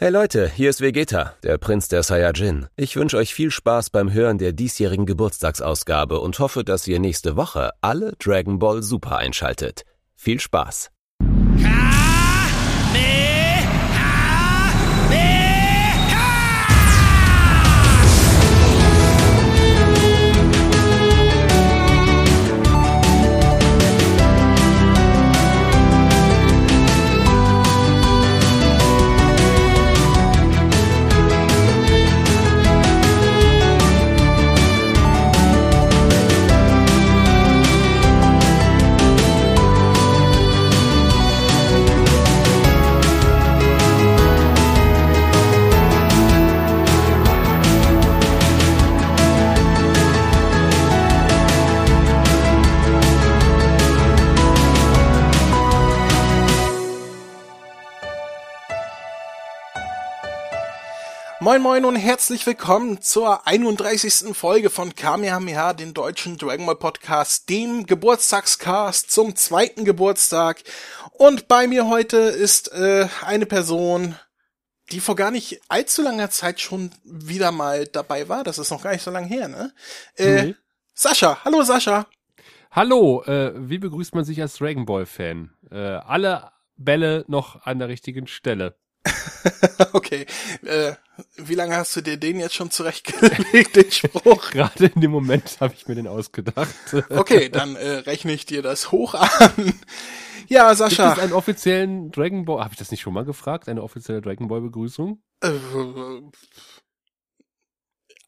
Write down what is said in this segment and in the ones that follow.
Hey Leute, hier ist Vegeta, der Prinz der Saiyajin. Ich wünsche euch viel Spaß beim Hören der diesjährigen Geburtstagsausgabe und hoffe, dass ihr nächste Woche alle Dragon Ball Super einschaltet. Viel Spaß! Moin Moin und herzlich willkommen zur 31. Folge von Kamehameha, den deutschen Dragon Ball Podcast, dem Geburtstagscast zum zweiten Geburtstag. Und bei mir heute ist äh, eine Person, die vor gar nicht allzu langer Zeit schon wieder mal dabei war. Das ist noch gar nicht so lange her, ne? Äh, nee. Sascha, hallo Sascha. Hallo, äh, wie begrüßt man sich als Dragon Ball Fan? Äh, alle Bälle noch an der richtigen Stelle. okay. Äh, wie lange hast du dir den jetzt schon zurechtgelegt, den Spruch? Gerade in dem Moment habe ich mir den ausgedacht. okay, dann äh, rechne ich dir das hoch an. Ja, Sascha. Gibt es einen offiziellen Dragon Ball, habe ich das nicht schon mal gefragt, eine offizielle Dragon Ball Begrüßung? Äh,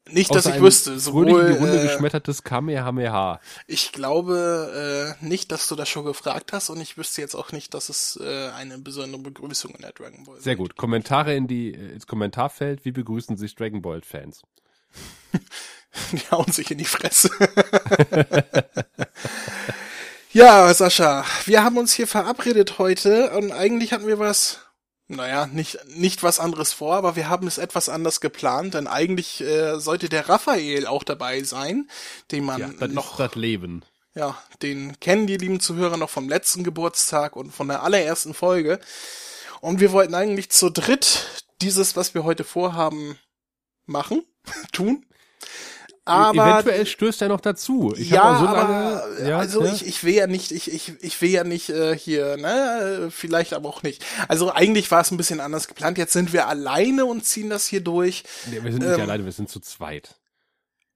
nicht, dass ich wüsste. Sowohl, in die Runde äh, geschmettertes Kamehameha. Ich glaube äh, nicht, dass du das schon gefragt hast und ich wüsste jetzt auch nicht, dass es äh, eine besondere Begrüßung in der Dragon Ball Sehr gut. Kommentare in die äh, ins Kommentarfeld. Wie begrüßen sich Dragon Ball Fans? die hauen sich in die Fresse. ja, Sascha, wir haben uns hier verabredet heute und eigentlich hatten wir was naja, nicht, nicht was anderes vor, aber wir haben es etwas anders geplant, denn eigentlich äh, sollte der Raphael auch dabei sein, den man ja, das noch. Ist das Leben. Ja, den kennen die lieben Zuhörer noch vom letzten Geburtstag und von der allerersten Folge. Und wir wollten eigentlich zu dritt dieses, was wir heute vorhaben, machen, tun. Aber eventuell stößt er noch dazu. Ich ja, so lange, aber, ja, also ja. ich, ich will ja nicht, ich, ich, ich will ja nicht äh, hier, ne, vielleicht aber auch nicht. Also eigentlich war es ein bisschen anders geplant. Jetzt sind wir alleine und ziehen das hier durch. Nee, wir sind nicht ähm, alleine, wir sind zu zweit.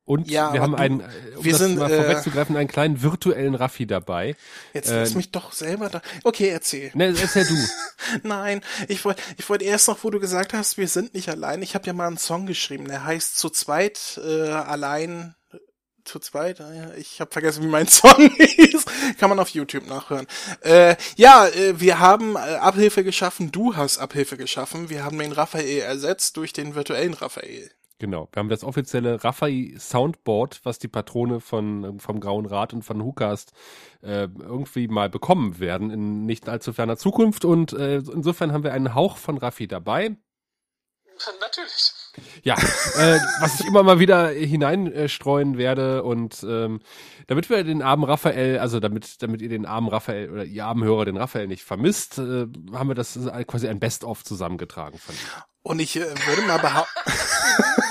Und ja, wir haben einen, um wir das sind, mal äh, vorwegzugreifen, einen kleinen virtuellen Raffi dabei. Jetzt äh, lass mich doch selber da. Okay, erzähl. Ne, erzähl du. Nein, ich wollte ich wollte erst noch, wo du gesagt hast, wir sind nicht allein. Ich habe ja mal einen Song geschrieben, der heißt zu zweit äh, allein zu zweit, äh, ich habe vergessen, wie mein Song hieß. Kann man auf YouTube nachhören. Äh, ja, äh, wir haben äh, Abhilfe geschaffen, du hast Abhilfe geschaffen. Wir haben den Raphael ersetzt durch den virtuellen Raphael. Genau, wir haben das offizielle Raphael Soundboard, was die Patrone von, vom Grauen Rat und von Hukast äh, irgendwie mal bekommen werden in nicht allzu ferner Zukunft. Und äh, insofern haben wir einen Hauch von Raffi dabei. Natürlich. Ja, äh, was ich immer mal wieder hineinstreuen werde und ähm, damit wir den armen Raphael, also damit damit ihr den armen Raphael oder ihr armen Hörer den Raphael nicht vermisst, äh, haben wir das quasi ein Best-of zusammengetragen von ihm. Und ich äh, würde mal behaupten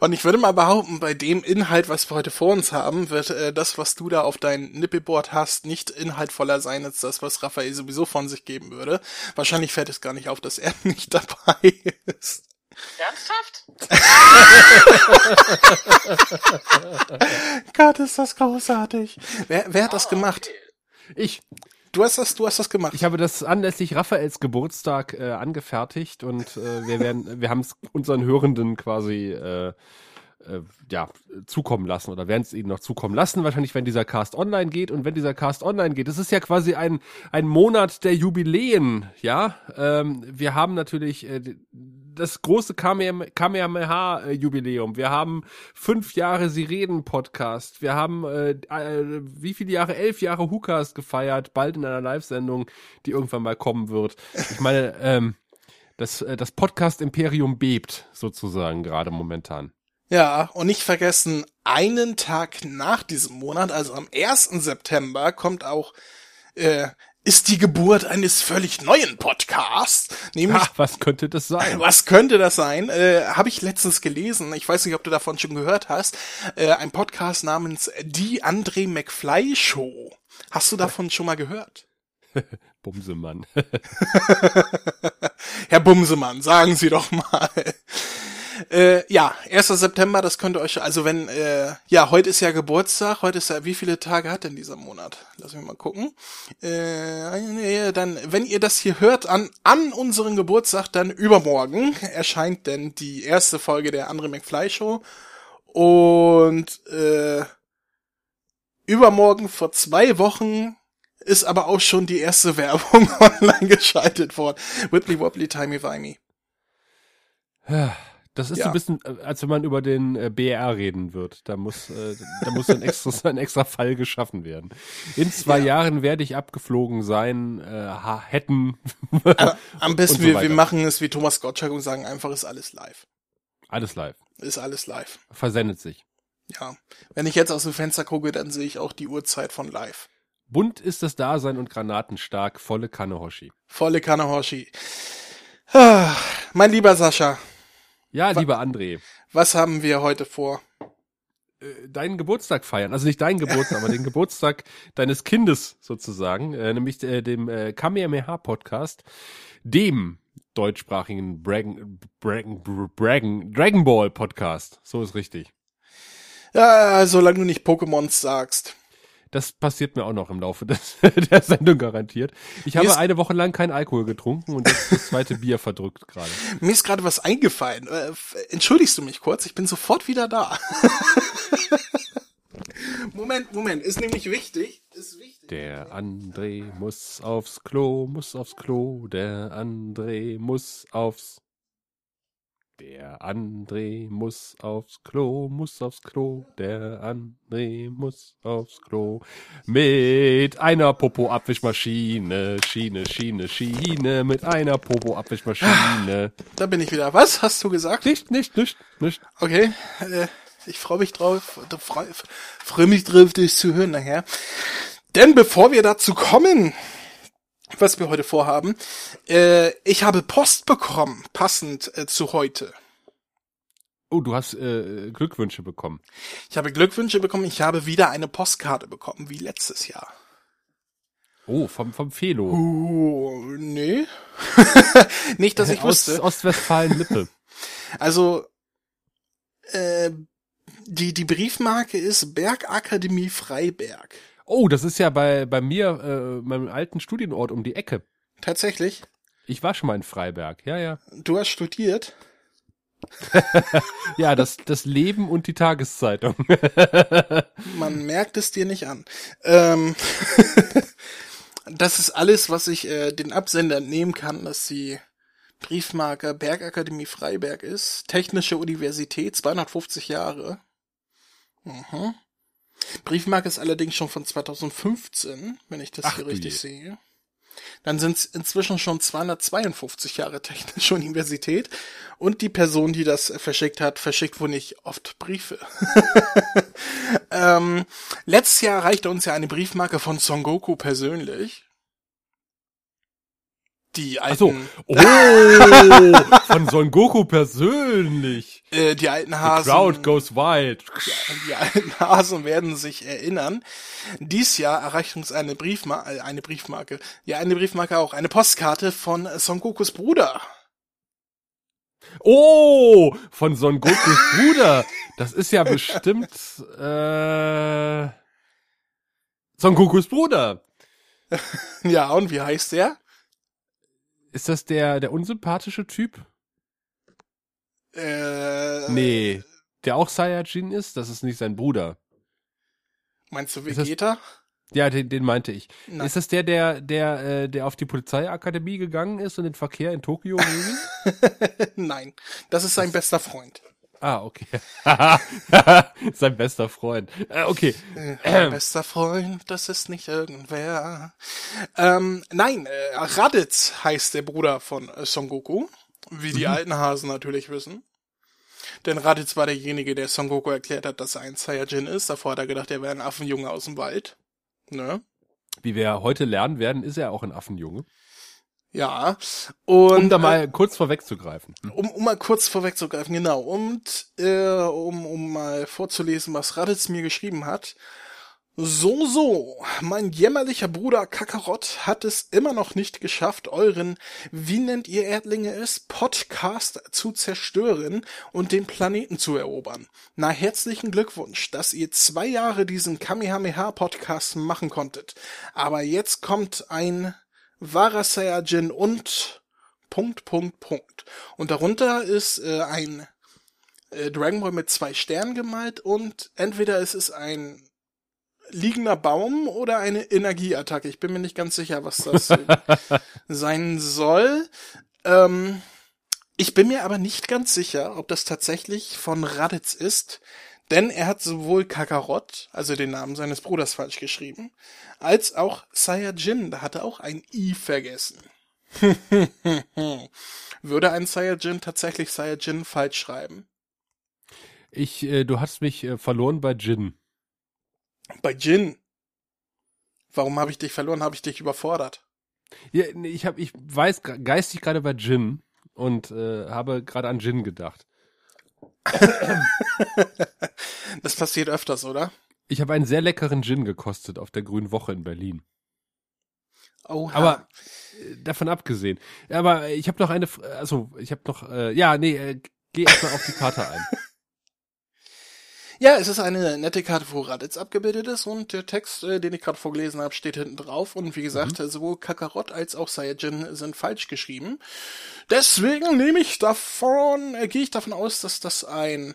Und ich würde mal behaupten, bei dem Inhalt, was wir heute vor uns haben, wird äh, das, was du da auf dein Nippelboard hast, nicht inhaltvoller sein als das, was Raphael sowieso von sich geben würde. Wahrscheinlich fällt es gar nicht auf, dass er nicht dabei ist. Ernsthaft? Gott, ist das großartig. Wer, wer hat oh, das gemacht? Okay. Ich. Du hast das, du hast das gemacht. Ich habe das anlässlich Raphaels Geburtstag äh, angefertigt und äh, wir werden, wir haben es unseren Hörenden quasi äh, äh, ja, zukommen lassen oder werden es ihnen noch zukommen lassen, wahrscheinlich, wenn dieser Cast online geht. Und wenn dieser Cast online geht, das ist ja quasi ein, ein Monat der Jubiläen, ja. Ähm, wir haben natürlich äh, das große Kamehameha-Jubiläum. Wir haben fünf Jahre Sie reden Podcast. Wir haben äh, äh, wie viele Jahre? Elf Jahre Hukas gefeiert, bald in einer Live-Sendung, die irgendwann mal kommen wird. Ich meine, ähm, das, äh, das Podcast-Imperium bebt sozusagen gerade momentan. Ja, und nicht vergessen, einen Tag nach diesem Monat, also am 1. September, kommt auch äh, ist die Geburt eines völlig neuen Podcasts. Nämlich, Ach, was könnte das sein? was könnte das sein? Äh, Habe ich letztens gelesen. Ich weiß nicht, ob du davon schon gehört hast. Äh, ein Podcast namens Die André McFly Show. Hast du davon schon mal gehört? Bumsemann. Herr Bumsemann, sagen Sie doch mal. Äh, ja, 1. September, das könnt ihr euch, also wenn, äh, ja, heute ist ja Geburtstag, heute ist ja, wie viele Tage hat denn dieser Monat? Lass mich mal gucken. Äh, dann, wenn ihr das hier hört, an, an unseren Geburtstag, dann übermorgen erscheint denn die erste Folge der Andre McFly Show. Und, äh, übermorgen vor zwei Wochen ist aber auch schon die erste Werbung online geschaltet worden. Whitley Wobbly Timey Wimey. Das ist Ja. so ein bisschen, äh, als wenn man über den äh, BR reden wird. Da muss, äh, da muss ein extra, ein extra Fall geschaffen werden. In zwei Ja. Jahren werde ich abgeflogen sein, äh, hätten. Aber am besten so wir, wir machen es wie Thomas Gottschalk und sagen einfach, ist alles live. Alles live. Ist alles live. Versendet sich. Ja. Wenn ich jetzt aus dem Fenster gucke, dann sehe ich auch die Uhrzeit von live. Bunt ist das Dasein und granatenstark, volle Kanne Hoshi. Volle Kanne Hoshi. Ah, Mein lieber Sascha, Ja, lieber André, was haben wir heute vor? äh, deinen Geburtstag feiern. Also nicht deinen Geburtstag, aber den Geburtstag deines Kindes sozusagen, äh, nämlich äh, dem äh, Kamehameha Podcast, dem deutschsprachigen Bragen, Bragen, Bragen, Dragon Ball Podcast. So ist richtig. Ja, solange du nicht Pokémons sagst. Das passiert mir auch noch im Laufe des, der Sendung garantiert. Ich habe eine Woche lang kein Alkohol getrunken und jetzt das zweite Bier verdrückt gerade. Mir ist gerade was eingefallen. Äh, entschuldigst du mich kurz? Ich bin sofort wieder da. Moment, Moment. Ist nämlich wichtig. Ist wichtig. Der André muss aufs Klo, muss aufs Klo, der André muss aufs. Der André muss aufs Klo, muss aufs Klo, der André muss aufs Klo. Mit einer Popo-Abwischmaschine, Schiene, Schiene, Schiene, mit einer Popo-Abwischmaschine. Da bin ich wieder. Was hast du gesagt? Nicht, nicht, nicht, nicht. Okay, äh, ich freue mich drauf, freue freu mich drauf, dich zu hören nachher. Denn bevor wir dazu kommen, was wir heute vorhaben, äh, ich habe Post bekommen, passend äh, zu heute. Oh, du hast äh, Glückwünsche bekommen. Ich habe Glückwünsche bekommen, ich habe wieder eine Postkarte bekommen, wie letztes Jahr. Oh, vom, vom Felo. Uh, nee. Nicht, dass ich Aus wusste. Ostwestfalen-Lippe. Also, äh, die, die Briefmarke ist Bergakademie Freiberg. Oh, das ist ja bei, bei mir, äh, meinem alten Studienort um die Ecke. Tatsächlich. Ich war schon mal in Freiberg, ja, ja. Du hast studiert. Ja, das, das Leben und die Tageszeitung. Man merkt es dir nicht an. Ähm, das ist alles, was ich äh, den Absender nehmen kann, dass die Briefmarke Bergakademie Freiberg ist. Technische Universität, 250 Jahre. Mhm. Briefmarke ist allerdings schon von 2015, wenn ich das Ach hier richtig je. sehe. Dann sind es inzwischen schon 252 Jahre Technische Universität. Und die Person, die das verschickt hat, verschickt wohl nicht oft Briefe. ähm, letztes Jahr erreichte uns ja eine Briefmarke von Son Goku persönlich. Die Ach so. alten, Oh, von Son Goku persönlich. Äh, die alten The Hasen. crowd goes wild. Die alten Hasen werden sich erinnern. Dies Jahr erreicht uns eine Briefmarke, eine Briefmarke, ja, eine Briefmarke auch, eine Postkarte von Son Gokus Bruder. Oh, von Son Gokus Bruder. Das ist ja bestimmt, äh, Son Gokus Bruder. Ja, und wie heißt der? Ist das der, der unsympathische Typ? Äh, Nee. Der auch Saiyajin ist? Das ist nicht sein Bruder. Meinst du Ist das- Vegeta? Ja, den, den meinte ich. Nein. Ist das der, der, der, äh, der auf die Polizeiakademie gegangen ist und den Verkehr in Tokio? Nein, das ist sein bester Freund. ah, okay. Sein bester Freund. Äh, okay. Mein bester Freund, das ist nicht irgendwer. Ähm, nein, äh, Raditz heißt der Bruder von äh, Son Goku, wie die alten Hasen natürlich wissen. Denn Raditz war derjenige, der Son Goku erklärt hat, dass er ein Saiyajin ist. Davor hat er gedacht, er wäre ein Affenjunge aus dem Wald. Ne? Wie wir heute lernen werden, ist er auch ein Affenjunge. Ja. Und, um da mal äh, kurz vorwegzugreifen. Um, um mal kurz vorwegzugreifen, genau. Und äh, um, um mal vorzulesen, was Raditz mir geschrieben hat. So, so, mein jämmerlicher Bruder Kakarott hat es immer noch nicht geschafft, euren, wie nennt ihr Erdlinge es, Podcast zu zerstören und den Planeten zu erobern. Na, herzlichen Glückwunsch, dass ihr zwei Jahre diesen Kamehameha-Podcast machen konntet. Aber jetzt kommt ein wahrer Saiyajin und Punkt, Punkt, Punkt. Und darunter ist äh, ein äh, Dragon Ball mit zwei Sternen gemalt und entweder es ist ein liegender Baum oder eine Energieattacke. Ich bin mir nicht ganz sicher, was das sein soll. Ähm, ich bin mir aber nicht ganz sicher, ob das tatsächlich von Raditz ist, denn er hat sowohl Kakarot, also den Namen seines Bruders falsch geschrieben, als auch Saiyajin, da hat er auch ein I vergessen. Würde ein Saiyajin tatsächlich Saiyajin falsch schreiben? Ich, äh, du hast mich äh, verloren bei Jin. Bei Jin. Warum habe ich dich verloren? Habe ich dich überfordert? Ja, ich habe, ich weiß geistig gerade bei Jin und äh, habe gerade an Jin gedacht. das passiert öfters, oder? Ich habe einen sehr leckeren Gin gekostet auf der Grünen Woche in Berlin. Oh, aber äh, davon abgesehen. Aber ich habe noch eine, also ich habe noch, äh, ja, nee, äh, geh erstmal auf die Karte ein. Ja, es ist eine nette Karte, wo Raditz abgebildet ist und der Text, äh, den ich gerade vorgelesen habe, steht hinten drauf. Und wie gesagt, mhm. sowohl Kakarot als auch Saiyajin sind falsch geschrieben. Deswegen nehme ich davon, äh, gehe ich davon aus, dass das ein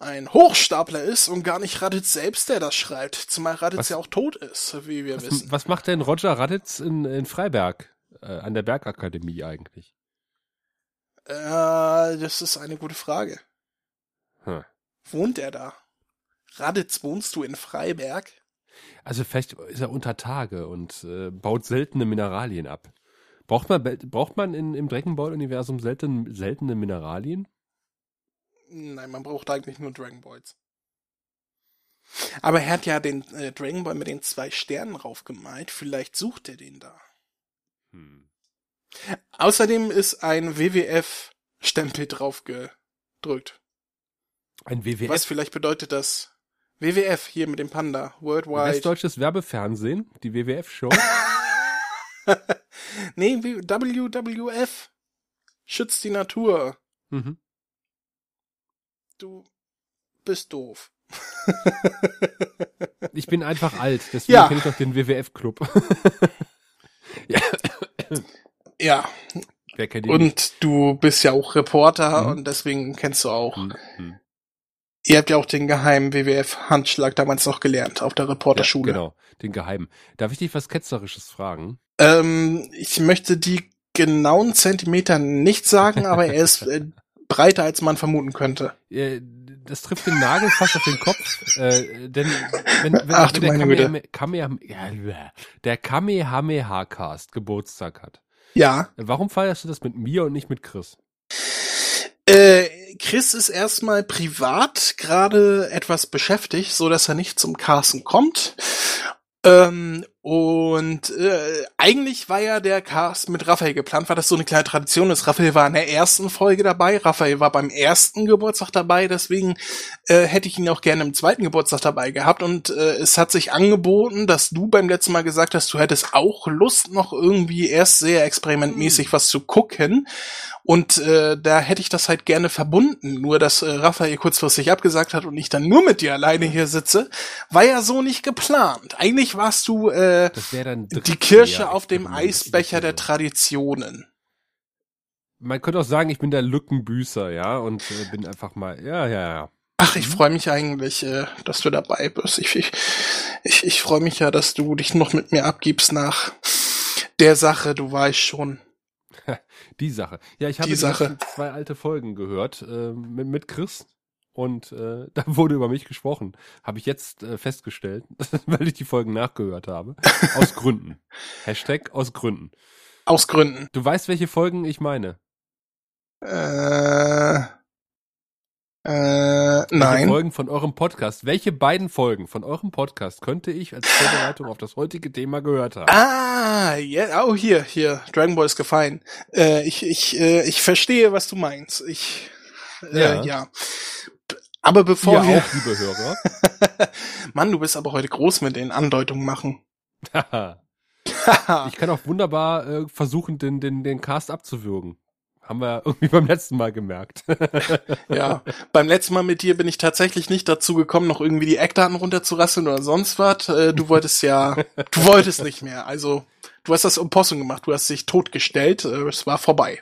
ein Hochstapler ist und gar nicht Raditz selbst, der das schreibt. Zumal Raditz was, ja auch tot ist, wie wir was, wissen. Was macht denn Roger Raditz in, in Freiberg äh, an der Bergakademie eigentlich? Äh, das ist eine gute Frage. Hm. Wohnt er da? Raditz, wohnst du in Freiberg? Also vielleicht ist er unter Tage und äh, baut seltene Mineralien ab. Braucht man, braucht man in, im Dragon Ball Universum selten, seltene Mineralien? Nein, man braucht eigentlich nur Dragon Balls. Aber er hat ja den äh, Dragon Ball mit den zwei Sternen raufgemalt. Vielleicht sucht er den da. Hm. Außerdem ist ein WWF-Stempel drauf gedrückt. Ein WWF? Was vielleicht bedeutet das? WWF hier mit dem Panda, Worldwide. Westdeutsches Werbefernsehen, die WWF-Show. nee, WWF. Schützt die Natur. Mhm. Du bist doof. ich bin einfach alt, deswegen ja. kenne ich doch den WWF-Club. ja. ja. Wer kennt ihn Und nicht? du bist ja auch Reporter mhm. und deswegen kennst du auch mhm. Ihr habt ja auch den geheimen WWF-Handschlag damals noch gelernt auf der Reporterschule. Ja, genau, den geheimen. Darf ich dich was Ketzerisches fragen? Ähm, ich möchte die genauen Zentimeter nicht sagen, aber er ist äh, breiter, als man vermuten könnte. Das trifft den Nagel fast auf den Kopf, äh, denn wenn, wenn, Ach, wenn der Kamehameha, der Kamehameha-Cast Geburtstag hat. Ja. Warum feierst du das mit mir und nicht mit Chris? Äh, Chris ist erstmal privat gerade etwas beschäftigt, so dass er nicht zum Carsten kommt. Ähm, und äh, eigentlich war ja der Cast mit Raphael geplant, weil das so eine kleine Tradition ist. Raphael war in der ersten Folge dabei, Raphael war beim ersten Geburtstag dabei, deswegen äh, hätte ich ihn auch gerne im zweiten Geburtstag dabei gehabt. Und äh, es hat sich angeboten, dass du beim letzten Mal gesagt hast, du hättest auch Lust, noch irgendwie erst sehr experimentmäßig hm. was zu gucken. Und äh, da hätte ich das halt gerne verbunden. Nur, dass äh, Raphael kurzfristig abgesagt hat und ich dann nur mit dir alleine hier sitze, war ja so nicht geplant. Eigentlich warst du äh, die Kirsche auf dem Eisbecher der Traditionen. Man könnte auch sagen, ich bin der Lückenbüßer, ja, und äh, bin einfach mal, ja, ja, ja. Ach, ich freue mich eigentlich, äh, dass du dabei bist. Ich, ich, ich, ich freue mich ja, dass du dich noch mit mir abgibst nach der Sache, du weißt schon. Die Sache. Ja, ich habe zwei alte Folgen gehört äh, mit, mit Chris und äh, da wurde über mich gesprochen. Habe ich jetzt äh, festgestellt, weil ich die Folgen nachgehört habe. Aus Gründen. Hashtag aus Gründen. Aus Gründen. Du weißt, welche Folgen ich meine. Äh, Äh, Welche nein. Folgen von eurem Podcast, welche beiden Folgen von eurem Podcast könnte ich als Vorbereitung auf das heutige Thema gehört haben? Ah, ja, oh hier, hier, Dragon Ball ist gefallen. Äh, ich, ich, äh, ich verstehe, was du meinst. Ich, äh, Ja. ja. Aber bevor Ihr wir, auch, liebe Hörer. Mann, du bist aber heute groß mit den Andeutungen machen. ich kann auch wunderbar äh, versuchen, den, den, den Cast abzuwürgen. Haben wir irgendwie beim letzten Mal gemerkt. Ja, beim letzten Mal mit dir bin ich tatsächlich nicht dazu gekommen, noch irgendwie die Eckdaten runterzurasseln oder sonst was. Äh, Du wolltest ja, du wolltest nicht mehr. Also, du hast das Opossum gemacht, du hast dich totgestellt, äh, es war vorbei.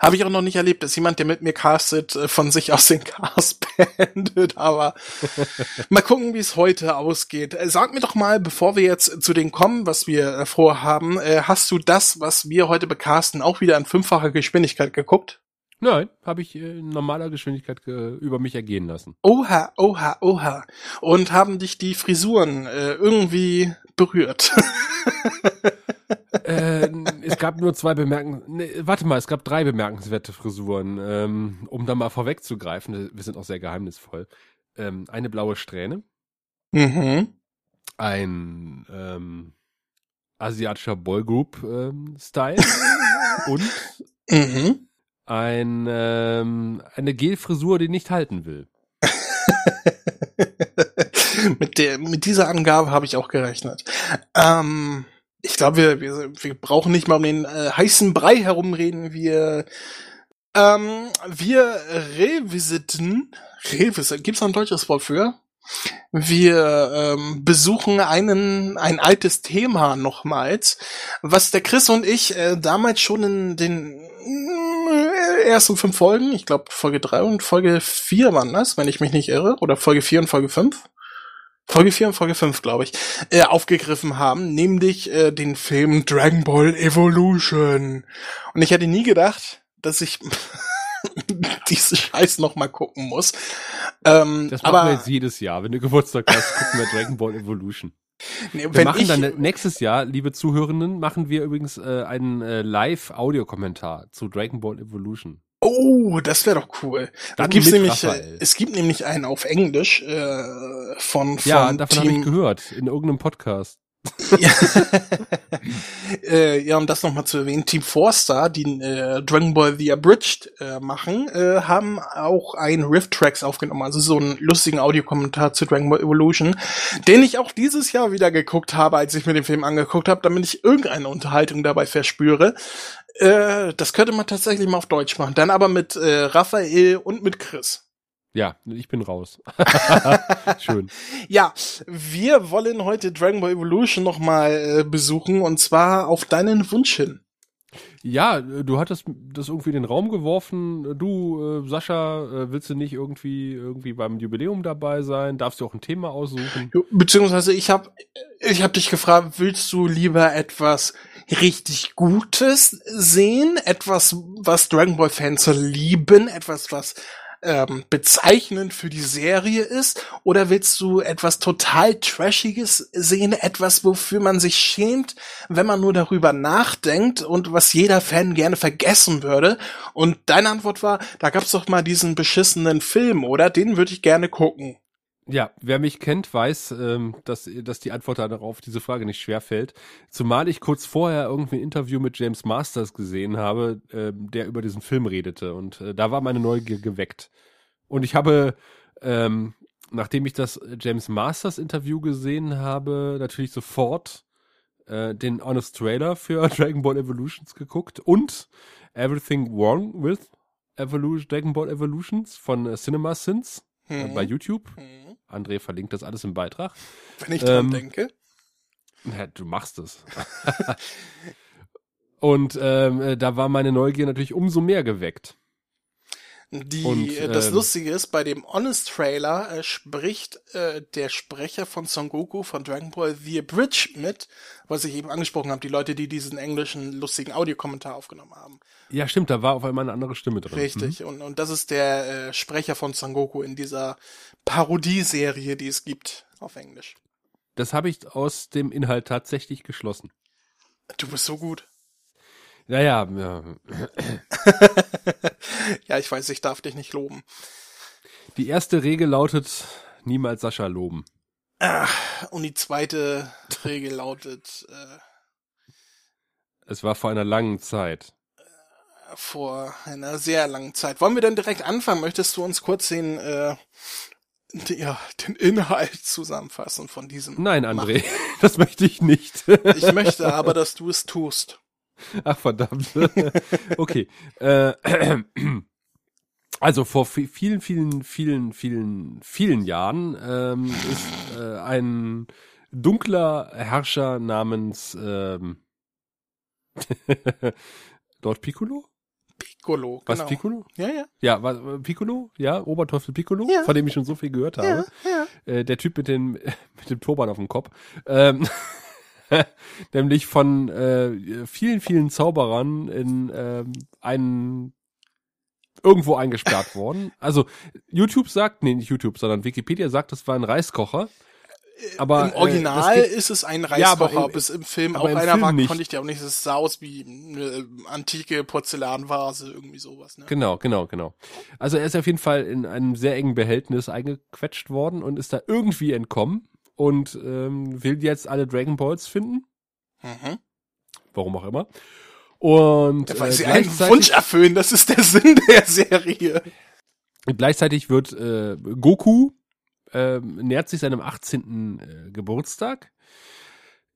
Habe ich auch noch nicht erlebt, dass jemand, der mit mir castet, äh, von sich aus den Cast beendet, aber mal gucken, wie es heute ausgeht. Äh, Sag mir doch mal, bevor wir jetzt zu dem kommen, was wir äh, vorhaben, hast du das, was wir heute becasten, auch wieder in fünffacher Geschwindigkeit geguckt? Nein, habe ich in normaler Geschwindigkeit äh, über mich ergehen lassen. Oha, oha, oha. Und haben dich die Frisuren äh, irgendwie berührt? äh, es gab nur zwei bemerken. Nee, warte mal, es gab drei bemerkenswerte Frisuren. Ähm, um da mal vorwegzugreifen, wir sind auch sehr geheimnisvoll. Ähm, eine blaue Strähne, mhm. ein ähm, asiatischer Boygroup ähm, und Mhm. ein ähm, eine Gelfrisur, die nicht halten will. mit der, mit dieser Angabe habe ich auch gerechnet. Ähm, ich glaube, wir, wir, wir brauchen nicht mal um den äh, heißen Brei herumreden. Wir, ähm, wir revisiten, revisiten, gibt's da ein deutsches Wort für? Wir ähm, besuchen einen ein altes Thema nochmals, was der Chris und ich äh, damals schon in den äh, ersten fünf Folgen, ich glaube Folge drei und Folge vier waren das, wenn ich mich nicht irre, oder Folge vier und Folge fünf. Folge 4 und Folge 5, glaube ich, äh, aufgegriffen haben, nämlich äh, den Film Dragon Ball Evolution. Und ich hätte nie gedacht, dass ich diese Scheiß noch mal gucken muss. Ähm, Das machen aber wir jetzt jedes Jahr. Wenn du Geburtstag hast, gucken wir Dragon Ball Evolution. nee, Wir machen ich, dann nächstes Jahr, liebe Zuhörenden, machen wir übrigens äh, einen äh, Live-Audiokommentar zu Dragon Ball Evolution. Oh, das wäre doch cool. Da gibt's nämlich, äh, Raphael. es gibt nämlich einen auf Englisch äh, von, von Ja, davon habe ich gehört, in irgendeinem Podcast. Ja. äh, ja, um das nochmal zu erwähnen, Team Forster, die äh, Dragon Ball The Abridged äh, machen, äh, haben auch ein Riff-Tracks aufgenommen, also so einen lustigen Audiokommentar zu Dragon Ball Evolution, den ich auch dieses Jahr wieder geguckt habe, als ich mir den Film angeguckt habe, damit ich irgendeine Unterhaltung dabei verspüre. Äh, das könnte man tatsächlich mal auf Deutsch machen. Dann aber mit äh, Raphael und mit Chris. Ja, ich bin raus. Schön. Ja, wir wollen heute Dragon Ball Evolution nochmal äh, besuchen und zwar auf deinen Wunsch hin. Ja, du hattest das irgendwie in den Raum geworfen. Du, äh, Sascha, äh, willst du nicht irgendwie irgendwie beim Jubiläum dabei sein? Darfst du auch ein Thema aussuchen? Beziehungsweise ich habe ich hab dich gefragt, willst du lieber etwas richtig Gutes sehen, etwas, was Dragon Ball Fans lieben, etwas, was ähm, bezeichnend für die Serie ist, oder willst du etwas total Trashiges sehen, etwas, wofür man sich schämt, wenn man nur darüber nachdenkt und was jeder Fan gerne vergessen würde? Und deine Antwort war, da gab's doch mal diesen beschissenen Film, oder? Den würde ich gerne gucken. Ja, wer mich kennt, weiß, ähm, dass, dass die Antwort darauf diese Frage nicht schwer fällt. Zumal ich kurz vorher irgendwie ein Interview mit James Masters gesehen habe, ähm, der über diesen Film redete. Und äh, da war meine Neugier geweckt. Und ich habe, ähm, nachdem ich das James Masters Interview gesehen habe, natürlich sofort äh, den Honest Trailer für Dragon Ball Evolutions geguckt und Everything Wrong with Evolution, Dragon Ball Evolutions von äh, Cinema Sins äh, Hm. bei YouTube. Hm. André verlinkt das alles im Beitrag. Wenn ich dran Ähm, denke. Ja, du machst es. Und ähm, äh, da war meine Neugier natürlich umso mehr geweckt. Die, Und, äh, das ähm, Lustige ist, bei dem Honest Trailer äh, spricht äh, der Sprecher von Son Goku von Dragon Ball The Bridge mit, was ich eben angesprochen habe, die Leute, die diesen englischen lustigen Audiokommentar aufgenommen haben. Ja, stimmt, da war auf einmal eine andere Stimme drin. Richtig. Und, und das ist der äh, Sprecher von Son Goku in dieser Parodieserie, die es gibt auf Englisch. Das habe ich aus dem Inhalt tatsächlich geschlossen. Du bist so gut. Naja, ja. ja, ich weiß, ich darf dich nicht loben. Die erste Regel lautet, niemals Sascha loben. Ach, und die zweite Regel lautet, äh, es war vor einer langen Zeit. Vor einer sehr langen Zeit. Wollen wir dann direkt anfangen? Möchtest du uns kurz den, äh, ja, den Inhalt zusammenfassen von diesem? Nein, André, Machen? das möchte ich nicht. ich möchte aber, dass du es tust. Ach verdammt. okay. Äh, also vor vielen, vielen, vielen, vielen, vielen Jahren ähm, ist äh, ein dunkler Herrscher namens ähm, Lord Piccolo? Piccolo, Was, genau. Piccolo? Ja, ja. Ja, was, Piccolo? Ja, Oberteufel Piccolo, Ja. von dem ich schon so viel gehört habe. Ja, ja. Äh, der Typ mit dem, mit dem Turban auf dem Kopf. Ähm, nämlich von äh, vielen, vielen Zauberern in ähm, einen irgendwo eingesperrt worden. Also YouTube sagt, nee, nicht YouTube, sondern Wikipedia sagt, das war ein Reiskocher. Aber Im Original äh, ist es ein Ja, aber Reiskocher, im- bis im Film auch im einer Film war, nicht. konnte ich dir auch nicht. Es sah aus wie eine antike Porzellanvase, irgendwie sowas, ne? Genau, genau, genau. Also er ist auf jeden Fall in einem sehr engen Behältnis eingequetscht worden und ist da irgendwie entkommen und ähm, will jetzt alle Dragon Balls finden, Mhm. warum auch immer. Und Ja, weil äh, sie einen Wunsch erfüllen, das ist der Sinn der Serie. gleichzeitig wird äh, Goku äh, nähert sich seinem 18. Äh, Geburtstag,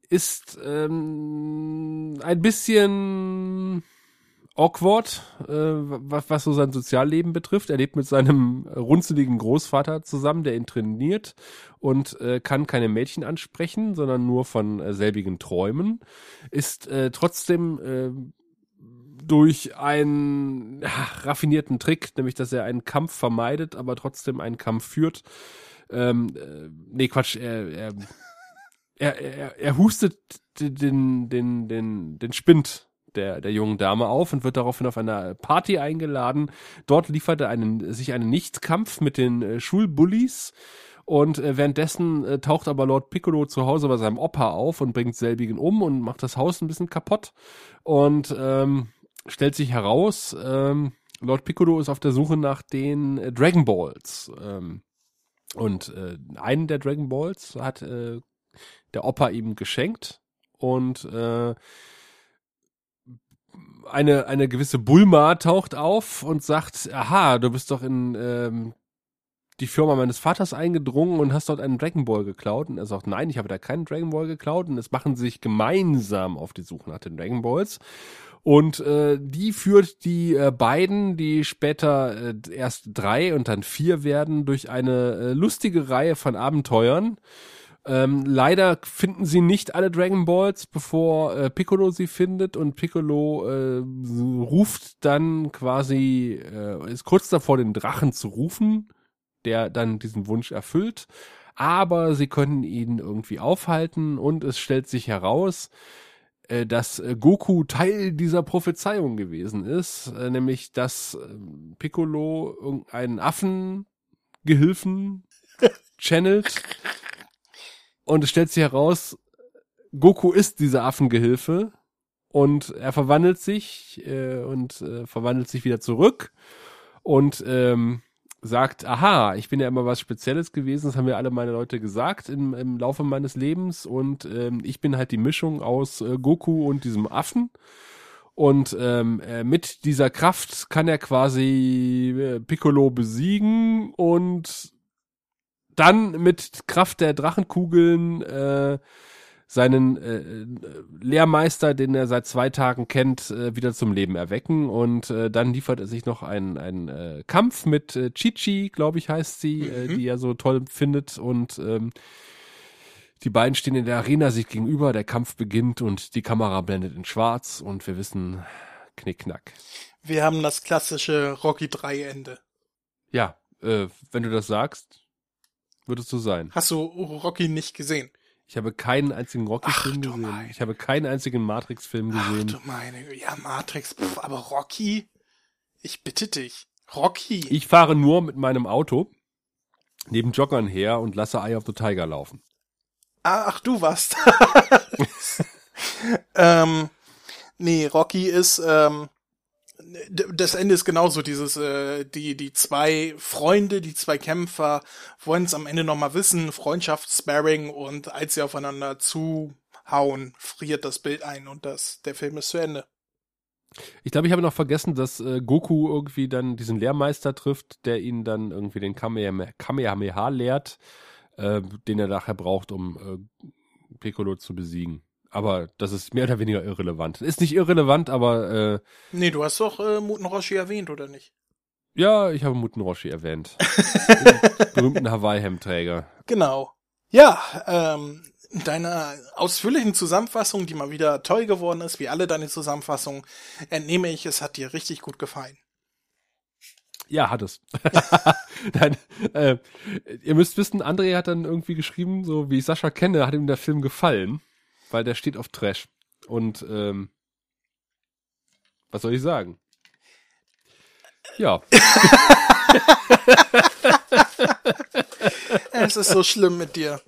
ist ähm, ein bisschen awkward, äh, was, was so sein Sozialleben betrifft. Er lebt mit seinem runzeligen Großvater zusammen, der ihn trainiert und äh, kann keine Mädchen ansprechen, sondern nur von äh, selbigen träumen. Ist äh, trotzdem äh, durch einen ja, raffinierten Trick, nämlich dass er einen Kampf vermeidet, aber trotzdem einen Kampf führt. Ähm, äh, nee, Quatsch, er, er, er, er, er hustet den, den, den, den Spind der, der jungen Dame auf und wird daraufhin auf einer Party eingeladen. Dort liefert er einen, sich einen Nichtkampf mit den äh, Schulbullies. Und äh, währenddessen äh, taucht aber Lord Piccolo zu Hause bei seinem Opa auf und bringt selbigen um und macht das Haus ein bisschen kaputt. Und ähm, stellt sich heraus, ähm, Lord Piccolo ist auf der Suche nach den äh, Dragon Balls. Ähm, und äh, einen der Dragon Balls hat äh, der Opa ihm geschenkt. Und äh, eine, eine gewisse Bulma taucht auf und sagt, aha, du bist doch in ähm, die Firma meines Vaters eingedrungen und hast dort einen Dragon Ball geklaut. Und er sagt, nein, ich habe da keinen Dragon Ball geklaut. Und es machen sich gemeinsam auf die Suche nach den Dragon Balls. Und äh, die führt die äh, beiden, die später äh, erst drei und dann vier werden, durch eine äh, lustige Reihe von Abenteuern. Ähm, leider finden sie nicht alle Dragon Balls, bevor äh, Piccolo sie findet und Piccolo äh, ruft dann quasi, äh, ist kurz davor, den Drachen zu rufen, der dann diesen Wunsch erfüllt. Aber sie können ihn irgendwie aufhalten und es stellt sich heraus, äh, dass äh, Goku Teil dieser Prophezeiung gewesen ist, äh, nämlich dass äh, Piccolo irgendeinen Affengehilfen channelt und es stellt sich heraus, Goku ist dieser Affengehilfe und er verwandelt sich äh, und äh, verwandelt sich wieder zurück und ähm, sagt, aha, ich bin ja immer was Spezielles gewesen, das haben mir alle meine Leute gesagt im, im Laufe meines Lebens und ähm, ich bin halt die Mischung aus äh, Goku und diesem Affen. Und ähm, äh, mit dieser Kraft kann er quasi äh, Piccolo besiegen und dann mit Kraft der Drachenkugeln äh, seinen äh, Lehrmeister, den er seit zwei Tagen kennt, äh, wieder zum Leben erwecken. Und äh, dann liefert er sich noch einen, einen äh, Kampf mit äh, Chichi, glaube ich, heißt sie, äh, Mhm. die er so toll findet. Und ähm, die beiden stehen in der Arena sich gegenüber, der Kampf beginnt und die Kamera blendet in schwarz und wir wissen, knickknack. Wir haben das klassische Rocky 3 Ende. Ja, äh, wenn du das sagst, wird es so sein. Hast du Rocky nicht gesehen? Ich habe keinen einzigen Rocky-Film Ach, du gesehen. meine. Ich habe keinen einzigen Matrix-Film Ach gesehen. du meine, Güte. ja, Matrix, pf, aber Rocky? Ich bitte dich. Rocky? Ich fahre nur mit meinem Auto neben Joggern her und lasse Eye of the Tiger laufen. Ach, du warst. ähm, Nee, Rocky ist, ähm, das Ende ist genauso dieses, äh, die, die zwei Freunde, die zwei Kämpfer wollen es am Ende nochmal wissen, Freundschaft, Sparring und als sie aufeinander zuhauen, friert das Bild ein und das, der Film ist zu Ende. Ich glaube, ich habe noch vergessen, dass äh, Goku irgendwie dann diesen Lehrmeister trifft, der ihn dann irgendwie den Kamehameha, Kamehameha lehrt, äh, den er nachher braucht, um äh, Piccolo zu besiegen. Aber das ist mehr oder weniger irrelevant. Ist nicht irrelevant, aber äh, Nee, du hast doch äh, Muten Roshi erwähnt, oder nicht? ja, ich habe Muten Roshi erwähnt. Den berühmten Hawaii-Hemdträger. Genau. Ja, ähm, in deiner ausführlichen Zusammenfassung, die mal wieder toll geworden ist, wie alle deine Zusammenfassungen, entnehme ich, es hat dir richtig gut gefallen. Ja, hat es. Nein, äh, ihr müsst wissen, André hat dann irgendwie geschrieben, so wie ich Sascha kenne, hat ihm der Film gefallen, weil der steht auf Trash. Und ähm, was soll ich sagen? Ja, Es ist so schlimm mit dir.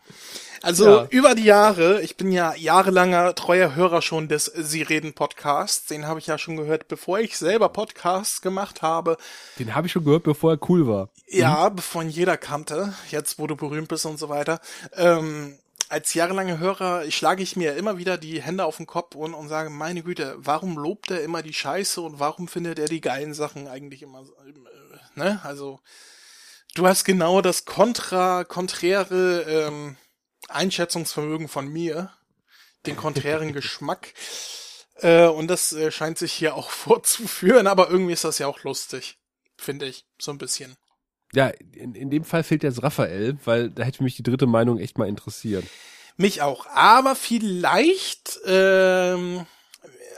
Also Ja. über die Jahre, ich bin ja jahrelanger treuer Hörer schon des Sie reden Podcasts, den habe ich ja schon gehört, bevor ich selber Podcasts gemacht habe. den habe ich schon gehört, bevor er cool war. Ja, bevor ihn jeder kannte, jetzt wo du berühmt bist und so weiter. Ähm, als jahrelanger Hörer schlage ich mir immer wieder die Hände auf den Kopf und, und sage, meine Güte, warum lobt er immer die Scheiße und warum findet er die geilen Sachen eigentlich immer, so, äh, ne? Also, du hast genau das kontra, konträre ähm, Einschätzungsvermögen von mir, den konträren Geschmack. Äh, und das äh, scheint sich hier auch vorzuführen, aber irgendwie ist das ja auch lustig, finde ich, so ein bisschen. Ja, in, in dem Fall fehlt jetzt Raphael, weil da hätte mich die dritte Meinung echt mal interessiert. Mich auch. Aber vielleicht, ähm,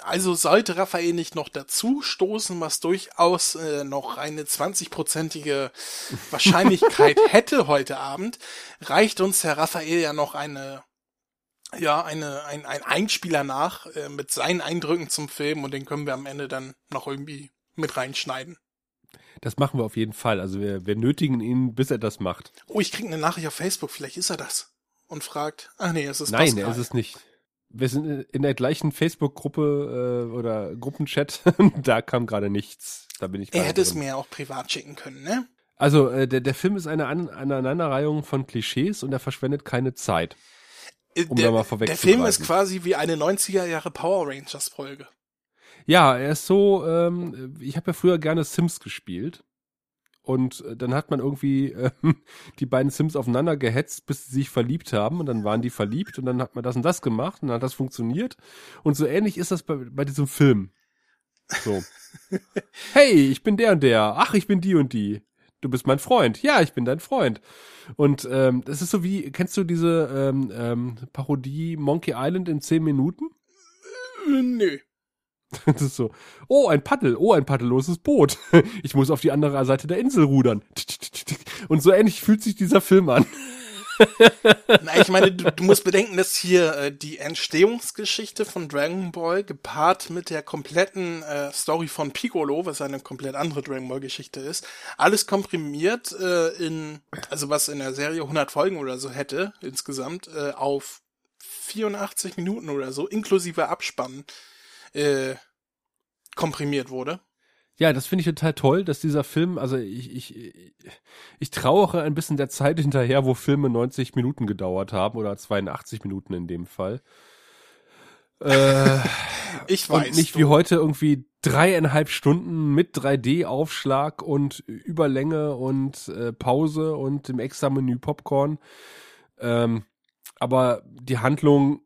also sollte Raphael nicht noch dazu stoßen, was durchaus äh, noch eine 20-prozentige Wahrscheinlichkeit hätte heute Abend, reicht uns Herr Raphael ja noch eine, ja, eine, ein, ein Einspieler nach äh, mit seinen Eindrücken zum Film und den können wir am Ende dann noch irgendwie mit reinschneiden. Das machen wir auf jeden Fall. Also wir, wir nötigen ihn, bis er das macht. Oh, ich krieg eine Nachricht auf Facebook, vielleicht ist er das. Und fragt, ach nee, es ist Nein, Pascal. er ist es nicht. Wir sind in der gleichen Facebook-Gruppe äh, oder Gruppenchat. da kam gerade nichts. Da bin ich Er hätte es drin. mir auch privat schicken können, ne? Also äh, der, der Film ist eine An Aneinanderreihung von Klischees und er verschwendet keine Zeit. Äh, Um der, da mal vorweg der Film ist quasi wie eine 90er Jahre Power Rangers Folge. Ja, er ist so, ähm, ich habe ja früher gerne Sims gespielt. Und äh, dann hat man irgendwie ähm, die beiden Sims aufeinander gehetzt, bis sie sich verliebt haben. Und dann waren die verliebt und dann hat man das und das gemacht und dann hat das funktioniert. Und so ähnlich ist das bei, bei diesem Film. So. hey, ich bin der und der. Ach, ich bin die und die. Du bist mein Freund. Ja, ich bin dein Freund. Und ähm, das ist so wie, kennst du diese ähm, ähm, Parodie Monkey Island in zehn Minuten? Äh, nö. Das ist so, oh, ein Paddel, oh, ein paddelloses Boot. Ich muss auf die andere Seite der Insel rudern. Und so ähnlich fühlt sich dieser Film an. Na, ich meine, du, du musst bedenken, dass hier äh, die Entstehungsgeschichte von Dragon Ball gepaart mit der kompletten äh, Story von Piccolo, was eine komplett andere Dragon Ball Geschichte ist, alles komprimiert äh, in, also was in der Serie 100 Folgen oder so hätte, insgesamt, äh, auf 84 Minuten oder so, inklusive Abspann, äh, komprimiert wurde. Ja, das finde ich total toll, dass dieser Film, also ich, ich, ich trauere ein bisschen der Zeit hinterher, wo Filme 90 Minuten gedauert haben oder 82 Minuten in dem Fall. Äh, Ich weiß. und nicht du- wie heute irgendwie dreieinhalb Stunden mit 3D-Aufschlag und Überlänge und äh, Pause und dem extra Menü Popcorn. Ähm, aber die Handlung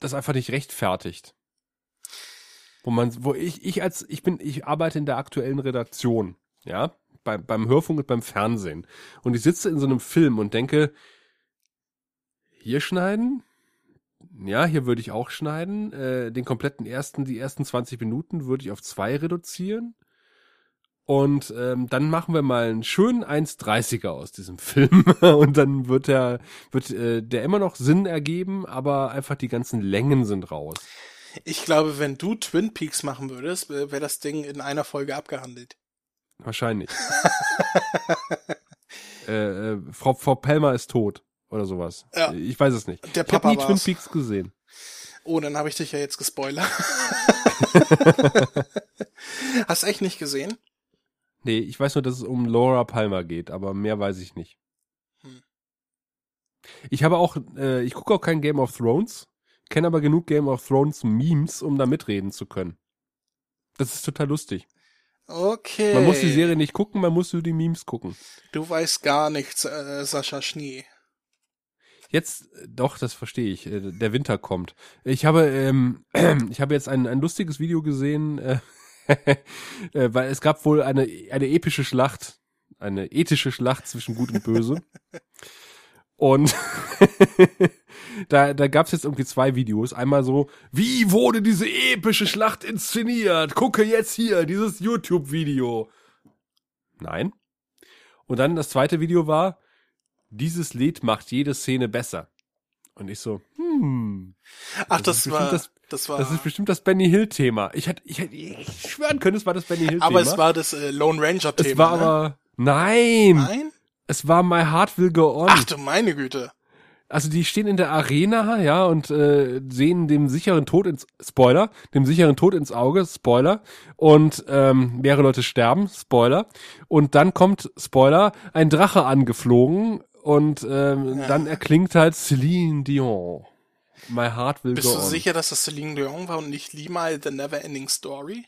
das einfach nicht rechtfertigt. Wo man, wo ich, ich als, ich bin, ich arbeite in der aktuellen Redaktion, ja, beim, beim Hörfunk und beim Fernsehen. Und ich sitze in so einem Film und denke, hier schneiden? Ja, hier würde ich auch schneiden. Äh, den kompletten ersten, die ersten 20 Minuten würde ich auf zwei reduzieren. Und ähm, dann machen wir mal einen schönen 1,30er aus diesem Film. Und dann wird der, wird äh, der immer noch Sinn ergeben, aber einfach die ganzen Längen sind raus. Ich glaube, wenn du Twin Peaks machen würdest, wäre das Ding in einer Folge abgehandelt. Wahrscheinlich. äh, äh, Frau, Frau Pelmer ist tot oder sowas. Ja. Ich weiß es nicht. Der ich habe nie Twin war's. Peaks gesehen. Oh, dann habe ich dich ja jetzt gespoilert. Hast echt nicht gesehen? Nee, ich weiß nur, dass es um Laura Palmer geht, aber mehr weiß ich nicht. Hm. Ich habe auch, äh, ich gucke auch kein Game of Thrones, kenne aber genug Game of Thrones Memes, um da mitreden zu können. Das ist total lustig. Okay. Man muss die Serie nicht gucken, man muss nur die Memes gucken. Du weißt gar nichts, äh, Sascha Schnee. Jetzt, äh, doch, das verstehe ich. Äh, der Winter kommt. Ich habe, ähm, ich habe jetzt ein, ein lustiges Video gesehen, äh, äh, weil es gab wohl eine, eine epische Schlacht, eine ethische Schlacht zwischen Gut und Böse. Und da, da gab es jetzt irgendwie zwei Videos. Einmal so, wie wurde diese epische Schlacht inszeniert? Gucke jetzt hier, dieses YouTube-Video. Nein. Und dann das zweite Video war, dieses Lied macht jede Szene besser. Und ich so, hm. Ach, das, das war, das, das war. Das ist bestimmt das Benny Hill Thema. Ich hätte, ich hätte ich schwören können, es war das Benny Hill Thema. Aber es war das äh, Lone Ranger Thema. Es war ne? aber, nein. Nein? Es war My Heart Will Go On. Ach du meine Güte. Also die stehen in der Arena, ja, und äh, sehen dem sicheren Tod ins Spoiler, dem sicheren Tod ins Auge, Spoiler, und ähm, mehrere Leute sterben, Spoiler, und dann kommt Spoiler, ein Drache angeflogen und ähm, Ja. dann erklingt halt Celine Dion. My Heart Will Bist Go du On. sicher, dass das Celine Dion war und nicht Lima The Never Ending Story?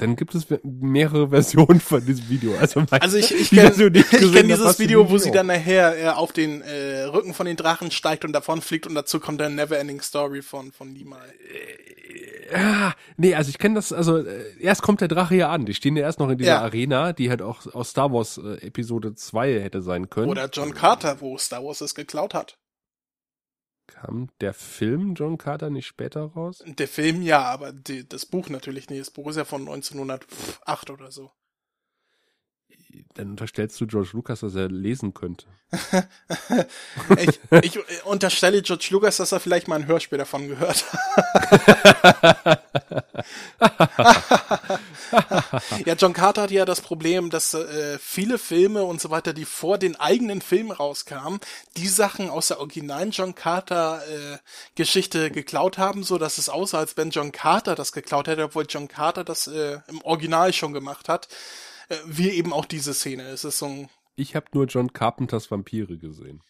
Dann gibt es mehrere Versionen von diesem Video. Also, Also ich, ich kenne die kenn dieses Video, wo sie dann nachher äh, auf den äh, Rücken von den Drachen steigt und davon fliegt und dazu kommt dann Never Ending Story von, von Lima. Ah, nee, also ich kenne das, also äh, erst kommt der Drache ja an. Die stehen ja erst noch in dieser Ja. Arena, die halt auch aus Star Wars äh, Episode 2 hätte sein können. Oder John Carter, wo Star Wars es geklaut hat. Kam der Film John Carter nicht später raus? Der Film ja, aber die, das Buch natürlich nicht. Das Buch ist ja von 1908 oder so. Dann unterstellst du George Lucas, dass er lesen könnte. Ich, ich unterstelle George Lucas, dass er vielleicht mal ein Hörspiel davon gehört hat. ja, John Carter hatte ja das Problem, dass äh, viele Filme und so weiter, die vor den eigenen Filmen rauskamen, die Sachen aus der originalen John Carter äh, Geschichte geklaut haben, so dass es aussah, als wenn John Carter das geklaut hätte, obwohl John Carter das äh, im Original schon gemacht hat. Wie eben auch diese Szene. Es ist so ein Ich habe nur John Carpenters Vampire gesehen.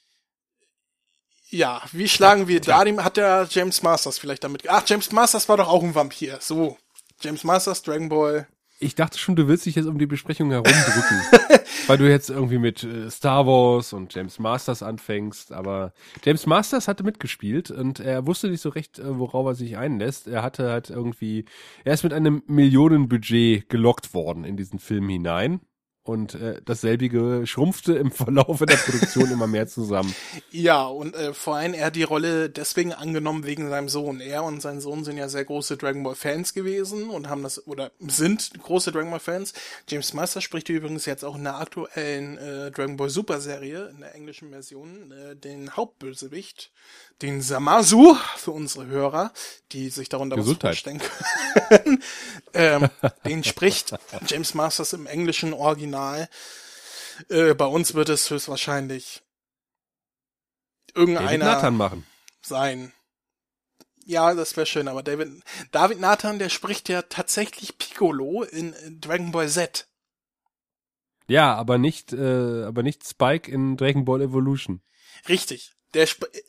Ja, wie schlagen wir da hat der James Masters vielleicht damit, ach, James Masters war doch auch ein Vampir, so. James Masters, Dragon Ball. Ich dachte schon, du willst dich jetzt um die Besprechung herumdrücken, weil du jetzt irgendwie mit äh, Star Wars und James Masters anfängst. Aber James Masters hatte mitgespielt und er wusste nicht so recht, äh, worauf er sich einlässt. Er hatte halt irgendwie, er ist mit einem Millionenbudget gelockt worden in diesen Film hinein. Und äh, dasselbige schrumpfte im Verlauf der Produktion immer mehr zusammen. Ja, und äh, vor allem er hat die Rolle deswegen angenommen wegen seinem Sohn. Er und sein Sohn sind ja sehr große Dragon Ball Fans gewesen und haben das, oder sind große Dragon Ball Fans. James Masters spricht übrigens jetzt auch in der aktuellen äh, Dragon Ball Super Serie, in der englischen Version, äh, den Hauptbösewicht, den Samasu, für unsere Hörer, die sich darunter was Gesundheit. vorstellen können. ähm, den spricht James Masters im englischen Original. Äh, bei uns wird es höchstwahrscheinlich David irgendeiner Nathan machen. sein. Ja, das wäre schön, aber David, David Nathan, der spricht ja tatsächlich Piccolo in Dragon Ball Z. Ja, aber nicht, äh, aber nicht Spike in Dragon Ball Evolution. Richtig. Der,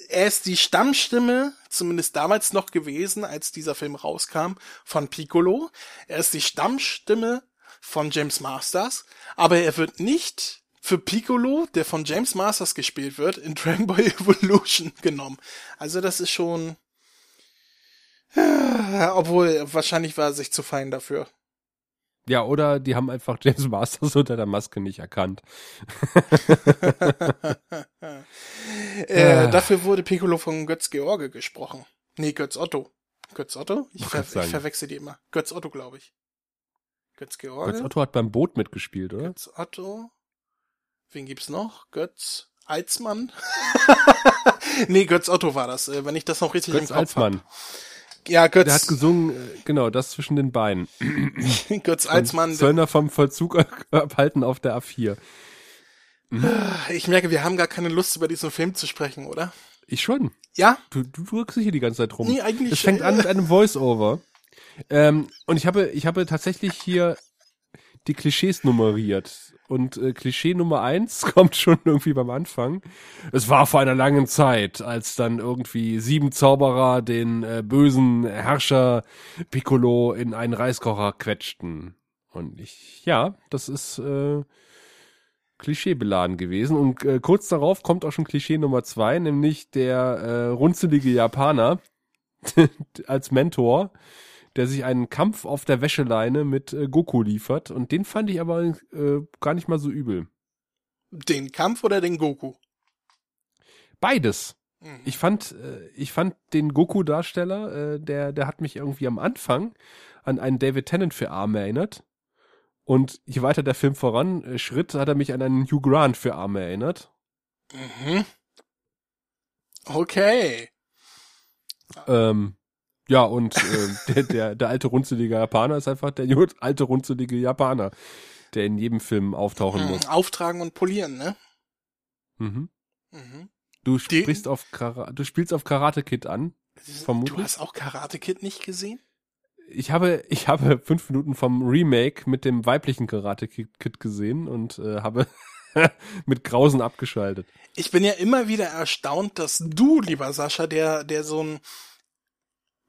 er ist die Stammstimme, zumindest damals noch gewesen, als dieser Film rauskam, von Piccolo. Er ist die Stammstimme von James Masters, aber er wird nicht für Piccolo, der von James Masters gespielt wird, in Dragon Ball Evolution genommen. Also das ist schon, äh, obwohl wahrscheinlich war er sich zu fein dafür. Ja, oder die haben einfach James Masters unter der Maske nicht erkannt. Äh, dafür wurde Piccolo von Götz George gesprochen. Nee, Götz Otto. Götz Otto? Ich, ver ich verwechsel die immer. Götz Otto, glaube ich. Götz George. Götz Otto hat beim Boot mitgespielt, oder? Götz Otto. Wen gibt's noch? Götz Alsmann? nee, Götz Otto war das, äh, wenn ich das noch richtig Götz im Kopf habe. Ja, Götz, Der hat gesungen, äh, genau, das zwischen den Beinen. Götz Alsmann. Zöllner vom Vollzug abhalten auf der A4. Ich merke, wir haben gar keine Lust, über diesen Film zu sprechen, oder? Ich schon. Ja? Du, du drückst dich hier die ganze Zeit rum. Nee, eigentlich. Es fängt an mit einem Voice-Over. Ähm, und ich habe, ich habe tatsächlich hier die Klischees nummeriert. Und äh, Klischee Nummer eins kommt schon irgendwie beim Anfang. Es war vor einer langen Zeit, als dann irgendwie sieben Zauberer den äh, bösen Herrscher Piccolo in einen Reiskocher quetschten. Und ich, ja, das ist äh, klischeebeladen gewesen. Und äh, kurz darauf kommt auch schon Klischee Nummer zwei, nämlich der äh, runzelige Japaner als Mentor, der sich einen Kampf auf der Wäscheleine mit äh, Goku liefert. Und den fand ich aber äh, gar nicht mal so übel. Den Kampf oder den Goku? Beides. Mhm. Ich fand, äh, ich fand den Goku-Darsteller, äh, der, der hat mich irgendwie am Anfang an einen David Tennant für Arme erinnert. Und je weiter der Film voran äh, schritt, hat er mich an einen Hugh Grant für Arme erinnert. Mhm. Okay. Ähm, ja, und äh, der, der, der alte runzelige Japaner ist einfach der alte runzelige Japaner, der in jedem Film auftauchen muss. Mhm. Auftragen und polieren, ne? Mhm. Mhm. Du sprichst auf Kara du spielst auf Karate Kid an. Vermutlich. Du hast auch Karate Kid nicht gesehen? Ich habe, ich habe fünf Minuten vom Remake mit dem weiblichen Karate Kid gesehen und äh, habe mit Grausen abgeschaltet. Ich bin ja immer wieder erstaunt, dass du, lieber Sascha, der, der so ein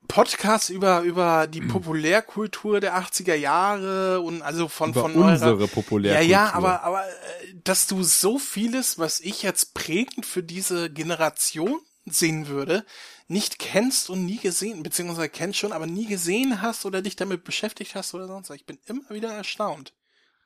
Podcast über, über die Populärkultur der 80er Jahre und also von, Über von eurer, unsere Ja, Populärkultur. ja, aber, aber, äh, dass du so vieles, was ich jetzt prägend für diese Generation sehen würde, nicht kennst und nie gesehen, beziehungsweise kennst schon, aber nie gesehen hast oder dich damit beschäftigt hast oder sonst was. Ich bin immer wieder erstaunt.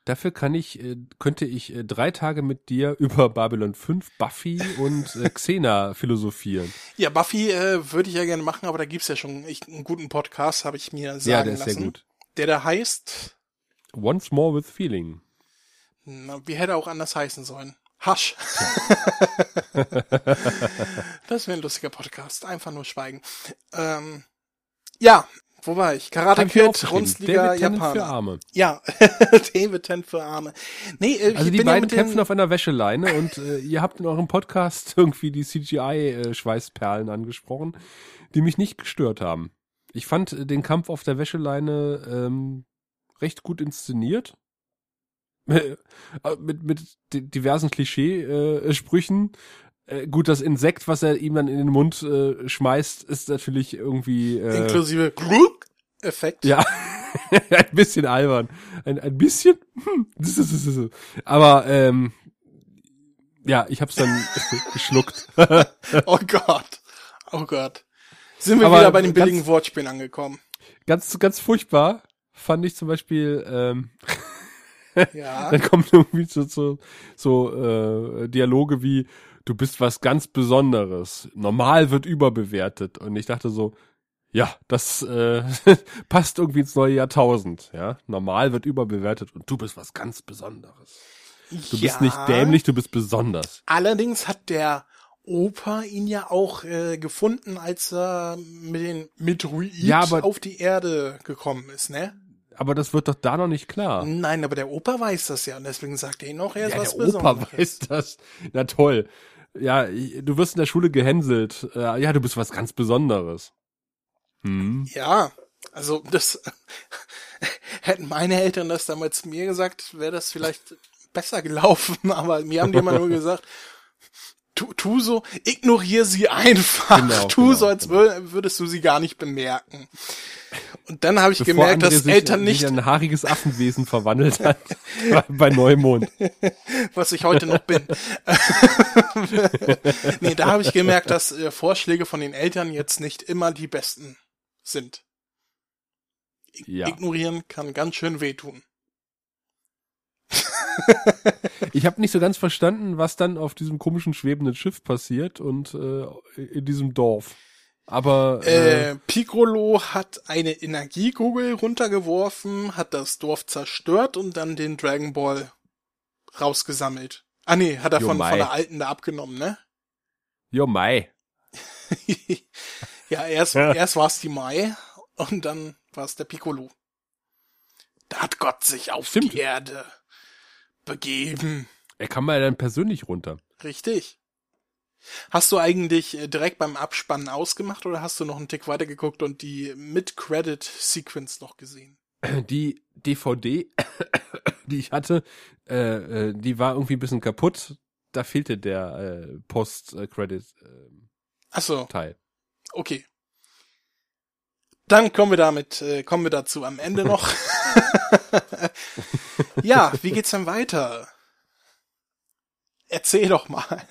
Dafür kann ich, äh, könnte ich äh, drei Tage mit dir über Babylon 5, Buffy und äh, Xena philosophieren. Ja, Buffy äh, würde ich ja gerne machen, aber da gibt's ja schon ich, einen guten Podcast, habe ich mir sagen ja, der ist lassen. sehr gut. Der da heißt, Once more with feeling. na, wie hätte er auch anders heißen sollen? Hush. das wäre ein lustiger Podcast. Einfach nur schweigen. Ähm, ja, wo war ich? Karate Hab Kid, David Tennant für. Arme. Ja, David Tennant für Arme. Nee, äh, Also ich die bin ja beiden mit kämpfen auf einer Wäscheleine und äh, ihr habt in eurem Podcast irgendwie die CGI-Schweißperlen angesprochen, die mich nicht gestört haben. Ich fand äh, den Kampf auf der Wäscheleine ähm, recht gut inszeniert. Äh, mit, mit di- diversen Klischee-Sprüchen. Äh, gut, das Insekt, was er ihm dann in den Mund äh, schmeißt, ist natürlich irgendwie äh, inklusive Glück-Effekt. ja, ein bisschen albern. Ein, ein bisschen? Hm. Aber ähm, ja, ich hab's dann geschluckt. Oh Gott. Oh Gott. Sind wir Aber wieder bei den ganz- billigen Wortspielen angekommen. ganz, ganz furchtbar fand ich zum Beispiel, ähm, Ja. dann kommen irgendwie so, so, so äh, Dialoge wie, du bist was ganz Besonderes. Normal wird überbewertet. Und ich dachte so, ja, das äh, passt irgendwie ins neue Jahrtausend. Ja, normal wird überbewertet und du bist was ganz Besonderes. Du bist nicht dämlich, du bist besonders. Allerdings hat der Opa ihn ja auch äh, gefunden, als er mit den Meteorit Ja, aber- auf die Erde gekommen ist, ne? Aber das wird doch da noch nicht klar. Nein, aber der Opa weiß das ja und deswegen sagt er ihn noch, er ist Ja, was der Opa Besonderes. weiß das. Na toll. Ja, du wirst in der Schule gehänselt. Äh, ja, du bist was ganz Besonderes. Hm. Ja, also das hätten meine Eltern das damals mir gesagt, wäre das vielleicht besser gelaufen, aber mir haben die immer nur gesagt, tu, tu so, ignoriere sie einfach, Genau, tu genau, so, als wür würdest du sie gar nicht bemerken. Und dann habe ich Bevor gemerkt, dass sich, Eltern nicht, in ein haariges Affenwesen verwandelt hat bei- bei Neumond. was ich heute noch bin. nee, da habe ich gemerkt, dass äh, Vorschläge von den Eltern jetzt nicht immer die besten sind. Ja. Ignorieren kann ganz schön wehtun. Ich habe nicht so ganz verstanden, was dann auf diesem komischen schwebenden Schiff passiert und äh, in diesem Dorf. Aber äh, Äh, Piccolo hat eine Energiekugel runtergeworfen, hat das Dorf zerstört und dann den Dragon Ball rausgesammelt. Ah nee, hat er Jo, von, von der alten da abgenommen, ne? jo Mai. ja, erst, Ja. erst war es die Mai und dann war es der Piccolo. Da hat Gott sich auf Stimmt. die Erde begeben. Er kam mal dann persönlich runter. Richtig. Hast du eigentlich äh, direkt beim Abspannen ausgemacht oder hast du noch einen Tick weiter geguckt und die Mid-Credit-Sequence noch gesehen? Die DVD, die ich hatte, äh, äh, die war irgendwie ein bisschen kaputt. Da fehlte der äh, Post-Credit-Teil. Ach so. Okay. Dann kommen wir damit, äh, kommen wir dazu am Ende noch. ja, wie geht's dann weiter? Erzähl doch mal.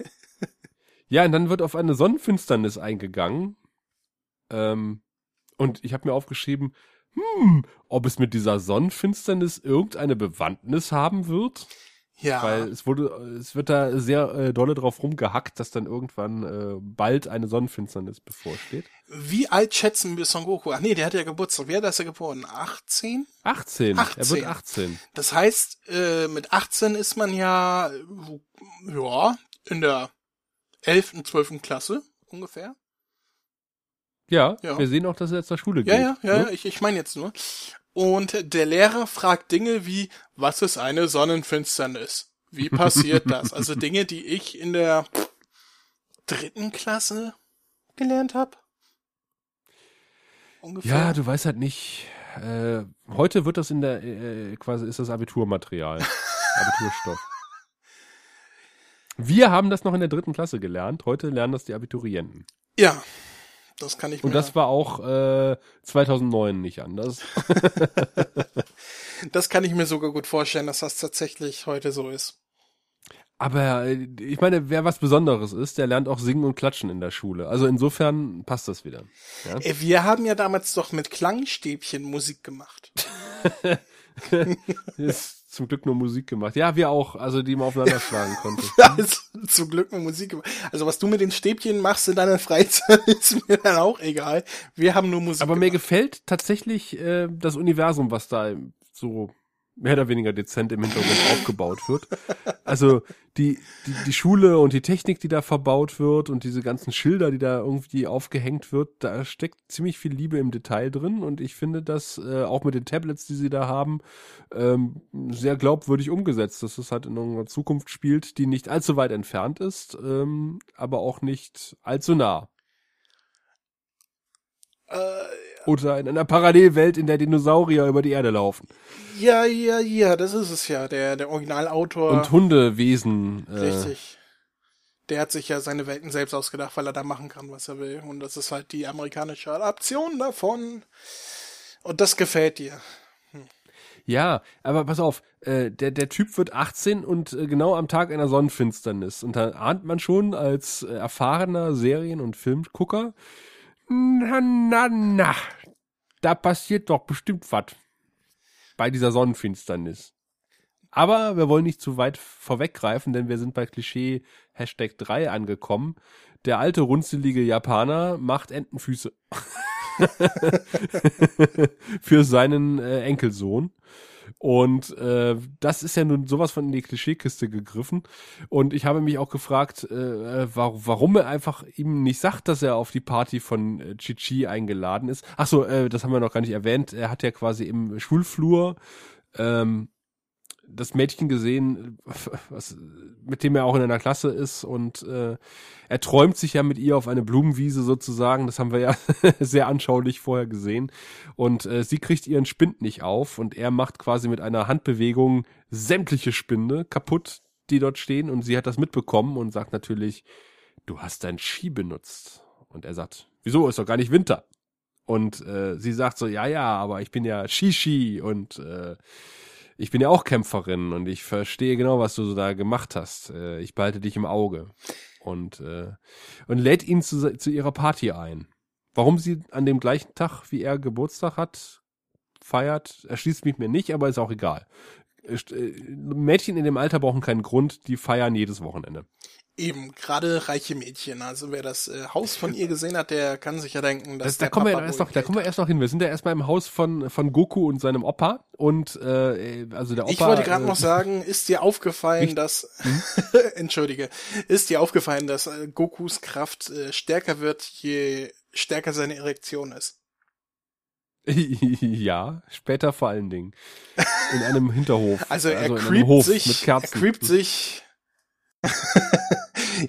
Ja, und dann wird auf eine Sonnenfinsternis eingegangen. Ähm, und ich habe mir aufgeschrieben, hm, ob es mit dieser Sonnenfinsternis irgendeine Bewandtnis haben wird. Ja. Weil es wurde, es wird da sehr äh, dolle drauf rumgehackt, dass dann irgendwann äh, bald eine Sonnenfinsternis bevorsteht. Wie alt schätzen wir Son Goku? Ach nee, der hat ja Geburtstag. Wer ist er geboren? 18? 18. 18. Er wird 18. Das heißt, äh, mit 18 ist man ja, ja, in der 11., 12. Klasse ungefähr. Ja, Ja. wir sehen auch, dass er jetzt zur Schule geht. Ja, ja, ja, ne? ja, ich, ich meine jetzt nur. Und der Lehrer fragt Dinge wie, was ist eine Sonnenfinsternis? Wie passiert das? Also Dinge, die ich in der dritten Klasse gelernt habe. Ungefähr. Ja, du weißt halt nicht. Äh, heute wird das in der äh, quasi ist das Abiturmaterial, Abiturstoff. Wir haben das noch in der dritten Klasse gelernt. Heute lernen das die Abiturienten. ja, das kann ich mir. Und das war auch äh, 2009 nicht anders. das kann ich mir sogar gut vorstellen, dass das tatsächlich heute so ist. Aber äh, ich meine, wer was Besonderes ist, der lernt auch singen und klatschen in der Schule. Also insofern passt das wieder. Ja? Äh, Wir haben ja damals doch mit Klangstäbchen Musik gemacht. Ist zum Glück nur Musik gemacht. Ja, wir auch, also die man aufeinander schlagen konnte. Also, zum Glück mit Musik gemacht. Also was du mit den Stäbchen machst in deiner Freizeit, ist mir dann auch egal. Wir haben nur Musik Aber mir gemacht. gefällt tatsächlich äh, das Universum, was da so mehr oder weniger dezent im Hintergrund aufgebaut wird. Also die, die, die Schule und die Technik, die da verbaut wird und diese ganzen Schilder, die da irgendwie aufgehängt wird, da steckt ziemlich viel Liebe im Detail drin und ich finde das äh, auch mit den Tablets, die sie da haben, ähm, sehr glaubwürdig umgesetzt, dass es halt in irgendeiner Zukunft spielt, die nicht allzu weit entfernt ist, ähm, aber auch nicht allzu nah. Äh, Oder in einer Parallelwelt, in der Dinosaurier über die Erde laufen. ja, ja, ja, das ist es ja. Der, der Originalautor. Und Hundewesen. Äh, Richtig. Der hat sich ja seine Welten selbst ausgedacht, weil er da machen kann, was er will. Und das ist halt die amerikanische Adaption davon. Und das gefällt dir. Ja, aber pass auf, äh, der, der Typ wird 18 und äh, genau am Tag einer Sonnenfinsternis. Und da ahnt man schon als äh, erfahrener Serien- und Filmgucker, na, na, na, da passiert doch bestimmt was bei dieser Sonnenfinsternis. Aber wir wollen nicht zu weit vorweggreifen, denn wir sind bei Klischee Hashtag 3 angekommen. Der alte runzelige Japaner macht Entenfüße. für seinen äh, Enkelsohn. Und äh, das ist ja nun sowas von in die Klischeekiste gegriffen. Und ich habe mich auch gefragt, äh, wa warum er einfach ihm nicht sagt, dass er auf die Party von äh, Chichi eingeladen ist. Ach so, äh, das haben wir noch gar nicht erwähnt. Er hat ja quasi im Schulflur ähm, das Mädchen gesehen, was, mit dem er auch in einer Klasse ist und äh, er träumt sich ja mit ihr auf eine Blumenwiese sozusagen. Das haben wir ja sehr anschaulich vorher gesehen. Und äh, sie kriegt ihren Spind nicht auf und er macht quasi mit einer Handbewegung sämtliche Spinde kaputt, die dort stehen. Und sie hat das mitbekommen und sagt natürlich, du hast dein Ski benutzt. Und er sagt, wieso, ist doch gar nicht Winter. Und äh, sie sagt so, ja, ja, aber ich bin ja Shishi und äh, ich bin ja auch Kämpferin und ich verstehe genau, was du so da gemacht hast. Äh, ich behalte dich im Auge. Und, äh, und lädt ihn zu, zu ihrer Party ein. Warum sie an dem gleichen Tag, wie er Geburtstag hat, feiert, erschließt mich mir nicht, aber ist auch egal. Äh, Mädchen in dem Alter brauchen keinen Grund, die feiern jedes Wochenende. Eben, gerade reiche Mädchen. Also wer das äh, Haus von ihr gesehen hat, der kann sich ja denken, dass Das, da der kommen wir Papa erst wohl noch, da kommen wir erst noch hin. Wir sind ja erstmal im Haus von, von Goku und seinem Opa. Und äh, also der Opa. Ich wollte gerade äh, noch sagen, ist dir aufgefallen, Richt- dass entschuldige, ist dir aufgefallen, dass äh, Gokus Kraft äh, stärker wird, je stärker seine Erektion ist? ja, später vor allen Dingen. In einem Hinterhof. Also er in einem creept sich, er creept sich,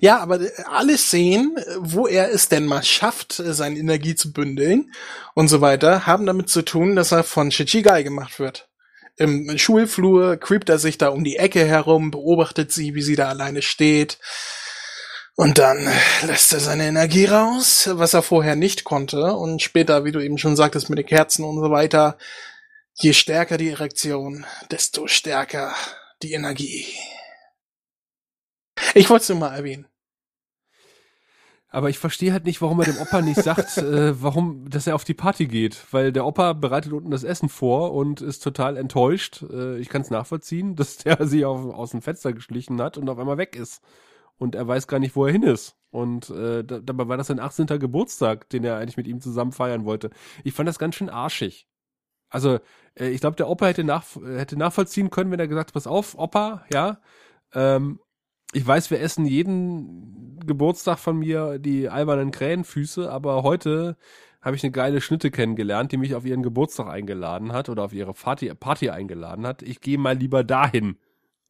Ja, aber alle Szenen, wo er es denn mal schafft, seine Energie zu bündeln und so weiter, haben damit zu tun, dass er von Shichigai gemacht wird. Im Schulflur creept er sich da um die Ecke herum, beobachtet sie, wie sie da alleine steht. Und dann lässt er seine Energie raus, was er vorher nicht konnte. Und später, wie du eben schon sagtest, mit den Kerzen und so weiter, je stärker die Erektion, desto stärker die Energie. Ich wollte es nur mal erwähnen. Aber ich verstehe halt nicht, warum er dem Opa nicht sagt, äh, warum, dass er auf die Party geht. Weil der Opa bereitet unten das Essen vor und ist total enttäuscht. Äh, ich kann es nachvollziehen, dass der sich auf, aus dem Fenster geschlichen hat und auf einmal weg ist. Und er weiß gar nicht, wo er hin ist. Und äh, dabei war das sein 18. Geburtstag, den er eigentlich mit ihm zusammen feiern wollte. Ich fand das ganz schön arschig. Also, äh, ich glaube, der Opa hätte, nach, hätte nachvollziehen können, wenn er gesagt pass auf, Opa, ja, ähm, ich weiß, wir essen jeden Geburtstag von mir die albernen Krähenfüße, aber heute habe ich eine geile Schnitte kennengelernt, die mich auf ihren Geburtstag eingeladen hat oder auf ihre Party, Party eingeladen hat. Ich gehe mal lieber dahin.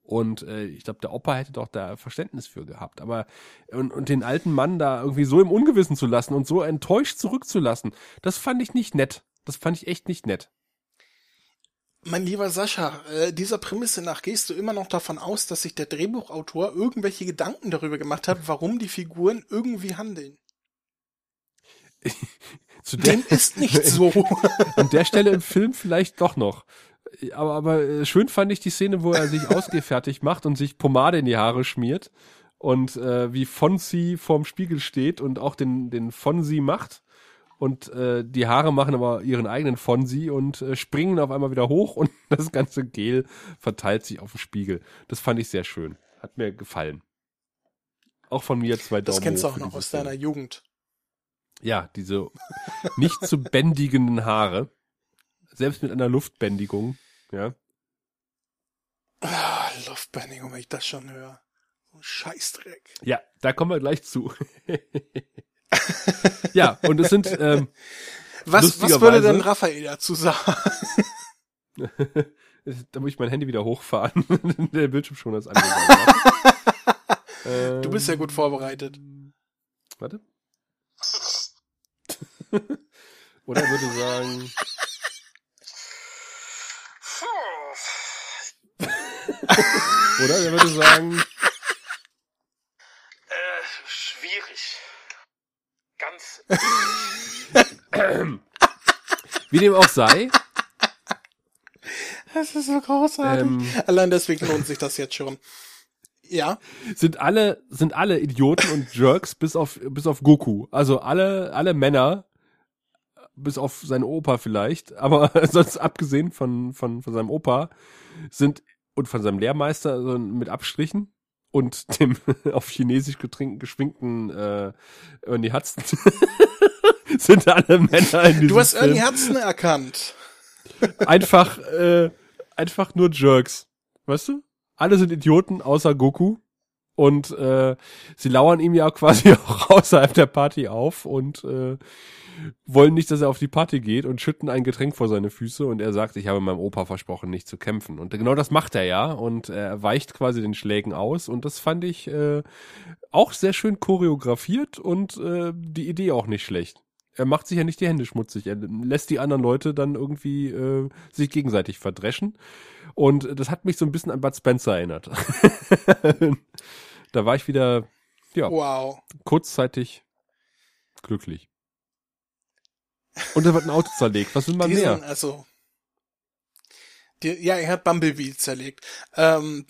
Und äh, ich glaube, der Opa hätte doch da Verständnis für gehabt. Aber und, und den alten Mann da irgendwie so im Ungewissen zu lassen und so enttäuscht zurückzulassen, das fand ich nicht nett. Das fand ich echt nicht nett. Mein lieber Sascha, äh, dieser Prämisse nach gehst du immer noch davon aus, dass sich der Drehbuchautor irgendwelche Gedanken darüber gemacht hat, warum die Figuren irgendwie handeln. Zu Dem ist nicht so. An der Stelle im Film vielleicht doch noch. Aber, aber äh, schön fand ich die Szene, wo er sich ausgefertigt macht und sich Pomade in die Haare schmiert und äh, wie Fonzie vorm Spiegel steht und auch den, den Fonzie macht und äh, die Haare machen aber ihren eigenen Fonsi und äh, springen auf einmal wieder hoch und das ganze Gel verteilt sich auf dem Spiegel. Das fand ich sehr schön. Hat mir gefallen. Auch von mir zwei Daumen. Das kennst du auch noch aus deiner Jugend. Ja, diese nicht zu bändigenden Haare. Selbst mit einer Luftbändigung, ja. Ah, Luftbändigung, wenn ich das schon höre. Scheißdreck. Ja, da kommen wir gleich zu. ja, und es sind. Ähm, was, was würde denn Raphael dazu sagen? da muss ich mein Handy wieder hochfahren. Der Bildschirm schon das angesagt. ähm, du bist ja gut vorbereitet. Warte. Oder würde sagen. Oder er würde sagen. Wie dem auch sei. Das ist so großartig. Ähm, Allein deswegen lohnt sich das jetzt schon. Ja. Sind alle, sind alle Idioten und Jerks bis auf, bis auf Goku. Also alle, alle Männer, bis auf seinen Opa vielleicht, aber sonst abgesehen von, von, von seinem Opa, sind, und von seinem Lehrmeister, also mit Abstrichen, und dem auf Chinesisch getrinken, geschwinkten äh, Ernie Hudson sind alle Männer in diesem Du hast Film. Ernie Hudson erkannt. Einfach, äh, einfach nur Jerks. Weißt du? Alle sind Idioten, außer Goku. Und äh, sie lauern ihm ja quasi auch außerhalb der Party auf und äh, wollen nicht, dass er auf die Party geht und schütten ein Getränk vor seine Füße und er sagt, ich habe meinem Opa versprochen, nicht zu kämpfen. Und genau das macht er ja und er weicht quasi den Schlägen aus und das fand ich äh, auch sehr schön choreografiert und äh, die Idee auch nicht schlecht. Er macht sich ja nicht die Hände schmutzig. Er lässt die anderen Leute dann irgendwie äh, sich gegenseitig verdreschen. Und das hat mich so ein bisschen an Bud Spencer erinnert. da war ich wieder, ja, wow. kurzzeitig glücklich. Und da wird ein Auto zerlegt. Was will man Diesen, mehr? Also, die, ja, er hat Bumblebee zerlegt. Ähm,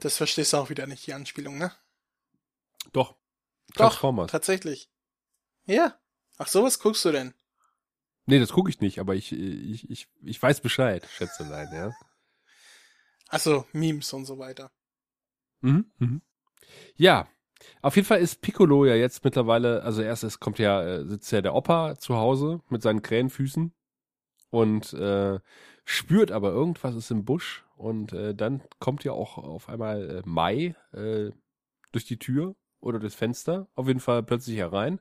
das verstehst du auch wieder nicht, die Anspielung, ne? Doch. Doch, tatsächlich. Ja. Ach, sowas guckst du denn? Nee, das gucke ich nicht, aber ich, ich, ich, ich weiß Bescheid, Schätzelein, ja. Achso, Memes und so weiter. Mhm, mhm. Ja, auf jeden Fall ist Piccolo ja jetzt mittlerweile, also erst es kommt ja, äh, sitzt ja der Opa zu Hause mit seinen Krähenfüßen und äh, spürt aber irgendwas ist im Busch und äh, dann kommt ja auch auf einmal äh, Mai äh, durch die Tür oder durchs Fenster, auf jeden Fall plötzlich herein,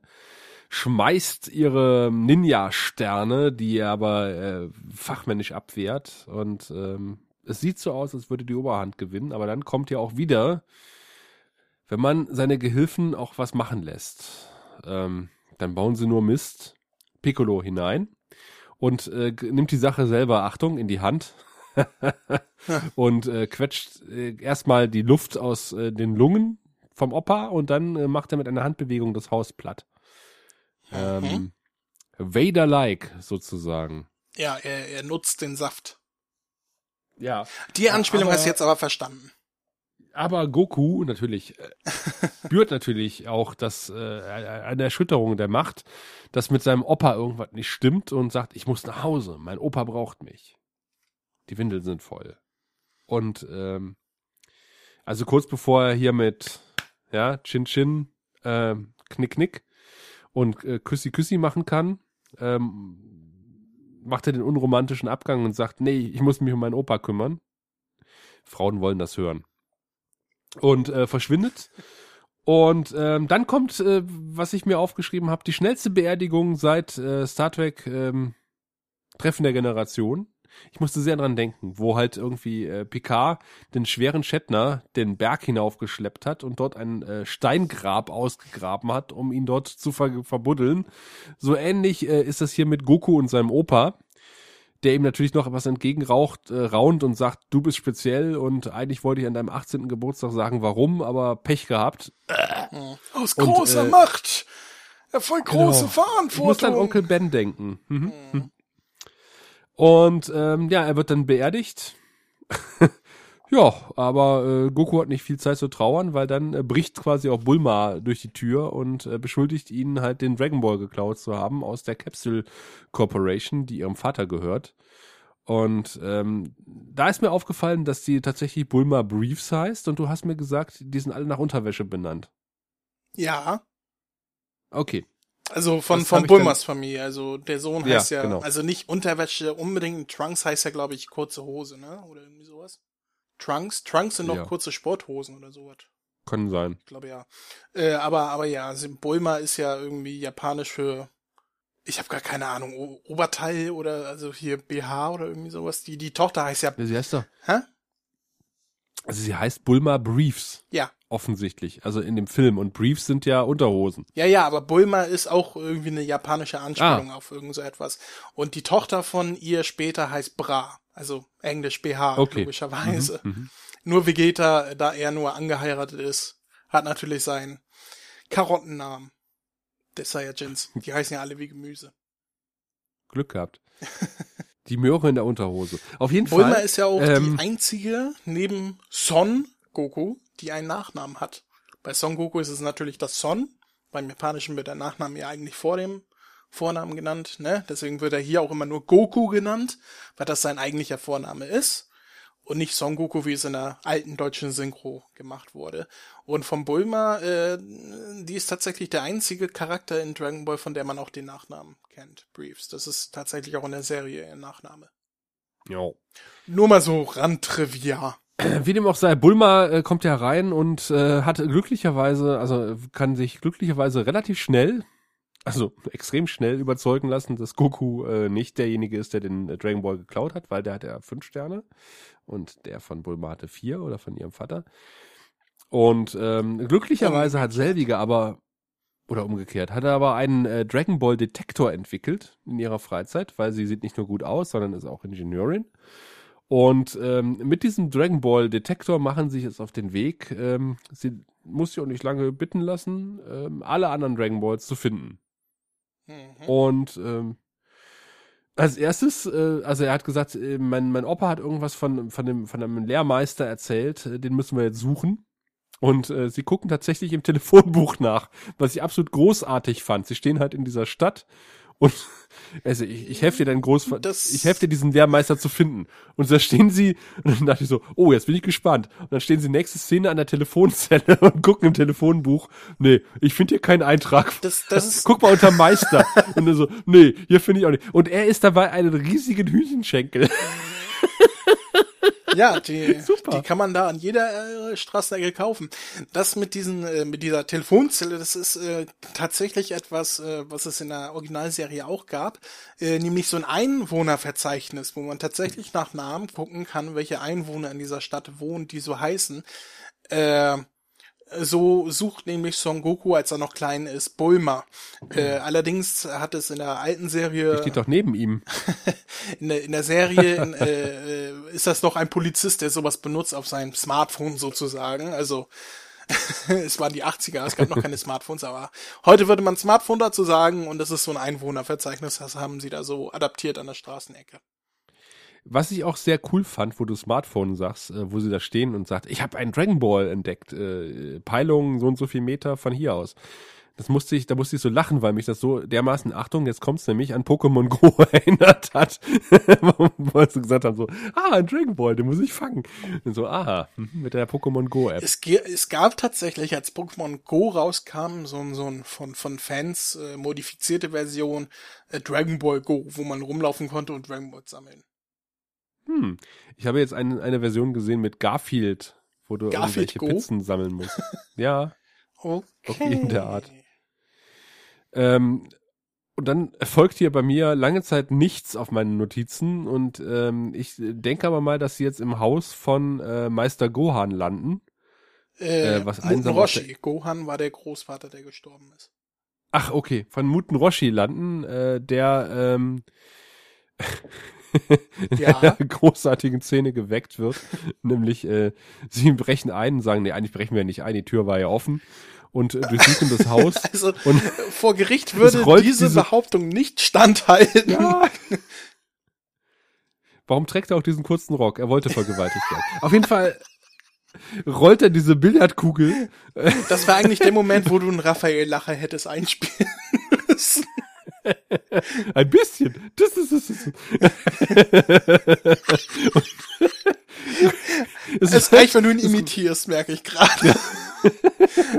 schmeißt ihre Ninja-Sterne, die er aber äh, fachmännisch abwehrt und ähm, es sieht so aus, als würde die Oberhand gewinnen, aber dann kommt ja auch wieder wenn man seine Gehilfen auch was machen lässt, ähm, dann bauen sie nur Mist, Piccolo hinein und äh, nimmt die Sache selber, Achtung, in die Hand und äh, quetscht äh, erstmal die Luft aus äh, den Lungen vom Opa und dann äh, macht er mit einer Handbewegung das Haus platt. Ähm, Vader-like sozusagen. Ja, er, er nutzt den Saft. Ja. Die Anspielung aber, hast du jetzt aber verstanden. Aber Goku natürlich äh, spürt natürlich auch das äh, eine Erschütterung der Macht, dass mit seinem Opa irgendwas nicht stimmt und sagt, ich muss nach Hause, mein Opa braucht mich. Die Windeln sind voll. Und ähm, also kurz bevor er hier mit ja Chin Chin äh, Knick Knick und äh, Küssi Küssi machen kann, ähm, macht er den unromantischen Abgang und sagt, nee, ich muss mich um meinen Opa kümmern. Frauen wollen das hören. Und äh, verschwindet. Und ähm, dann kommt, äh, was ich mir aufgeschrieben habe, die schnellste Beerdigung seit äh, Star Trek ähm, Treffen der Generation. Ich musste sehr dran denken, wo halt irgendwie äh, Picard den schweren Shatner den Berg hinaufgeschleppt hat und dort ein äh, Steingrab ausgegraben hat, um ihn dort zu ver verbuddeln. So ähnlich äh, ist das hier mit Goku und seinem Opa, der ihm natürlich noch etwas entgegenraucht, äh, raunt und sagt, du bist speziell und eigentlich wollte ich an deinem 18. Geburtstag sagen, warum, aber Pech gehabt. Aus Und, großer äh, Macht erfolgt große Genau. Verantwortung. Ich muss an Onkel Ben denken. Mhm. Mhm. Und ähm, ja, er wird dann beerdigt. ja, aber äh, Goku hat nicht viel Zeit zu trauern, weil dann äh, bricht quasi auch Bulma durch die Tür und äh, beschuldigt ihn halt den Dragon Ball geklaut zu haben aus der Capsule Corporation, die ihrem Vater gehört. Und ähm, da ist mir aufgefallen, dass die tatsächlich Bulma Briefs heißt und du hast mir gesagt, die sind alle nach Unterwäsche benannt. Ja, Okay. also von, Das von Bulmas Familie. Also der Sohn Ja, heißt ja, genau. also nicht Unterwäsche unbedingt, Trunks heißt ja, glaube ich, kurze Hose, ne? Oder irgendwie sowas. Trunks? Trunks sind doch Ja. kurze Sporthosen oder sowas. Kann sein. Ich glaube ja. Äh, aber, aber ja, Bulma ist ja irgendwie japanisch für, ich habe gar keine Ahnung, o Oberteil oder also hier BH oder irgendwie sowas. Die, die Tochter heißt ja, sie heißt doch. hä? Also sie heißt Bulma Briefs. Ja. Offensichtlich. Also in dem Film. Und Briefs sind ja Unterhosen. Ja, ja, aber Bulma ist auch irgendwie eine japanische Ah. Anspielung auf irgend so etwas. Und die Tochter von ihr später heißt Bra, also Englisch BH, Okay. logischerweise. Mhm. Nur Vegeta, da er nur angeheiratet ist, hat natürlich seinen Karottennamen des Saiyajins. Die heißen ja alle wie Gemüse. Glück gehabt. Die Möhre in der Unterhose. Auf jeden Bulma Fall. ist ja auch ähm, die einzige neben Son Goku, die einen Nachnamen hat. Bei Son Goku ist es natürlich das Son. Beim Japanischen wird der Nachname ja eigentlich vor dem Vornamen genannt, ne? Deswegen wird er hier auch immer nur Goku genannt, weil das sein eigentlicher Vorname ist. Und nicht Son Goku, wie es in der alten deutschen Synchro gemacht wurde. Und von Bulma, äh, die ist tatsächlich der einzige Charakter in Dragon Ball, von der man auch den Nachnamen kennt. Briefs. Das ist tatsächlich auch in der Serie ihr Nachname. ja. Nur mal so Randtrivia. Wie dem auch sei, Bulma äh, kommt ja rein und äh, hat glücklicherweise, also kann sich glücklicherweise relativ schnell, also extrem schnell überzeugen lassen, dass Goku äh, nicht derjenige ist, der den äh, Dragon Ball geklaut hat, weil der hat ja fünf Sterne und der von Bulma hatte vier oder von ihrem Vater. Und ähm, glücklicherweise hat Selviger aber oder umgekehrt, hat er aber einen äh, Dragon Ball Detektor entwickelt in ihrer Freizeit, weil sie sieht nicht nur gut aus, sondern ist auch Ingenieurin. Und ähm, mit diesem Dragon Ball Detektor machen sie sich jetzt auf den Weg. Ähm, sie muss sich auch nicht lange bitten lassen, ähm, alle anderen Dragon Balls zu finden. Mhm. Und ähm, als erstes, äh, also er hat gesagt, äh, mein, mein Opa hat irgendwas von, von, dem, von einem Lehrmeister erzählt, äh, den müssen wir jetzt suchen. Und äh, sie gucken tatsächlich im Telefonbuch nach, was ich absolut großartig fand. Sie stehen halt in dieser Stadt und also ich, ich helfe dir dann groß, Das- ich helfe dir diesen Lehrmeister zu finden. Und da stehen sie, und dann dachte ich so, oh, jetzt bin ich gespannt. Und dann stehen sie nächste Szene an der Telefonzelle und gucken im Telefonbuch, nee, ich finde hier keinen Eintrag. Das, das ist, Guck mal unter Meister. und er so, nee, hier finde ich auch nicht. Und er ist dabei einen riesigen Hühnchenschenkel. Ja, die, die kann man da an jeder äh, Straßenecke kaufen. Das mit diesen, äh, mit dieser Telefonzelle, das ist äh, tatsächlich etwas, äh, was es in der Originalserie auch gab, äh, nämlich so ein Einwohnerverzeichnis, wo man tatsächlich nach Namen gucken kann, welche Einwohner in dieser Stadt wohnen, die so heißen. Äh, So sucht nämlich Son Goku, als er noch klein ist, Bulma. Äh, allerdings hat es in der alten Serie. Der steht doch neben ihm. in, der, in der Serie in, äh, äh, ist das doch ein Polizist, der sowas benutzt auf seinem Smartphone sozusagen. Also es waren die 80er, es gab noch keine Smartphones, aber heute würde man Smartphone dazu sagen und das ist so ein Einwohnerverzeichnis, das haben sie da so adaptiert an der Straßenecke. Was ich auch sehr cool fand, wo du Smartphone sagst, äh, wo sie da stehen und sagt, ich habe einen Dragon Ball entdeckt, äh, Peilung so und so viel Meter von hier aus. Das musste ich, da musste ich so lachen, weil mich das so dermaßen, Achtung, jetzt kommt's nämlich an Pokémon Go erinnert hat, wo sie gesagt haben, so, ah, ein Dragon Ball, den muss ich fangen. Und so, aha, mhm, mit der Pokémon Go App. Es, es gab tatsächlich, als Pokémon Go rauskam, so ein, so ein von, von Fans äh, modifizierte Version äh, Dragon Ball Go, wo man rumlaufen konnte und Dragon Ball sammeln. Hm. Ich habe jetzt eine, eine Version gesehen mit Garfield, wo du Garfield irgendwelche Go? Pizzen sammeln musst. ja, Okay. auf irgendeine Art. Ähm, und dann erfolgt hier bei mir lange Zeit nichts auf meinen Notizen und ähm, ich denke aber mal, dass sie jetzt im Haus von äh, Meister Gohan landen. Äh, Äh, was Muten Roshi. Gohan war der Großvater, der gestorben ist. Ach, okay, von Muten Roshi landen, äh, der ähm, in Ja. einer großartigen Szene geweckt wird. nämlich, äh, sie brechen ein und sagen, nee, eigentlich brechen wir nicht ein, die Tür war ja offen und äh, durchsuchen das Haus. Also Und vor Gericht würde diese, diese- Behauptung nicht standhalten. Ja. Warum trägt er auch diesen kurzen Rock? Er wollte vergewaltigt werden. Auf jeden Fall rollt er diese Billardkugel. Das war eigentlich der Moment, wo du einen Raphael Lacher hättest einspielen. Ein bisschen. Das ist es. ist- es. Es reicht, wenn du ihn imitierst, merke ich gerade.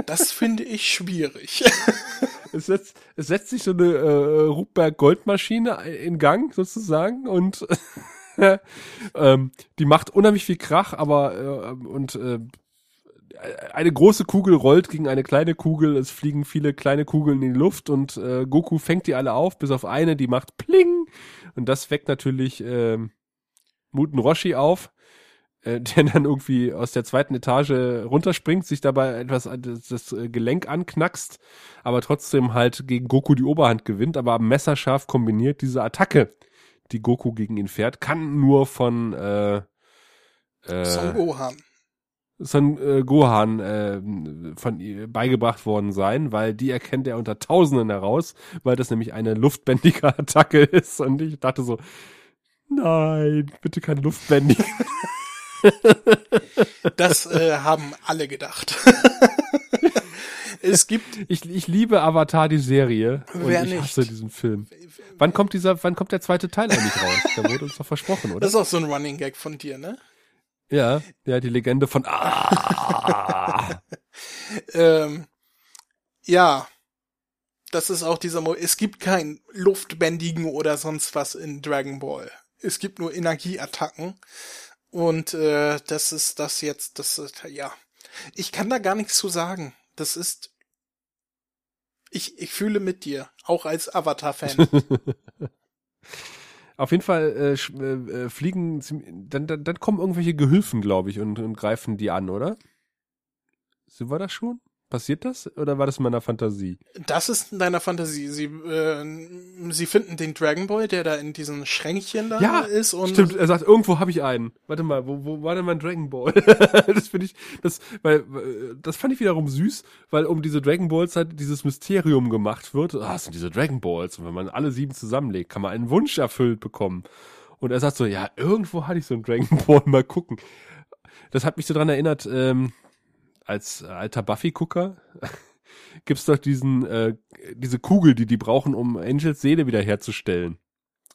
Das finde ich schwierig. es, setzt, es setzt sich so eine äh, Rupberg-Goldmaschine in Gang sozusagen und ähm, die macht unheimlich viel Krach, aber äh, und äh, eine große Kugel rollt gegen eine kleine Kugel, es fliegen viele kleine Kugeln in die Luft und äh, Goku fängt die alle auf, bis auf eine, die macht Pling und das weckt natürlich ähm, Muten Roshi auf, äh, der dann irgendwie aus der zweiten Etage runterspringt, sich dabei etwas an das, das äh, Gelenk anknackst, aber trotzdem halt gegen Goku die Oberhand gewinnt, aber messerscharf kombiniert diese Attacke, die Goku gegen ihn fährt, kann nur von äh, äh, Son Gohan. Son äh, Gohan äh, von ihr beigebracht worden sein, weil die erkennt er unter Tausenden heraus, weil das nämlich eine luftbändige Attacke ist. Und ich dachte so, nein, bitte kein luftbändig. Das äh, haben alle gedacht. es gibt, Ich, ich liebe Avatar, die Serie. Und Wer ich nicht? hasse diesen Film. Wann kommt dieser, wann kommt der zweite Teil eigentlich raus? Der wurde uns doch versprochen, oder? das ist auch so ein Running Gag von dir, ne? Ja, ja, die Legende von Ah. Ähm, ja. Das ist auch dieser Mo Es gibt kein Luftbändigen oder sonst was in Dragon Ball. Es gibt nur Energieattacken. Und äh, das ist das jetzt, das ist, ja. Ich kann da gar nichts zu sagen. Das ist. Ich, ich fühle mit dir, auch als Avatar-Fan. Auf jeden Fall äh, äh, äh, fliegen, dann, dann, dann kommen irgendwelche Gehilfen, glaube ich, und, und greifen die an, oder? Sind wir das schon? Passiert das? Oder war das in meiner Fantasie? Das ist in deiner Fantasie. Sie, äh, sie finden den Dragon Ball, der da in diesen Schränkchen da Ja, ist und Stimmt, er sagt, irgendwo habe ich einen. Warte mal, wo, wo war denn mein Dragon Ball? das finde ich, das, weil, das fand ich wiederum süß, weil um diese Dragon Balls halt dieses Mysterium gemacht wird. Ah, es sind diese Dragon Balls. Und wenn man alle sieben zusammenlegt, kann man einen Wunsch erfüllt bekommen. Und er sagt so, ja, irgendwo hatte ich so einen Dragon Ball, mal gucken. Das hat mich so dran erinnert, ähm, als alter Buffy-Gucker gibt's doch diesen, äh, diese Kugel, die die brauchen, um Angels Seele wiederherzustellen.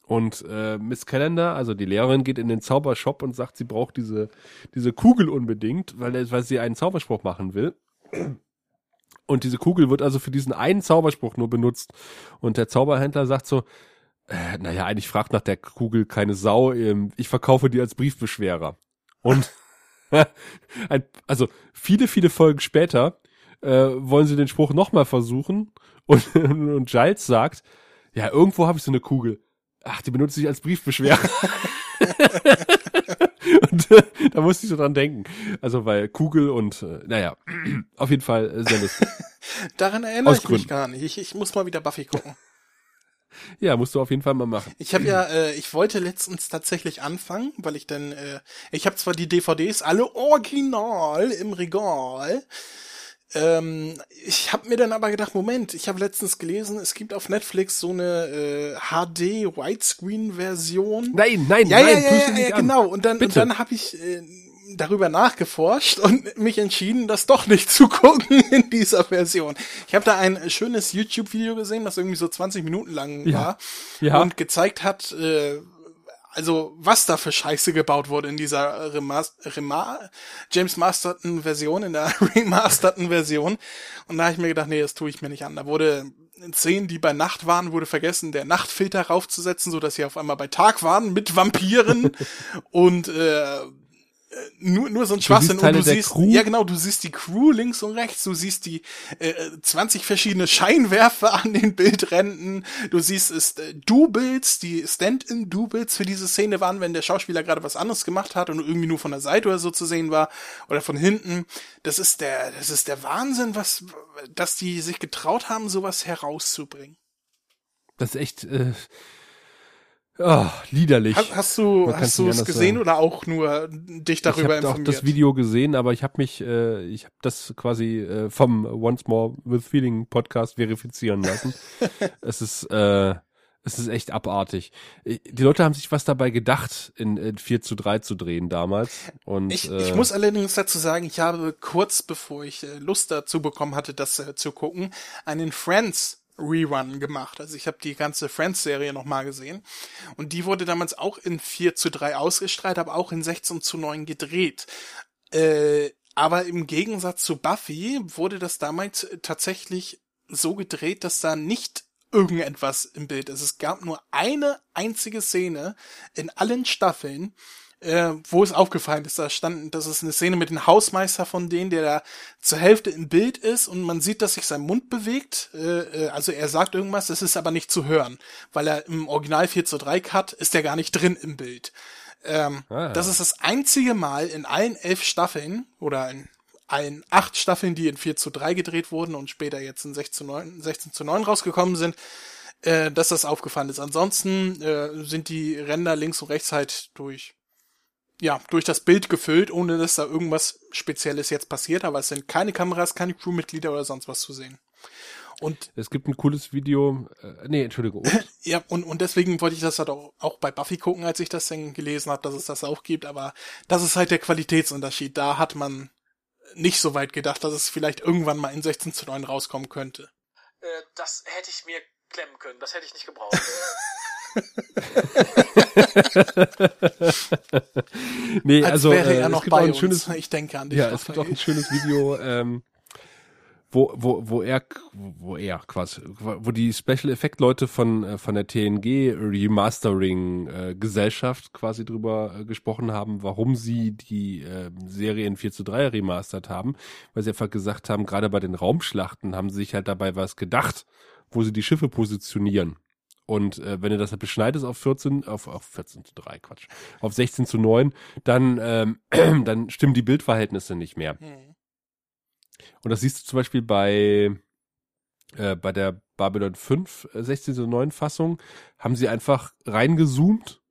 Und äh, Miss Calendar, also die Lehrerin, geht in den Zaubershop und sagt, sie braucht diese, diese Kugel unbedingt, weil, weil sie einen Zauberspruch machen will. Und diese Kugel wird also für diesen einen Zauberspruch nur benutzt. Und der Zauberhändler sagt so, äh, naja, eigentlich fragt nach der Kugel keine Sau, ähm, ich verkaufe die als Briefbeschwerer. Und ein, also viele, viele Folgen später äh, wollen sie den Spruch nochmal versuchen und, und Giles sagt, ja, irgendwo habe ich so eine Kugel. Ach, die benutze ich als Briefbeschwerer. und Und da musste ich so dran denken. Also weil Kugel und äh, naja, auf jeden Fall äh, sehr lustig. Daran erinnere Aus ich mich Gründen. gar nicht. Ich, ich muss mal wieder Buffy gucken. Ja, musst du auf jeden Fall mal machen. Ich habe ja, äh, ich wollte letztens tatsächlich anfangen, weil ich dann, äh, ich habe zwar die DVDs alle original im Regal. Ähm, ich habe mir dann aber gedacht, Moment, ich habe letztens gelesen, es gibt auf Netflix so eine äh, HD Widescreen Version. Nein, nein, ja, nein, ja, ja, ja, ja genau. Und dann, und Bitte. dann habe ich äh, darüber nachgeforscht und mich entschieden, das doch nicht zu gucken in dieser Version. Ich habe da ein schönes YouTube-Video gesehen, das irgendwie so 20 Minuten lang Ja. war Ja. und gezeigt hat, äh, also was da für Scheiße gebaut wurde in dieser Remas Rema James Masterton Version, in der remasterten Version. Und da habe ich mir gedacht, nee, das tue ich mir nicht an. Da wurde in Szenen, die bei Nacht waren, wurde vergessen, der Nachtfilter raufzusetzen, so dass sie auf einmal bei Tag waren mit Vampiren und äh, nur, nur so ein Schwachsinn. Und du siehst, Crew? ja genau, du siehst die Crew links und rechts, du siehst die äh, 20 verschiedene Scheinwerfer an den Bildränden, du siehst es äh, Doubles, die Stand-in-Doubles für diese Szene waren, wenn der Schauspieler gerade was anderes gemacht hat und irgendwie nur von der Seite oder so zu sehen war oder von hinten. Das ist der, das ist der Wahnsinn, was, dass die sich getraut haben, sowas herauszubringen. Das ist echt äh, oh, liederlich. Hast, hast du, hast du es gesehen sagen. oder auch nur dich darüber ich habe auch informiert? das Video gesehen, aber ich habe mich, äh, ich habe das quasi äh, vom Once More with Feeling Podcast verifizieren lassen. es ist, äh, es ist echt abartig. Äh, Die Leute haben sich was dabei gedacht, in, in 4 zu 3 zu drehen damals. Und Ich, äh, ich muss allerdings dazu sagen, ich habe kurz bevor ich äh, Lust dazu bekommen hatte, das äh, zu gucken, einen Friends Rerun gemacht. Also ich habe die ganze Friends-Serie nochmal gesehen. Und die wurde damals auch in 4 zu 3 ausgestrahlt, aber auch in 16 zu 9 gedreht. Äh, aber im Gegensatz zu Buffy wurde das damals tatsächlich so gedreht, dass da nicht irgendetwas im Bild ist. Es gab nur eine einzige Szene in allen Staffeln, äh, wo es aufgefallen ist, da stand, das ist eine Szene mit dem Hausmeister von denen, der da zur Hälfte im Bild ist und man sieht, dass sich sein Mund bewegt. Äh, äh, also er sagt irgendwas, es ist aber nicht zu hören, weil er im Original 4 zu 3 Cut ist er gar nicht drin im Bild. Ähm, Ah. Das ist das einzige Mal in allen elf Staffeln oder in allen acht Staffeln, die in 4 zu 3 gedreht wurden und später jetzt in 16 zu 9, 16 zu 9 rausgekommen sind, äh, dass das aufgefallen ist. Ansonsten äh, sind die Ränder links und rechts halt durch ja, durch das Bild gefüllt, ohne dass da irgendwas Spezielles jetzt passiert, aber es sind keine Kameras, keine Crewmitglieder oder sonst was zu sehen. Und es gibt ein cooles Video, äh, nee, Entschuldigung, und? ja, und, und deswegen wollte ich das halt auch, auch bei Buffy gucken, als ich das dann gelesen habe, dass es das auch gibt, aber das ist halt der Qualitätsunterschied. Da hat man nicht so weit gedacht, dass es vielleicht irgendwann mal in 16 zu 9 rauskommen könnte. Äh, das hätte ich mir klemmen können. Das hätte ich nicht gebraucht. nee, Als also wäre äh, er es noch gibt bei ein uns. schönes, ich denke an dich. Ja, es gibt auch ein schönes Video, ähm, wo, wo, wo er, wo er quasi, wo die Special Effect Leute von, äh, von der TNG Remastering äh, Gesellschaft quasi drüber äh, gesprochen haben, warum sie die äh, Serie in 4 zu 3 remastert haben, weil sie einfach gesagt haben, gerade bei den Raumschlachten haben sie sich halt dabei was gedacht, wo sie die Schiffe positionieren. Und äh, wenn du das halt beschneidest auf 14, auf, auf 14 zu 3, Quatsch, auf 16 zu 9, dann, ähm, dann stimmen die Bildverhältnisse nicht mehr. Hm. Und das siehst du zum Beispiel bei, äh, bei der Babylon 5 äh, 16 zu 9 Fassung, haben sie einfach reingezoomt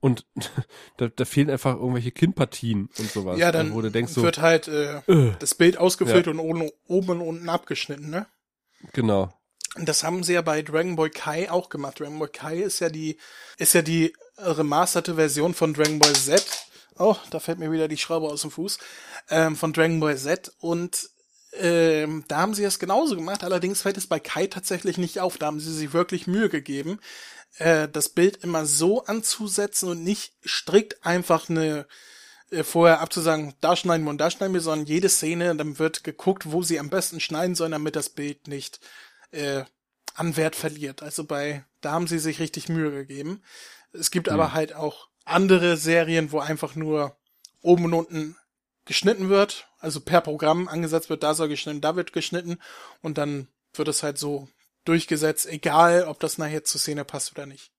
und da, da fehlen einfach irgendwelche Kinnpartien und sowas. Ja, dann wo du denkst so, wird halt äh, äh, das Bild ausgefüllt und oben, oben und unten abgeschnitten, ne? genau. Das haben sie ja bei Dragon Ball Kai auch gemacht. Dragon Ball Kai ist ja die, ist ja die remasterte Version von Dragon Ball Z. Oh, da fällt mir wieder die Schraube aus dem Fuß. Ähm, von Dragon Ball Z. Und ähm, da haben sie es genauso gemacht. Allerdings fällt es bei Kai tatsächlich nicht auf. Da haben sie sich wirklich Mühe gegeben, äh, das Bild immer so anzusetzen und nicht strikt einfach eine äh, vorher abzusagen, da schneiden wir und da schneiden wir, sondern jede Szene, dann wird geguckt, wo sie am besten schneiden sollen, damit das Bild nicht äh, an Wert verliert. Also bei, da haben sie sich richtig Mühe gegeben. Es gibt aber halt auch andere Serien, wo einfach nur oben und unten geschnitten wird, also per Programm angesetzt wird, da soll geschnitten, da wird geschnitten und dann wird es halt so durchgesetzt, egal ob das nachher zur Szene passt oder nicht.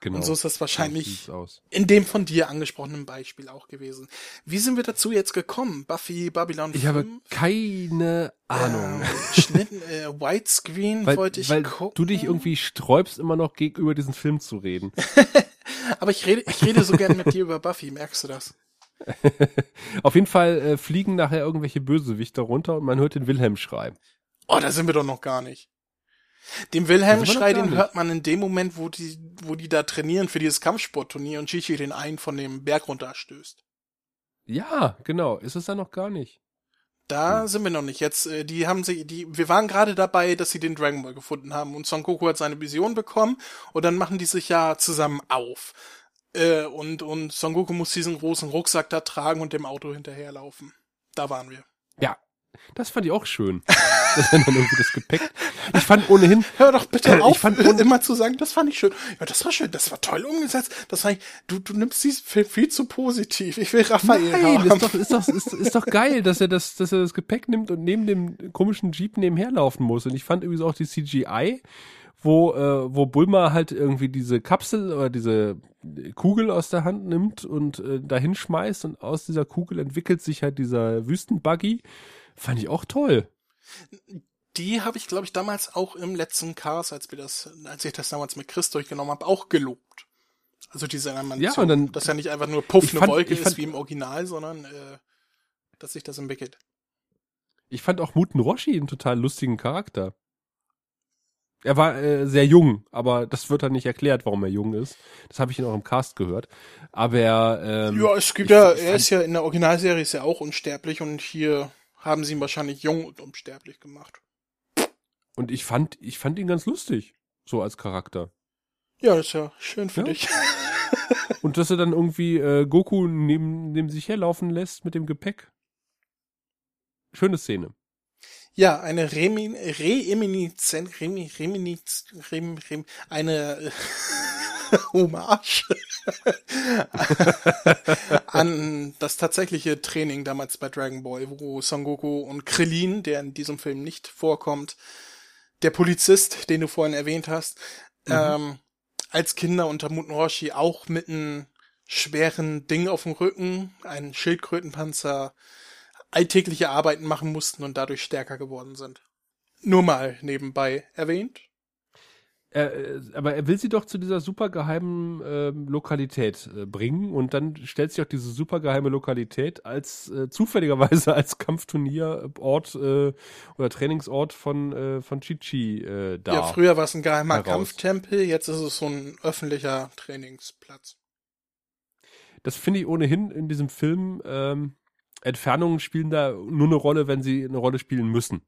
Genau. Und so ist das wahrscheinlich in dem von dir angesprochenen Beispiel auch gewesen. Wie sind wir dazu jetzt gekommen? Buffy, Babylon Ich habe 5? keine Ahnung. Ähm, Schnitten, äh, Widescreen weil wollte ich weil gucken. du dich irgendwie sträubst, immer noch gegenüber diesen Film zu reden. Aber ich rede, ich rede so gern mit dir über Buffy, merkst du das? Auf jeden Fall äh, fliegen nachher irgendwelche Bösewichter runter und man hört den Wilhelm schreien. Oh, da sind wir doch noch gar nicht. Den wir Wilhelm-Schrei, den hört man in dem Moment, wo die, wo die da trainieren für dieses Kampfsportturnier und Chichi den einen von dem Berg runterstößt. Ja, genau. Ist es da noch gar nicht. Da Hm. sind wir noch nicht. Jetzt, äh, die haben sie, die, wir waren gerade dabei, dass sie den Dragon Ball gefunden haben und Son Goku hat seine Vision bekommen und dann machen die sich ja zusammen auf. Äh, und, und Son Goku muss diesen großen Rucksack da tragen und dem Auto hinterherlaufen. Da waren wir. Ja, das fand ich auch schön. dass er dann irgendwie das Gepäck. Ich fand ohnehin, Hör doch bitte Ich auf, immer zu sagen, das fand ich schön. Ja, das war schön, das war toll umgesetzt. Das fand ich, du, du nimmst diesen Film viel zu positiv. Ich will Raphael nein, haben. ist doch, ist doch, ist, ist doch geil, dass er das, dass er das Gepäck nimmt und neben dem komischen Jeep nebenher laufen muss. Und ich fand übrigens auch die CGI, wo, äh, wo Bulma halt irgendwie diese Kapsel oder diese Kugel aus der Hand nimmt und äh, dahin schmeißt und aus dieser Kugel entwickelt sich halt dieser Wüstenbuggy. Fand ich auch toll. Die habe ich, glaube ich, damals auch im letzten Cast, als wir das, als ich das damals mit Chris durchgenommen habe, auch gelobt. Also diese Animation, Ja, und dann- dass ja nicht einfach nur Puff eine fand- Wolke fand- ist wie im Original, sondern äh, dass sich das entwickelt. Ich fand auch Muten Roshi einen total lustigen Charakter. Er war äh, sehr jung, aber das wird dann nicht erklärt, warum er jung ist. Das habe ich in eurem Cast gehört. Aber er, ähm, ja, es gibt ich- ja, er ist ja in der Originalserie ist ja auch unsterblich und hier haben sie ihn wahrscheinlich jung und unsterblich gemacht. und ich fand, ich fand ihn ganz lustig, so als Charakter. Ja, das ist ja schön für Ja. dich. Und dass er dann irgendwie äh, Goku neben, neben sich herlaufen lässt mit dem Gepäck. Schöne Szene. Ja, eine Remin, Reeminiszenz, Remi, Reminiz, Rem, Rem, eine Hommage an das tatsächliche Training damals bei Dragon Ball, wo Son Goku und Krillin, der in diesem Film nicht vorkommt, der Polizist, den du vorhin erwähnt hast, ähm, als Kinder unter Muten Roshi auch mit einem schweren Ding auf dem Rücken, einen Schildkrötenpanzer, alltägliche Arbeiten machen mussten und dadurch stärker geworden sind. Nur mal nebenbei erwähnt. Er, äh, aber er will sie doch zu dieser supergeheimen ähm, Lokalität äh, bringen und dann stellt sich auch diese supergeheime Lokalität als äh, zufälligerweise als Kampfturnierort äh, oder Trainingsort von äh, von Chichi äh, dar. Ja, früher war es ein geheimer heraus. Kampftempel, jetzt ist es so ein öffentlicher Trainingsplatz. Das finde ich ohnehin in diesem Film. Ähm, Entfernungen spielen da nur eine Rolle, wenn sie eine Rolle spielen müssen.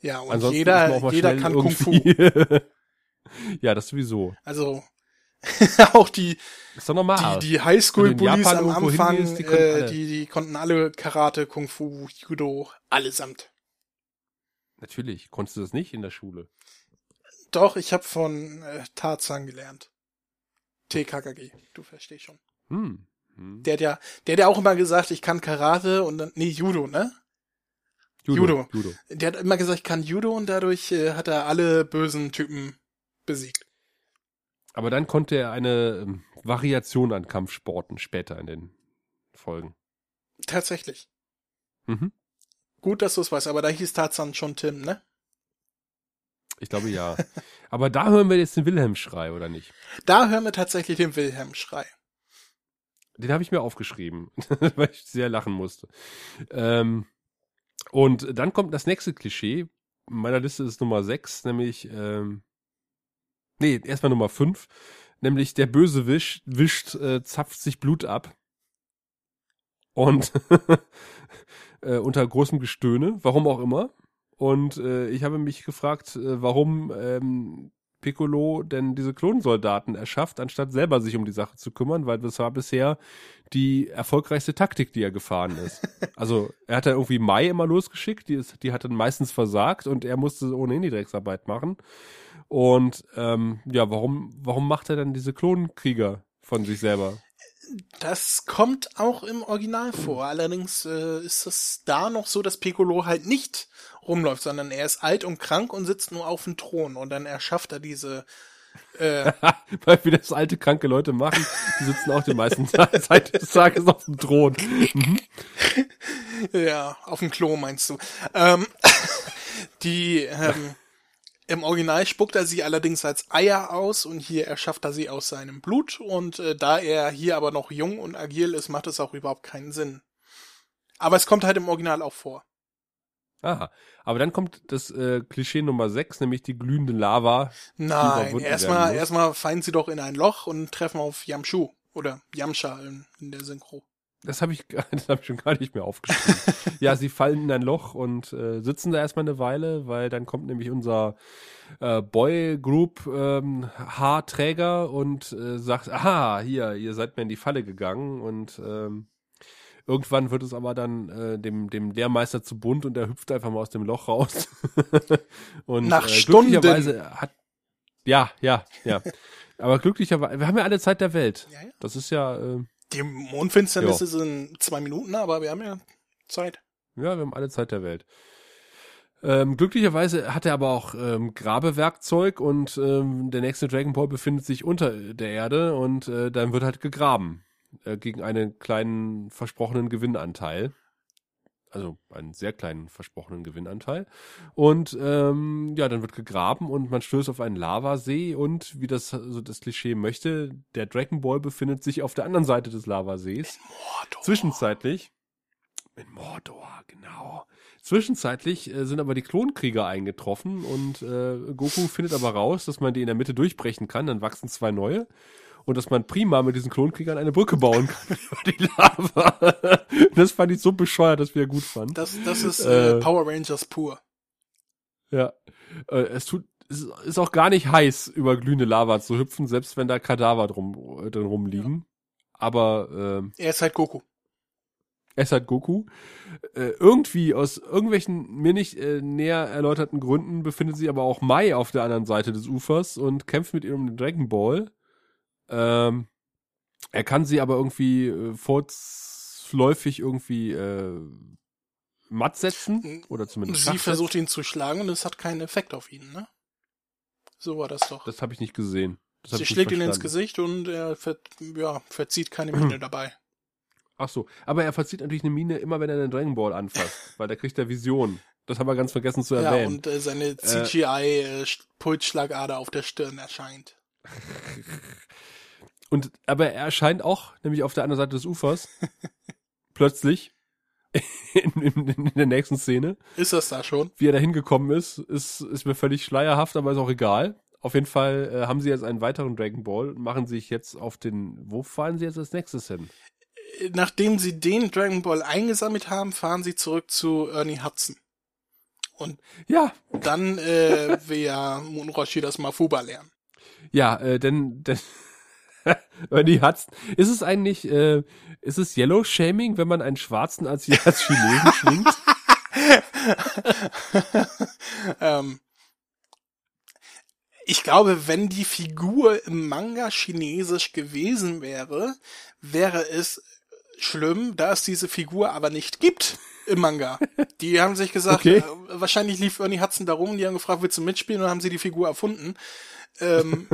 Ja, und Ansonsten jeder, jeder kann Kung Fu. ja, das sowieso. Also auch die, Ist doch normal. die, die Highschool-Bullies am Anfang, hingehst, die äh, die, die konnten alle Karate, Kung Fu, Judo, allesamt. Natürlich. Konntest du das nicht in der Schule? Doch, ich habe von äh, Tarzan gelernt. TKKG, du verstehst schon. Hm. hm. Der hat ja, der hat ja auch immer gesagt, ich kann Karate und dann, nee, Judo, ne? Judo. Judo. Der hat immer gesagt, ich kann Judo und dadurch äh, hat er alle bösen Typen besiegt. Aber dann konnte er eine ähm, Variation an Kampfsporten später in den Folgen. Tatsächlich. Mhm. Gut, dass du es weißt, aber da hieß Tarzan schon Tim, ne? Ich glaube ja. Aber da hören wir jetzt den Wilhelm-Schrei, oder nicht? Da hören wir tatsächlich den Wilhelm-Schrei. Den habe ich mir aufgeschrieben, weil ich sehr lachen musste. Ähm, und dann kommt das nächste Klischee. In meiner Liste ist Nummer 6, nämlich, ähm, nee, erstmal Nummer 5, nämlich der Böse wischt, wischt äh, zapft sich Blut ab. Und äh, unter großem Gestöhne, warum auch immer. Und äh, ich habe mich gefragt, äh, warum ähm, Piccolo denn diese Klonsoldaten erschafft, anstatt selber sich um die Sache zu kümmern, weil das war bisher die erfolgreichste Taktik, die er gefahren ist. Also er hat ja irgendwie Mai immer losgeschickt, die, ist, die hat dann meistens versagt und er musste ohnehin die Drecksarbeit machen. Und ähm, ja, warum, warum macht er dann diese Klonkrieger von sich selber? Das kommt auch im Original vor. Allerdings äh, ist es da noch so, dass Piccolo halt nicht rumläuft, sondern er ist alt und krank und sitzt nur auf dem Thron und dann erschafft er diese Äh, Weil wie das alte, kranke Leute machen, die sitzen auch die meisten Zeit des Tages auf dem Thron. ja, auf dem Klo meinst du. Ähm, die, ähm, im Original spuckt er sie allerdings als Eier aus und hier erschafft er sie aus seinem Blut und äh, da er hier aber noch jung und agil ist, macht es auch überhaupt keinen Sinn. Aber es kommt halt im Original auch vor. Aha. Aber dann kommt das äh, Klischee Nummer 6, nämlich die glühende Lava. Nein, erstmal erstmal fallen sie doch in ein Loch und treffen auf Yamshu oder Yamcha in, in der Synchro. Das habe ich, das hab ich schon gar nicht mehr aufgeschrieben. ja, sie fallen in ein Loch und äh, sitzen da erstmal eine Weile, weil dann kommt nämlich unser äh, Boy Group ähm, Haarträger und äh, sagt, aha, hier, ihr seid mir in die Falle gegangen und ähm, irgendwann wird es aber dann äh, dem, dem Lehrmeister zu bunt und er hüpft einfach mal aus dem Loch raus. und Nach äh, Stunden. glücklicherweise hat ja, ja, ja. Aber glücklicherweise, wir haben ja alle Zeit der Welt. Ja, ja. Das ist ja, äh, Die Mondfinsternis Ja. ist in zwei Minuten, aber wir haben ja Zeit. Ja, wir haben alle Zeit der Welt. Ähm, glücklicherweise hat er aber auch ähm, Grabewerkzeug und ähm, der nächste Dragon Ball befindet sich unter der Erde und äh, dann wird halt gegraben äh, gegen einen kleinen versprochenen Gewinnanteil. Also einen sehr kleinen versprochenen Gewinnanteil. Und ähm, ja, dann wird gegraben und man stößt auf einen Lavasee und wie das so das Klischee möchte, der Dragon Ball befindet sich auf der anderen Seite des Lavasees. Mordor. Zwischenzeitlich. In Mordor, genau. Zwischenzeitlich äh, sind aber die Klonkrieger eingetroffen und äh, Goku findet aber raus, dass man die in der Mitte durchbrechen kann, dann wachsen zwei neue und dass man prima mit diesen Klonkriegern eine Brücke bauen kann über die Lava. das fand ich so bescheuert, dass wir gut fanden. Das, das ist äh, Äh. Power Rangers pur. Ja. Äh, es tut es ist auch gar nicht heiß, über glühende Lava zu hüpfen, selbst wenn da Kadaver drum, äh, drin rumliegen. Aber ähm, Er ist halt Goku. es hat Goku. Äh, irgendwie aus irgendwelchen mir nicht äh, näher erläuterten Gründen befindet sich aber auch Mai auf der anderen Seite des Ufers und kämpft mit ihr um den Dragon Ball. Ähm, er kann sie aber irgendwie äh, vorläufig irgendwie äh, matt setzen oder zumindest Sie versucht ihn zu schlagen und es hat keinen Effekt auf ihn, ne? So war das doch. Das habe ich nicht gesehen. Das Sie schlägt ihn ins. Gesicht und er ver ja, verzieht keine Miene dabei. Ach so, aber er verzieht natürlich eine Mine immer, wenn er den Dragon Ball anfasst, weil da kriegt er Vision. Das haben wir ganz vergessen zu Ja, erwähnen. und äh, seine CGI-Pulsschlagader auf der Stirn erscheint. Und aber er erscheint auch, nämlich auf der anderen Seite des Ufers, plötzlich in, in, in der nächsten Szene. Ist das da schon? Wie er da hingekommen ist, ist, ist mir völlig schleierhaft, aber ist auch egal. Auf jeden Fall äh, haben sie jetzt einen weiteren Dragon Ball und machen sich jetzt auf den. Wo fahren sie jetzt als nächstes hin? Nachdem sie den Dragon Ball eingesammelt haben, fahren sie zurück zu Ernie Hudson. Und Ja, dann äh, will ja Munroshi das Mafuba lernen. ja, äh, denn, denn Ernie Hudson. Ist es eigentlich, äh, ist es Yellow Shaming, wenn man einen Schwarzen als, als Chinesen schwingt? ähm, ich glaube, wenn die Figur im Manga chinesisch gewesen wäre, wäre es schlimm, da es diese Figur aber nicht gibt im Manga. Die haben sich gesagt, Okay. äh, wahrscheinlich lief Ernie Hudson da rum, die haben gefragt, willst du mitspielen und dann haben sie die Figur erfunden. Ähm,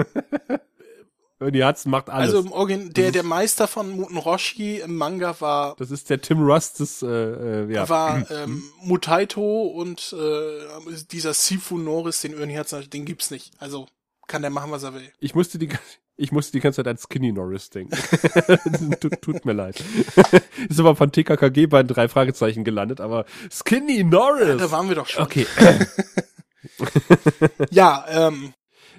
Ernie Hudson macht alles. also der, der Meister von Muten Roshi im Manga war das ist der Tim Rust des, äh, äh, ja. war ähm, Mutaito und äh, dieser Sifu Norris, den Ernie Hudson, den gibt's nicht. Also kann der machen, was er will. Ich musste die, ich musste die ganze Zeit an Skinny Norris denken. tut, tut mir leid. Ist aber von TKKG bei drei Fragezeichen gelandet, aber Skinny Norris. Da waren wir doch schon. okay. Ja, ähm,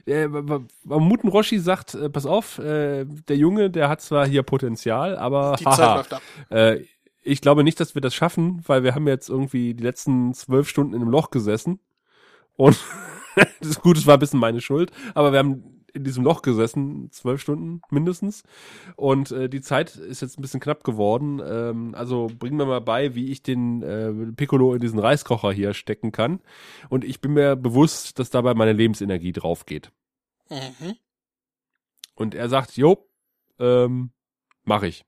äh, Muten Roshi sagt, äh, pass auf, äh, der Junge, der hat zwar hier Potenzial, aber die haha, äh, ich glaube nicht, dass wir das schaffen, weil wir haben jetzt irgendwie die letzten zwölf Stunden in einem Loch gesessen. Und das ist gut, es war ein bisschen meine Schuld, aber wir haben in diesem Loch gesessen, zwölf Stunden mindestens. Und äh, die Zeit ist jetzt ein bisschen knapp geworden. Ähm, also bring mir mal bei, wie ich den äh, Piccolo in diesen Reiskocher hier stecken kann. Und ich bin mir bewusst, dass dabei meine Lebensenergie drauf geht. Mhm. Und er sagt, jo, ähm, mach ich.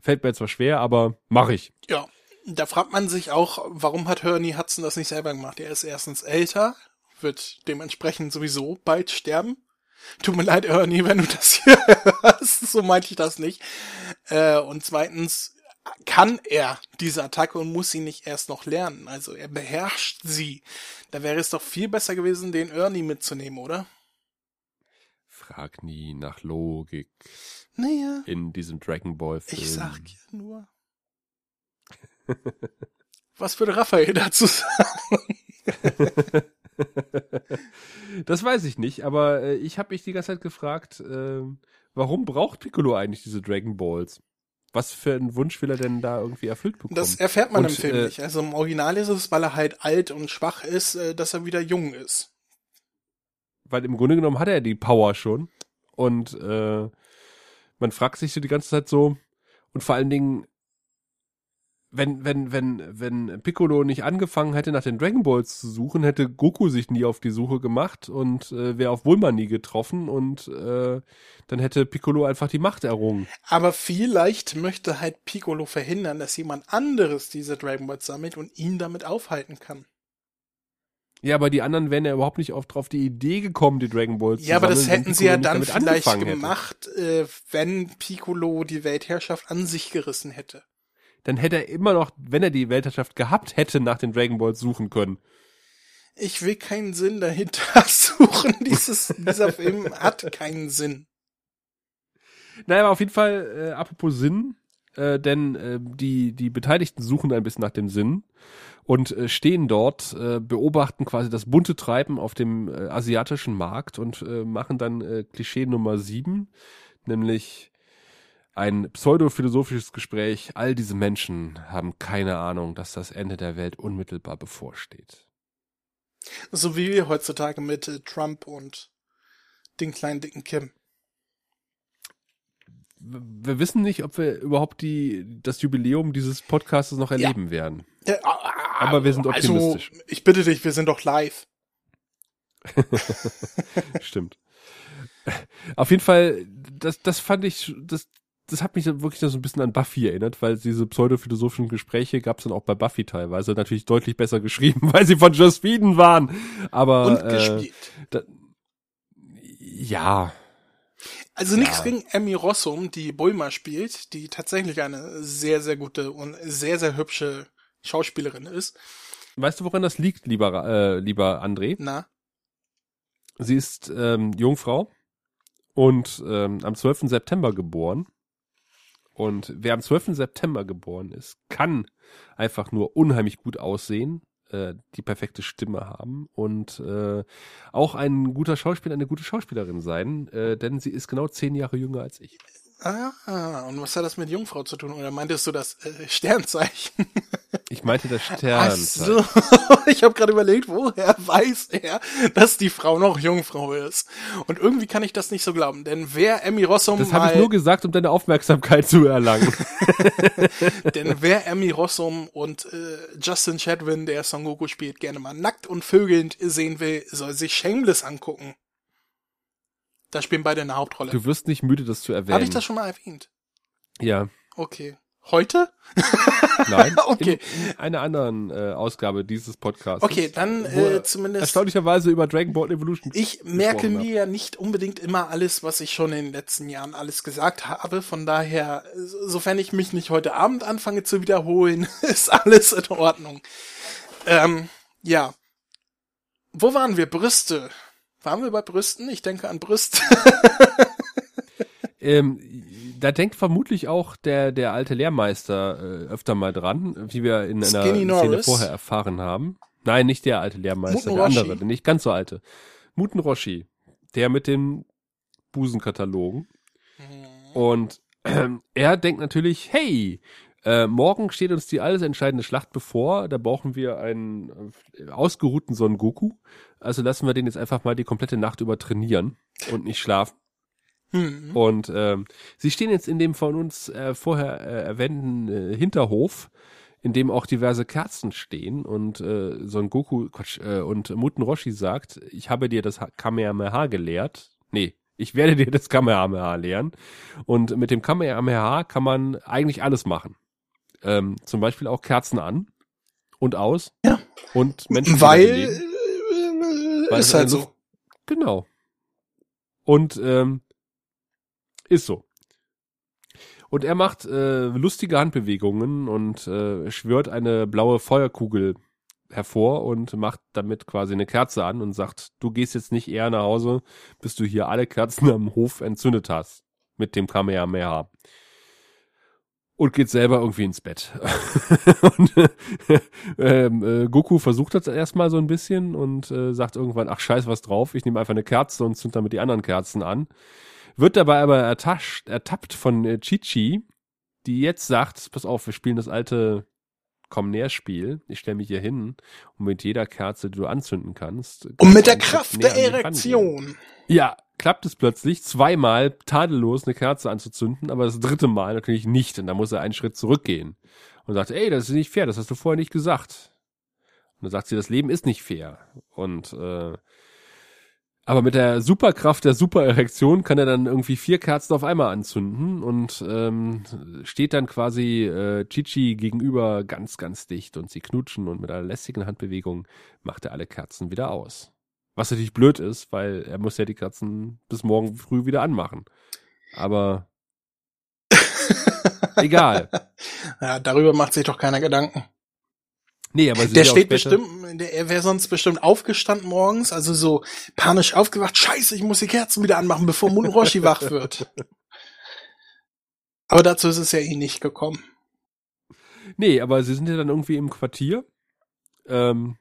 Fällt mir zwar schwer, aber mach ich. Ja, da fragt man sich auch, warum hat Ernie Hudson das nicht selber gemacht? Er ist erstens älter, wird dementsprechend sowieso bald sterben. Tut mir leid, Ernie, wenn du das hier hörst. So meinte ich das nicht. Äh, und zweitens kann er diese Attacke und muss sie nicht erst noch lernen. Also er beherrscht sie. Da wäre es doch viel besser gewesen, den Ernie mitzunehmen, oder? Frag nie nach Logik Naja, in diesem Dragon Ball Film. ich sag ja nur. Was würde Raphael dazu sagen? das weiß ich nicht, aber äh, ich habe mich die ganze Zeit gefragt, äh, warum braucht Piccolo eigentlich diese Dragon Balls? Was für einen Wunsch will er denn da irgendwie erfüllt bekommen? Das erfährt man Und, im Film äh, nicht. Also im Original ist es, weil er halt alt und schwach ist, äh, dass er wieder jung ist. Weil im Grunde genommen hat er die Power schon. Und äh, man fragt sich so die ganze Zeit so, und vor allen Dingen, wenn, wenn, wenn, wenn Piccolo nicht angefangen hätte, nach den Dragon Balls zu suchen, hätte Goku sich nie auf die Suche gemacht und äh, wäre auf Bulma nie getroffen und äh, dann hätte Piccolo einfach die Macht errungen. Aber vielleicht möchte halt Piccolo verhindern, dass jemand anderes diese Dragon Balls sammelt und ihn damit aufhalten kann. Ja, aber die anderen wären ja überhaupt nicht oft drauf die Idee gekommen, die Dragon Balls Ja, zu aber das hätten sie ja dann vielleicht gemacht, äh, wenn Piccolo die Weltherrschaft an sich gerissen hätte. Dann hätte er immer noch, wenn er die Weltherrschaft gehabt hätte, nach den Dragon Balls suchen können. Ich will keinen Sinn dahinter suchen. Dieses, dieser Film hat keinen Sinn. Naja, aber auf jeden Fall, äh, apropos Sinn, äh, denn äh, die, die Beteiligten suchen ein bisschen nach dem Sinn und äh, stehen dort, äh, beobachten quasi das bunte Treiben auf dem äh, asiatischen Markt und äh, machen dann äh, Klischee Nummer sieben, nämlich ein pseudophilosophisches Gespräch. All diese Menschen haben keine Ahnung, dass das Ende der Welt unmittelbar bevorsteht. So wie wir heutzutage mit äh, Trump und den kleinen dicken Kim. Wir wissen nicht, ob wir überhaupt die, das Jubiläum dieses Podcasts noch erleben werden. Ja, Aber wir sind also, optimistisch. ich bitte dich, wir sind doch live. Stimmt. Auf jeden Fall, das, das fand ich, das, das hat mich wirklich so ein bisschen an Buffy erinnert, weil diese pseudophilosophischen Gespräche gab es dann auch bei Buffy teilweise, natürlich deutlich besser geschrieben, weil sie von Joss Whedon waren. Aber Und äh, gespielt. da, ja, Also nichts ja. gegen Emmy Rossum, die Bulma spielt, die tatsächlich eine sehr, sehr gute und sehr, sehr hübsche Schauspielerin ist. weißt du, woran das liegt, lieber, äh, lieber André? Na, Sie ist ähm, Jungfrau und ähm, am 12. September geboren. Und wer am 12. September geboren ist, kann einfach nur unheimlich gut aussehen, äh, die perfekte Stimme haben und äh, auch ein guter Schauspieler, eine gute Schauspielerin sein, äh, denn sie ist genau zehn Jahre jünger als ich. Ah, und was hat das mit Jungfrau zu tun? Oder meintest du das äh, Sternzeichen? Ich meinte das Ach Stern. so, ich habe gerade überlegt, woher weiß er, dass die Frau noch Jungfrau ist? Und irgendwie kann ich das nicht so glauben, denn wer Emmy Rossum Das habe ich nur gesagt, um deine Aufmerksamkeit zu erlangen. denn wer Emmy Rossum und äh, Justin Chadwin, der Son Goku spielt, gerne mal nackt und vögelnd sehen will, soll sich Shameless angucken. Da spielen beide eine Hauptrolle. Du wirst nicht müde, das zu erwähnen. Habe ich das schon mal erwähnt? Ja, Okay. Heute? nein. Okay. In, in einer anderen äh, Ausgabe dieses Podcasts. Okay, dann äh, zumindest. erstaunlicherweise über Dragon Ball Evolution. Ich merke mir ja nicht unbedingt immer alles, was ich schon in den letzten Jahren alles gesagt habe. Von daher, sofern ich mich nicht heute Abend anfange zu wiederholen, ist alles in Ordnung. Ähm, ja. Wo waren wir? Brüste. Waren wir bei Brüsten? Ich denke an Brüste. Ähm, da denkt vermutlich auch der, der alte Lehrmeister äh, öfter mal dran, wie wir in einer Szene vorher erfahren haben. Nein, nicht der alte Lehrmeister, Muten der Roshi? andere, der nicht ganz so alte. Muten Roshi, der mit den Busenkatalogen. Und ähm, er denkt natürlich, hey, äh, morgen steht uns die alles entscheidende Schlacht bevor. Da brauchen wir einen äh, ausgeruhten Son Goku. Also lassen wir den jetzt einfach mal die komplette Nacht über trainieren und nicht schlafen. Hm. Und ähm, sie stehen jetzt in dem von uns äh, vorher äh, erwähnten äh, Hinterhof, in dem auch diverse Kerzen stehen und äh, Son Goku, Quatsch, äh, und Muten Roshi sagt, ich habe dir das Ha- Kamehameha gelehrt. Nee, ich werde dir das Kamehameha lehren. Und mit dem Kamehameha kann man eigentlich alles machen. Ähm, zum Beispiel auch Kerzen an und aus. Ja. Und Menschen Weil, äh, Weil ist halt eine so. Luft- Genau. Und ähm, ist so. Und er macht äh, lustige Handbewegungen und äh, schwört eine blaue Feuerkugel hervor und macht damit quasi eine Kerze an und sagt, du gehst jetzt nicht eher nach Hause, bis du hier alle Kerzen am Hof entzündet hast. Mit dem Kamehameha. Und geht selber irgendwie ins Bett. und ähm, äh, Goku versucht das erstmal so ein bisschen und äh, sagt irgendwann, ach scheiß was drauf, ich nehme einfach eine Kerze und zünd damit die anderen Kerzen an. Wird dabei aber ertascht, ertappt von äh, Chichi, die jetzt sagt, pass auf, wir spielen das alte komm näher Spiel. Ich stelle mich hier hin und mit jeder Kerze, die du anzünden kannst. Und mit der Kraft der Erektion. Ja, klappt es plötzlich zweimal tadellos eine Kerze anzuzünden, aber das dritte Mal natürlich nicht. Und da muss er einen Schritt zurückgehen und sagt, ey, das ist nicht fair, das hast du vorher nicht gesagt. Und dann sagt sie, das Leben ist nicht fair. Und äh, aber mit der Superkraft der Supererektion kann er dann irgendwie vier Kerzen auf einmal anzünden und ähm, steht dann quasi äh, Chichi gegenüber ganz, ganz dicht und sie knutschen und mit einer lästigen Handbewegung macht er alle Kerzen wieder aus. Was natürlich blöd ist, weil er muss ja die Kerzen bis morgen früh wieder anmachen. Aber egal. Ja, darüber macht sich doch keiner Gedanken. Nee, aber sie der steht bestimmt, der, er wäre sonst bestimmt aufgestanden morgens, also so panisch aufgewacht, scheiße, ich muss die Kerzen wieder anmachen, bevor Munroshi wach wird. Aber dazu ist es ja eh nicht gekommen. Nee, aber sie sind ja dann irgendwie im Quartier. Ähm,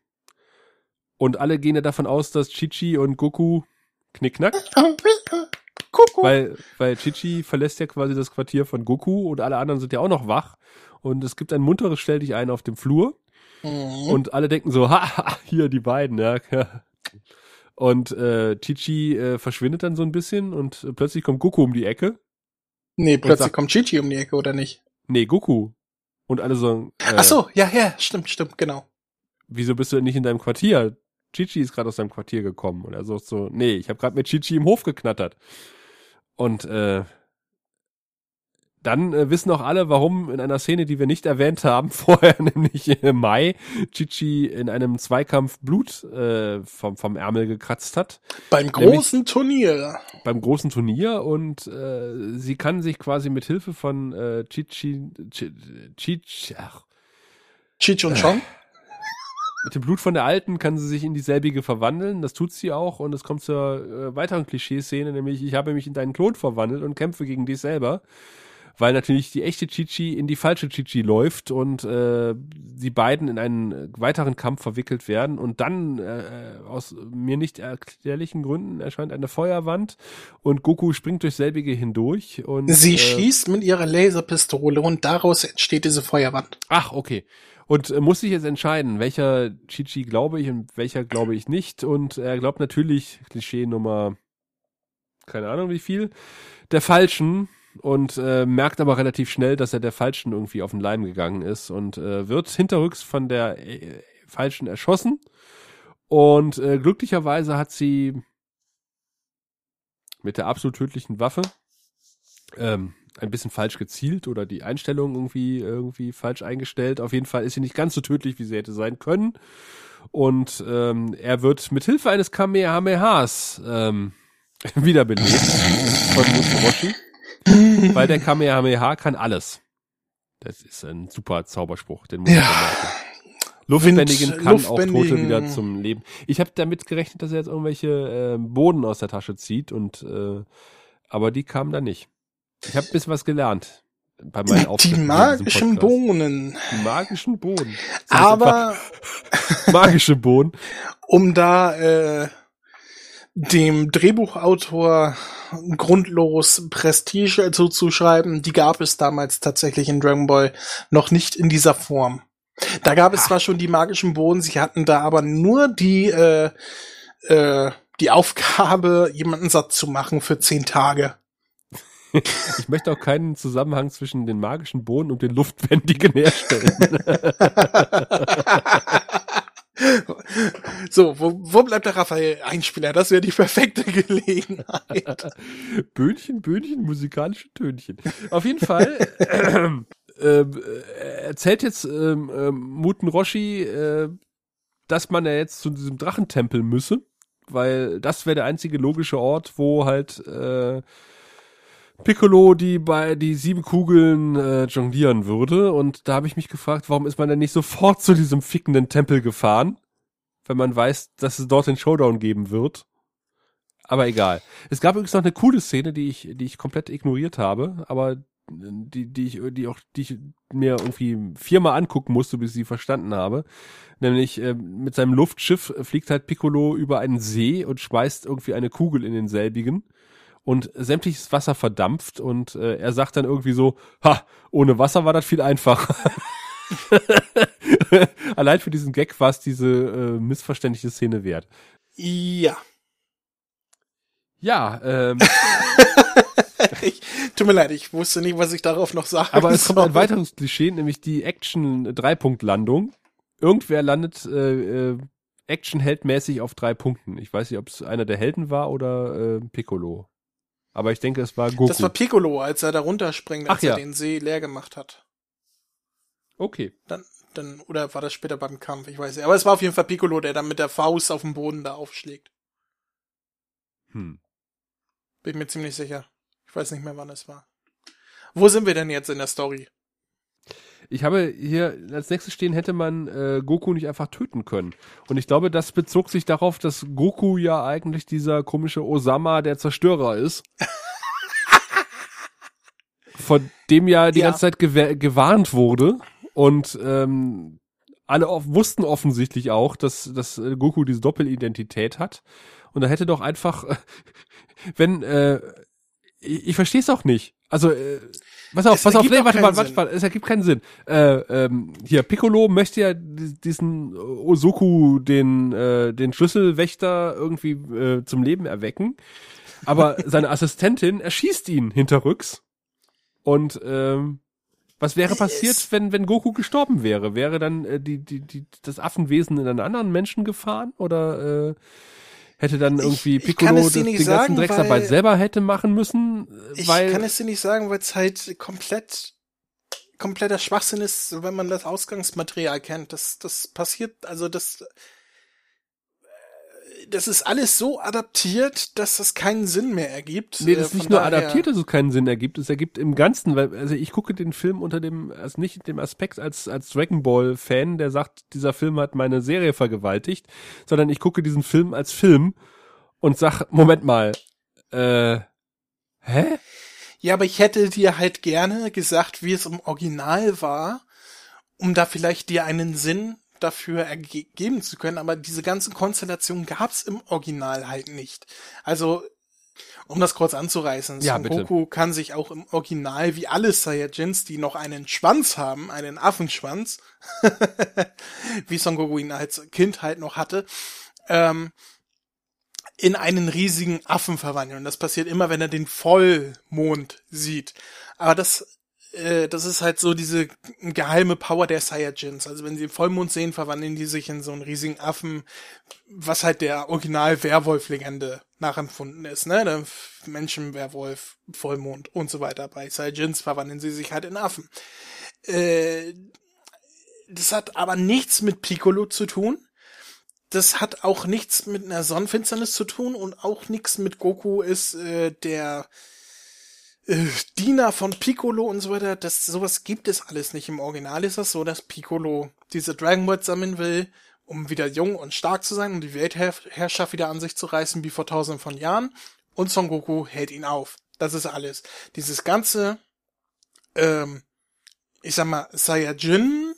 und alle gehen ja davon aus, dass Chichi und Goku knickknack. Weil, weil Chichi verlässt ja quasi das Quartier von Goku und alle anderen sind ja auch noch wach. Und es gibt ein munteres Stell dich ein auf dem Flur. Mhm. Und alle denken so, ha, hier die beiden, ja. Und äh, Chichi äh, verschwindet dann so ein bisschen und äh, plötzlich kommt Goku um die Ecke. Nee, plötzlich sagt, kommt Chichi um die Ecke, oder nicht? Nee, Goku. Und alle so. Äh, Ach so, ja, ja, stimmt, stimmt, genau. Wieso bist du denn nicht in deinem Quartier? Chichi ist gerade aus seinem Quartier gekommen. Und er sagt so, nee, ich habe gerade mit Chichi im Hof geknattert. Und äh, dann äh, wissen auch alle, warum in einer Szene, die wir nicht erwähnt haben, vorher nämlich im Mai, Chichi in einem Zweikampf Blut äh, vom, vom Ärmel gekratzt hat. Beim großen nämlich, Turnier. Beim großen Turnier und äh, sie kann sich quasi mit Hilfe von äh, Chichi, Chichi, ach. Chichi und Chong? Mit dem Blut von der Alten kann sie sich in dieselbige verwandeln. Das tut sie auch. Und es kommt zur äh, weiteren Klischeeszene, nämlich ich habe mich in deinen Klon verwandelt und kämpfe gegen dich selber weil natürlich die echte Chichi in die falsche Chichi läuft und äh, die beiden in einen weiteren Kampf verwickelt werden und dann äh, aus mir nicht erklärlichen Gründen erscheint eine Feuerwand und Goku springt durch selbige hindurch und sie äh, schießt mit ihrer Laserpistole und daraus entsteht diese Feuerwand. Ach, okay. Und äh, muss sich jetzt entscheiden, welcher Chichi glaube ich und welcher glaube ich nicht. Und er glaubt natürlich, Klischee Nummer, keine Ahnung wie viel, der falschen und äh, merkt aber relativ schnell, dass er der Falschen irgendwie auf den Leim gegangen ist und äh, wird hinterrücks von der äh, Falschen erschossen. Und äh, glücklicherweise hat sie mit der absolut tödlichen Waffe ähm, ein bisschen falsch gezielt oder die Einstellung irgendwie irgendwie falsch eingestellt. Auf jeden Fall ist sie nicht ganz so tödlich, wie sie hätte sein können. Und ähm, er wird mit Hilfe eines Kamehamehas ähm, wiederbelebt von Musoroshi. Weil der Kamehameha kann alles. Das ist ein super Zauberspruch, den muss ja. Luftbändigen kann Luftbändigen. auch Tote wieder zum Leben. Ich habe damit gerechnet, dass er jetzt irgendwelche äh, Boden aus der Tasche zieht und äh, aber die kamen da nicht. Ich habe ein bisschen was gelernt bei meinen Auftritten. Die magischen Bohnen. Die magischen Bohnen. Aber magische Bohnen. Um da äh, dem Drehbuchautor grundlos Prestige zuzuschreiben, die gab es damals tatsächlich in Dragon Ball noch nicht in dieser Form. Da gab es zwar schon die magischen Bohnen, sie hatten da aber nur die äh, äh, die Aufgabe, jemanden satt zu machen für zehn Tage. Ich möchte auch keinen Zusammenhang zwischen den magischen Bohnen und den Luftwendigen herstellen. So, wo, wo bleibt der Raphael-Einspieler? Das wäre die perfekte Gelegenheit. Böhnchen, Böhnchen, musikalische Tönchen. Auf jeden Fall äh, äh, erzählt jetzt äh, Muten Roshi, äh, dass man ja jetzt zu diesem Drachentempel müsse, weil das wäre der einzige logische Ort, wo halt äh, Piccolo die bei die sieben Kugeln äh, jonglieren würde. Und da habe ich mich gefragt, warum ist man denn nicht sofort zu diesem fickenden Tempel gefahren, wenn man weiß, dass es dort den Showdown geben wird. Aber egal. Es gab übrigens noch eine coole Szene, die ich, die ich komplett ignoriert habe, aber die, die ich, die auch, die ich mir irgendwie viermal angucken musste, bis ich sie verstanden habe. Nämlich äh, mit seinem Luftschiff fliegt halt Piccolo über einen See und schmeißt irgendwie eine Kugel in denselbigen und sämtliches Wasser verdampft und äh, er sagt dann irgendwie so, ha, ohne Wasser war das viel einfacher. Allein für diesen Gag war es diese äh, missverständliche Szene wert. Ja. Ja, ähm, ich, tut mir leid, ich wusste nicht, was ich darauf noch sagen aber es kommt ein weiteres Klischee, nämlich die Action-Dreipunkt-Landung. Irgendwer landet äh, äh, Action-Heldmäßig auf drei Punkten. Ich weiß nicht, ob es einer der Helden war oder äh, Piccolo. Aber ich denke, es war Goku. Das war Piccolo, als er da runterspringt, als Ach ja. er den See leer gemacht hat. okay. Dann, dann, oder war das später beim Kampf? Ich weiß nicht. Aber es war auf jeden Fall Piccolo, der dann mit der Faust auf dem Boden da aufschlägt. Hm. Bin mir ziemlich sicher. Ich weiß nicht mehr, wann es war. Wo sind wir denn jetzt in der Story? Ich habe hier als nächstes stehen, hätte man äh, Goku nicht einfach töten können. Und ich glaube, das bezog sich darauf, dass Goku ja eigentlich dieser komische Osama der Zerstörer ist. Von dem ja die Ja. ganze Zeit gewa- gewarnt wurde. Und ähm, alle wussten offensichtlich auch, dass, dass äh, Goku diese Doppelidentität hat. Und da hätte doch einfach, wenn, äh, ich, ich verstehe es auch nicht. Also, äh, pass auf, Es pass auf, nee, warte mal, warte mal, es ergibt keinen Sinn. Äh, ähm, hier, Piccolo möchte ja di- diesen Osoku, den, äh, den Schlüsselwächter irgendwie äh, zum Leben erwecken. Aber seine Assistentin erschießt ihn hinterrücks. Und ähm, was wäre passiert, wenn, wenn Goku gestorben wäre? Wäre dann äh, die, die, die, das Affenwesen in einen anderen Menschen gefahren? Oder äh, hätte dann Ich- irgendwie ich Piccolo kann es das, den ganzen sagen, Drecksarbeit selber hätte machen müssen? Ich weil, kann es dir nicht sagen, weil es halt komplett kompletter Schwachsinn ist, wenn man das Ausgangsmaterial kennt. Das, das passiert, also das, das ist alles so adaptiert, dass das keinen Sinn mehr ergibt. Nee, Äh, das ist nicht nur adaptiert, dass es keinen Sinn ergibt. Es ergibt im Ganzen, weil, also ich gucke den Film unter dem, also nicht dem Aspekt als, als Dragon Ball Fan, der sagt, dieser Film hat meine Serie vergewaltigt, sondern ich gucke diesen Film als Film und sag, Moment mal, äh, hä? Ja, aber ich hätte dir halt gerne gesagt, wie es im Original war, um da vielleicht dir einen Sinn dafür erge- geben zu können, aber diese ganze Konstellation gab's im Original halt nicht. Also, um das kurz anzureißen, Ja, Son bitte. Goku kann sich auch im Original, wie alle Saiyajins, die noch einen Schwanz haben, einen Affenschwanz, wie Son Goku ihn als Kind halt noch hatte, ähm, in einen riesigen Affen verwandeln. Und das passiert immer, wenn er den Vollmond sieht. Aber das, äh, das ist halt so diese geheime Power der Saiyajins. Also wenn sie Vollmond sehen, verwandeln die sich in so einen riesigen Affen, was halt der Original-Werwolf-Legende nachempfunden ist, ne? Der Menschen, Werwolf, Vollmond und so weiter. Bei Saiyajins verwandeln sie sich halt in Affen. Äh, das hat aber nichts mit Piccolo zu tun das hat auch nichts mit einer Sonnenfinsternis zu tun und auch nichts mit Goku ist äh, der äh, Diener von Piccolo und so weiter. Das sowas gibt es alles nicht. Im Original ist das so, dass Piccolo diese Dragon Ball sammeln will, um wieder jung und stark zu sein und die Weltherrschaft wieder an sich zu reißen wie vor tausenden von Jahren. Und Son Goku hält ihn auf. Das ist alles. Dieses ganze, ähm, ich sag mal, Saiyajin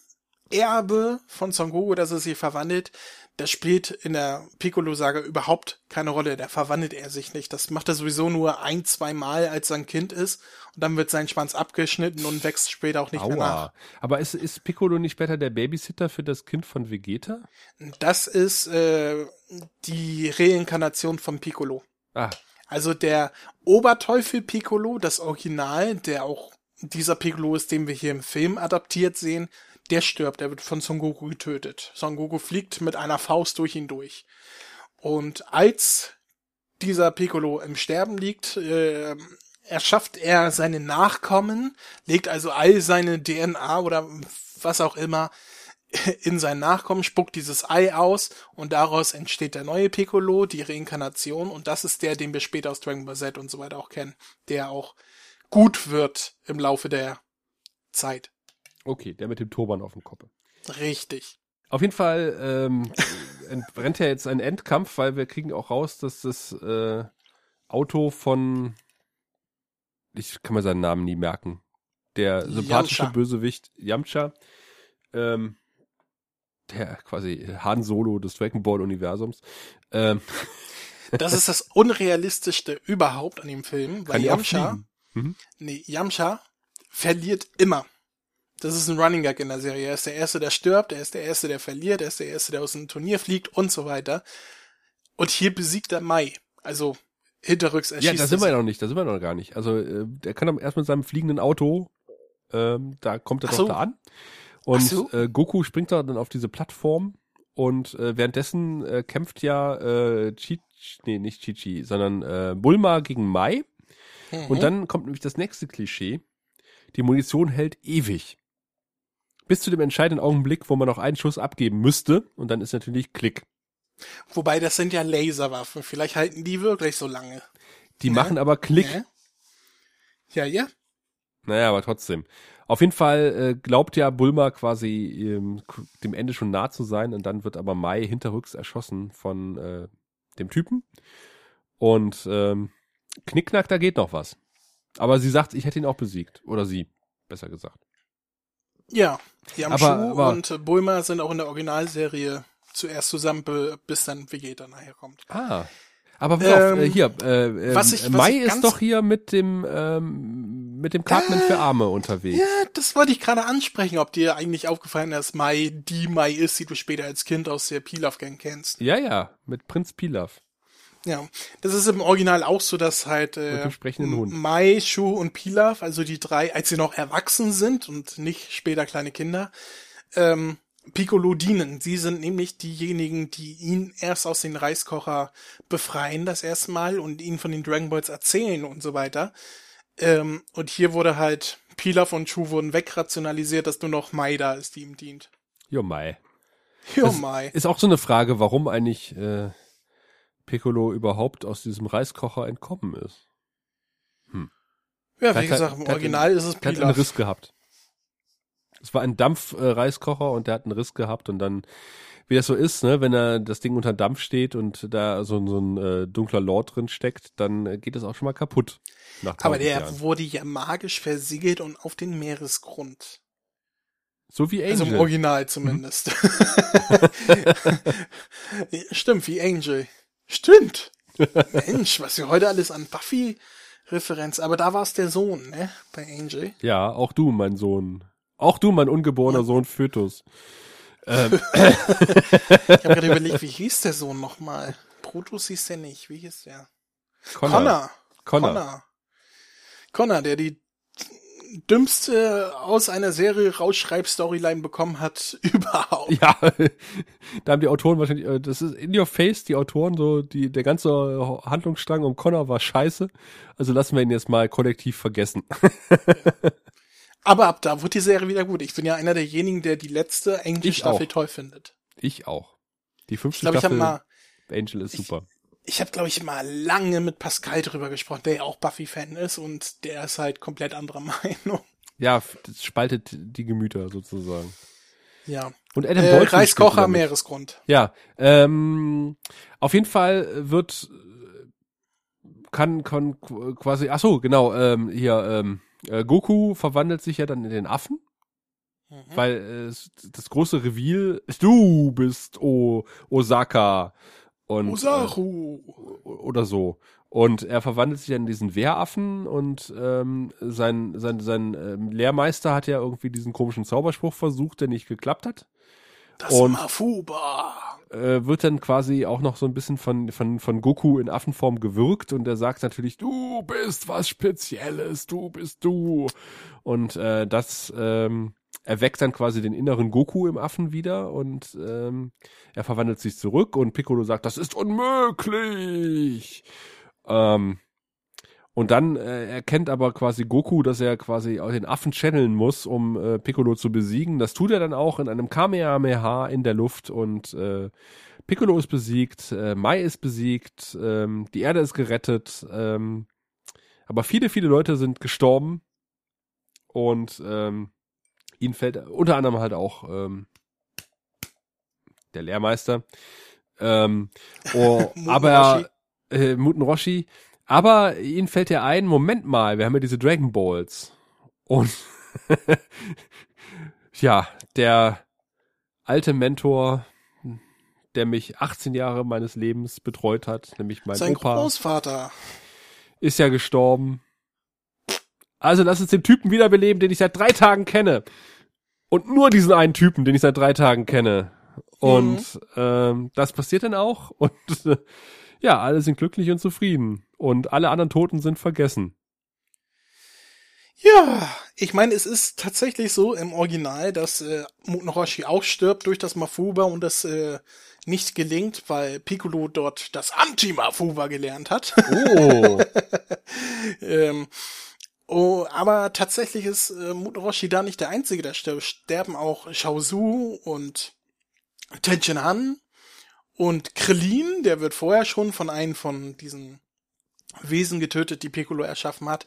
Erbe von Son Goku, dass er sich verwandelt, das spielt in der Piccolo-Saga überhaupt keine Rolle. Da verwandelt er sich nicht. Das macht er sowieso nur ein, zwei Mal, als er ein Kind ist. Und dann wird sein Schwanz abgeschnitten und wächst später auch nicht mehr nach. Aua. Aber ist, ist Piccolo nicht später der Babysitter für das Kind von Vegeta? Das ist äh, die Reinkarnation von Piccolo. Ah, Also der Oberteufel Piccolo, das Original, der auch dieser Piccolo ist, den wir hier im Film adaptiert sehen, der stirbt, der wird von Son Goku getötet. Son Goku fliegt mit einer Faust durch ihn durch. Und als dieser Piccolo im Sterben liegt, äh, erschafft er seine Nachkommen, legt also all seine DNA oder was auch immer in sein Nachkommen spuckt dieses Ei aus und daraus entsteht der neue Piccolo, die Reinkarnation und das ist der, den wir später aus Dragon Ball Z und so weiter auch kennen, der auch gut wird im Laufe der Zeit. Okay, der mit dem Turban auf dem Kopf. Richtig. Auf jeden Fall ähm, rennt ja jetzt ein Endkampf, weil wir kriegen auch raus, dass das äh, Auto von ich kann mir seinen Namen nie merken. Der sympathische Yamcha. Bösewicht Yamcha, ähm, der quasi Han Solo des Dragon Ball Universums, ähm, Das ist das unrealistischste überhaupt an dem Film, weil Yamcha. Mhm. nee, Yamcha verliert immer. Das ist ein Running Gag in der Serie. Er ist der Erste, der stirbt, er ist der Erste, der verliert, er ist der Erste, der aus dem Turnier fliegt und so weiter. Und hier besiegt er Mai. Also hinterrücks erschießt Ja, da sind wir sie. noch nicht, da sind wir noch gar nicht. Also äh, der kann erst mit seinem fliegenden Auto, ähm, da kommt er Ach doch so. da an. Und so. äh, Goku springt da dann auf diese Plattform und äh, währenddessen äh, kämpft ja äh, Chi, nee, nicht Chichi, sondern äh, Bulma gegen Mai. Mhm. Und dann kommt nämlich das nächste Klischee. Die Munition hält ewig. Bis zu dem entscheidenden Augenblick, wo man noch einen Schuss abgeben müsste. Und dann ist natürlich Klick. Wobei, das sind ja Laserwaffen. Vielleicht halten die wirklich so lange. Die Ne? machen aber Klick. Ne? Ja, ja. Naja, aber trotzdem. Auf jeden Fall äh, glaubt ja Bulma quasi ähm, dem Ende schon nah zu sein und dann wird aber Mai hinterrücks erschossen von äh, dem Typen. Und ähm, Knickknack, da geht noch was. Aber sie sagt, ich hätte ihn auch besiegt. Oder sie, besser gesagt. Ja. Yamchu Aber- und äh, Bulma sind auch in der Originalserie zuerst zusammen, bis dann Vegeta nachher kommt. Ah. Aber pass auf, Ähm, äh, hier, äh, äh, was ich- was Mai ist doch hier mit dem ähm, mit dem Cartman für Arme unterwegs. Ja, das wollte ich gerade ansprechen, ob dir eigentlich aufgefallen ist, dass Mai die Mai ist, die du später als Kind aus der Pilaf Gang kennst. Ja, ja, mit Prinz Pilaf. Ja, das ist im Original auch so, dass halt äh. Mai, Shu und Pilaf, also die drei, als sie noch erwachsen sind und nicht später kleine Kinder, ähm, Piccolo dienen. Sie sind nämlich diejenigen, die ihn erst aus den Reiskocher befreien das erste Mal und ihn von den Dragon Balls erzählen und so weiter. Ähm, und hier wurde halt Pilaf und Shu wurden wegrationalisiert, dass nur noch Mai da ist, die ihm dient. Jo, Mai. Das Mai. Ist auch so eine Frage, warum eigentlich äh, Piccolo überhaupt aus diesem Reiskocher entkommen ist. Ja, Der wie hat- gesagt, im Original ist es Der hat einen Pilaf. Riss gehabt. Es war ein Dampfreiskocher Reiskocher und der hat einen Riss gehabt und dann, wie das so ist, ne, wenn er das Ding unter Dampf steht und da so, so ein äh, dunkler Lord drin steckt, dann äh, geht es auch schon mal kaputt. Aber 1000 der Jahren. wurde ja magisch versiegelt und auf den Meeresgrund. So wie Angel. Also im Original zumindest. Ja, Stimmt, wie Angel. Stimmt. Mensch, was wir heute alles an Buffy-Referenz. Aber da war es der Sohn, ne? Bei Angel. ja, auch du, mein Sohn. Auch du, mein ungeborener Sohn Fötus. Ähm, Ich habe gerade überlegt, wie hieß der Sohn nochmal? Protus hieß der nicht. Wie hieß der? Connor. Connor. Connor. Connor, der die dümmste aus einer Serie Rausschreib-Storyline bekommen hat überhaupt. Ja, da haben die Autoren wahrscheinlich, äh, das ist in your face, die Autoren, so, die, der ganze Handlungsstrang um Connor war scheiße. Also lassen wir ihn jetzt mal kollektiv vergessen. Aber ab da wurde die Serie wieder gut. Ich bin ja einer derjenigen, der die letzte Ich Angel-Staffel auch. toll findet. Ich auch. Die Ich fünfte glaube, ich habe Staffel mal, Angel ist super. Ich habe glaube ich mal lange mit Pascal drüber gesprochen, der ja auch Buffy-Fan ist und der ist halt komplett anderer Meinung. Ja, das spaltet die Gemüter sozusagen. Ja. Und Adam Äh, Reiskocher. Meeresgrund. Ja, ähm, auf jeden Fall wird kann kann qu- quasi ach so genau ähm, hier ähm, äh, Goku verwandelt sich ja dann in den Affen, Mhm. weil äh, das große Reveal du bist o Osaka und Osaru. äh, oder so und er verwandelt sich dann in diesen Wehraffen und ähm, sein sein sein ähm, Lehrmeister hat ja irgendwie diesen komischen Zauberspruch versucht, der nicht geklappt hat Das und- Mafuba. äh, wird dann quasi auch noch so ein bisschen von, von, von Goku in Affenform gewürgt und er sagt natürlich, du bist was Spezielles, du bist du. Und äh, das ähm, erweckt dann quasi den inneren Goku im Affen wieder und ähm, er verwandelt sich zurück und Piccolo sagt, das ist unmöglich. Ähm, Und dann äh, erkennt aber quasi Goku, dass er quasi den Affen channeln muss, um äh, Piccolo zu besiegen. Das tut er dann auch in einem Kamehameha in der Luft und äh, Piccolo ist besiegt, äh, Mai ist besiegt, ähm, die Erde ist gerettet, ähm, aber viele, viele Leute sind gestorben und ähm, ihnen fällt unter anderem halt auch ähm, der Lehrmeister. Ähm, oh, aber äh, Muten Roshi, aber ihnen fällt ja ein, Moment mal, wir haben ja diese Dragon Balls. Und ja, der alte Mentor, der mich 18 Jahre meines Lebens betreut hat, nämlich mein Sein Opa, Großvater. ist ja gestorben. Also lass uns den Typen wiederbeleben, den ich seit drei Tagen kenne. Und nur diesen einen Typen, den ich seit drei Tagen kenne. Und ähm, das passiert dann auch. Und äh, ja, alle sind glücklich und zufrieden. Und alle anderen Toten sind vergessen. Ja, ich meine, es ist tatsächlich so im Original, dass äh, Muten Roshi auch stirbt durch das Mafuba und das äh, nicht gelingt, weil Piccolo dort das Anti-Mafuba gelernt hat. Oh. ähm, oh, aber tatsächlich ist äh, Muten Roshi da nicht der Einzige, der stirbt. Sterben auch Shaozu und Tenjin Han und Krillin, der wird vorher schon von einem von diesen Wesen getötet, die Piccolo erschaffen hat.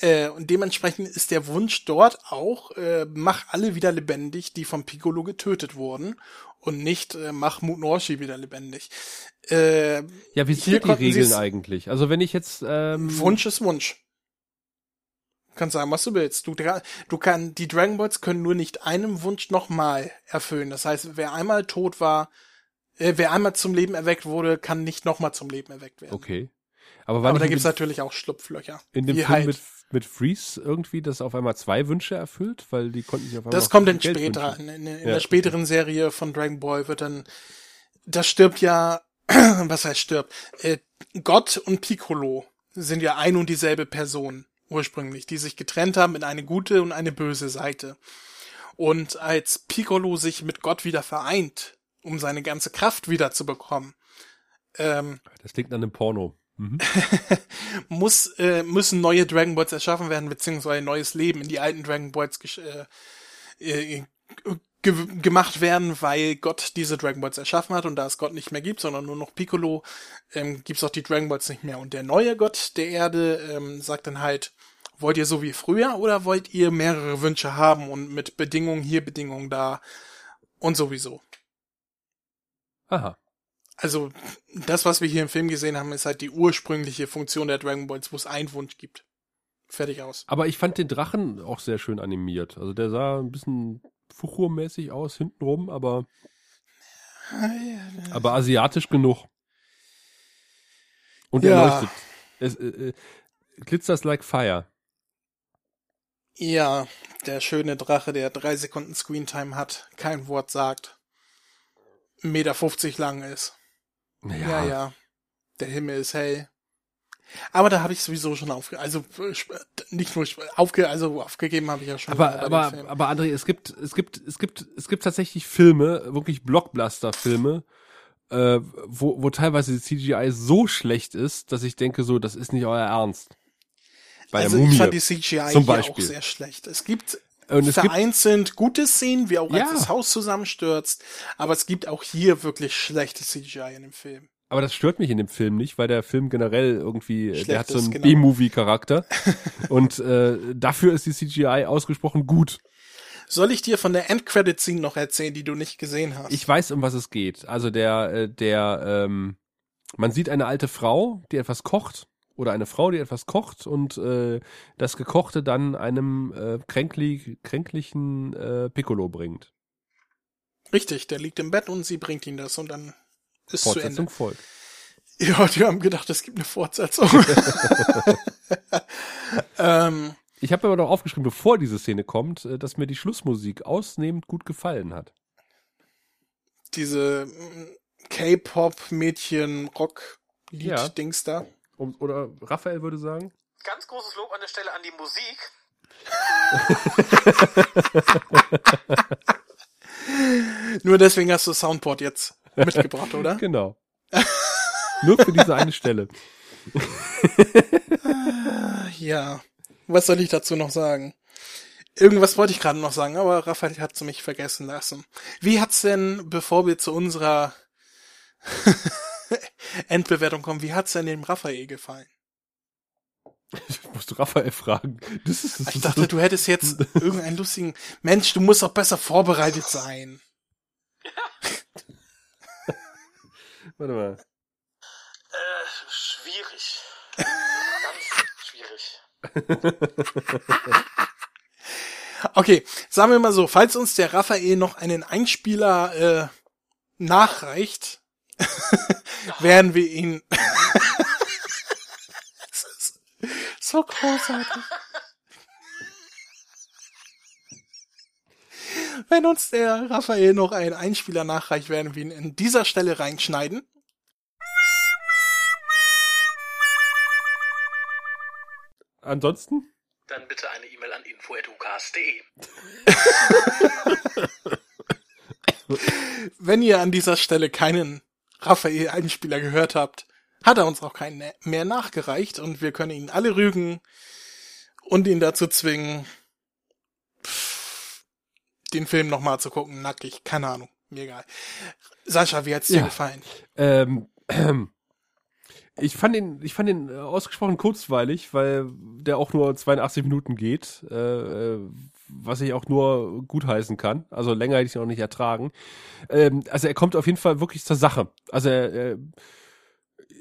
Äh, und dementsprechend ist der Wunsch dort auch, äh, mach alle wieder lebendig, die von Piccolo getötet wurden. Und nicht, äh, mach Muten Roshi wieder lebendig. Äh, Ja, wie sind die Regeln eigentlich? Also wenn ich jetzt ähm, Wunsch ist Wunsch. Kannst sagen, was du willst. Du, du kann, die Dragon Balls können nur nicht einem Wunsch nochmal erfüllen. Das heißt, wer einmal tot war, äh, wer einmal zum Leben erweckt wurde, kann nicht nochmal zum Leben erweckt werden. Okay. Aber Aber da gibt's natürlich auch Schlupflöcher. in dem Film halt. mit, mit Freeze irgendwie, das auf einmal zwei Wünsche erfüllt? Weil die konnten sich auf einmal Das kommt dann Geld später. wünschen. In, in, in Ja. der späteren Serie von Dragon Ball wird dann, das stirbt ja, was heißt stirbt? Äh, Gott und Piccolo sind ja ein und dieselbe Person ursprünglich, die sich getrennt haben in eine gute und eine böse Seite. Und als Piccolo sich mit Gott wieder vereint, um seine ganze Kraft wieder zu bekommen, ähm, Das klingt nach einem Porno. Mhm. muss, äh, müssen neue Dragon Balls erschaffen werden, beziehungsweise ein neues Leben in die alten Dragon Balls äh, äh, ge gemacht werden, weil Gott diese Dragon Balls erschaffen hat und da es Gott nicht mehr gibt, sondern nur noch Piccolo, ähm, gibt's auch die Dragon Balls nicht mehr. Und der neue Gott der Erde ähm, sagt dann halt, wollt ihr so wie früher oder wollt ihr mehrere Wünsche haben und mit Bedingungen hier, Bedingungen da und sowieso. Aha. Also das, was wir hier im Film gesehen haben, ist halt die ursprüngliche Funktion der Dragon Balls, wo es einen Wunsch gibt. Fertig aus. Aber ich fand den Drachen auch sehr schön animiert. Also der sah ein bisschen Fuchur-mäßig aus hintenrum, aber aber asiatisch genug. Und er Ja. leuchtet. Es, äh, äh, glitzers like fire. Ja, der schöne Drache, der drei Sekunden Screentime hat, kein Wort sagt, 1,50 Meter lang ist. Ja, ja. Der Himmel ist hell. Aber da habe ich sowieso schon aufge... Also nicht nur aufge... Also aufgegeben habe ich ja schon. Aber, aber, aber André, es gibt, es gibt, es gibt, es gibt tatsächlich Filme, wirklich Blockbuster-Filme, äh, wo, wo teilweise die CGI so schlecht ist, dass ich denke so, das ist nicht euer Ernst. Bei also der Mumie. ich fand die CGI zum hier Beispiel. auch sehr schlecht. Es gibt Und es gibt, vereinzelt gute Szenen, wie auch als Ja. das Haus zusammenstürzt, aber es gibt auch hier wirklich schlechte CGI in dem Film. aber das stört mich in dem Film nicht, weil der Film generell irgendwie, äh, Schlecht der hat so einen genau. B-Movie-Charakter. und äh, dafür ist die CGI ausgesprochen gut. Soll ich dir von der Endcredit-Scene noch erzählen, die du nicht gesehen hast? Ich weiß, um was es geht. Also der, äh, der, ähm, man sieht eine alte Frau, die etwas kocht, oder eine Frau, die etwas kocht und äh, das Gekochte dann einem äh, kränkli kränklichen äh, Piccolo bringt. Richtig, der liegt im Bett und sie bringt ihn das und dann ist zu Ende. Fortsetzung folgt. Ja, die haben gedacht, es gibt eine Fortsetzung. ähm, Ich habe aber noch aufgeschrieben, bevor diese Szene kommt, äh, dass mir die Schlussmusik ausnehmend gut gefallen hat. diese mm, K-Pop-Mädchen-Rock-Lied-Dings da. Um, oder Raphael würde sagen. Ganz großes Lob an der Stelle an die Musik. Nur deswegen hast du Soundboard jetzt mitgebracht, oder? Genau. Nur für diese eine Stelle. Ja, was soll ich dazu noch sagen? Irgendwas wollte ich gerade noch sagen, aber Raphael hat mich vergessen lassen. Wie hat's denn, bevor wir zu unserer Endbewertung kommen, wie hat's denn dem Raphael gefallen? Ich musst du Raphael fragen. Das ist, das Ich dachte, du hättest jetzt irgendeinen lustigen, Mensch, du musst doch besser vorbereitet sein. Warte mal. Äh, schwierig. Ganz schwierig. Okay, sagen wir mal so, falls uns der Raphael noch einen Einspieler äh, nachreicht, werden wir ihn. Es ist so großartig. Wenn uns der Raphael noch einen Einspieler nachreicht, werden wir ihn in dieser Stelle reinschneiden. Ansonsten? Dann bitte eine E-Mail an info.ucast.de. Wenn ihr an dieser Stelle keinen Raphael-Einspieler gehört habt, hat er uns auch keinen mehr nachgereicht und wir können ihn alle rügen und ihn dazu zwingen, den Film nochmal zu gucken, nackig, keine Ahnung, mir egal. Sascha, wie hat's dir Ja. gefallen? Ähm, ich fand ihn, ich fand ihn äh, ausgesprochen kurzweilig, weil der auch nur 82 Minuten geht, äh, äh, was ich auch nur gutheißen kann. Also länger hätte ich auch nicht ertragen. Ähm, also er kommt auf jeden Fall wirklich zur Sache. Also er, er,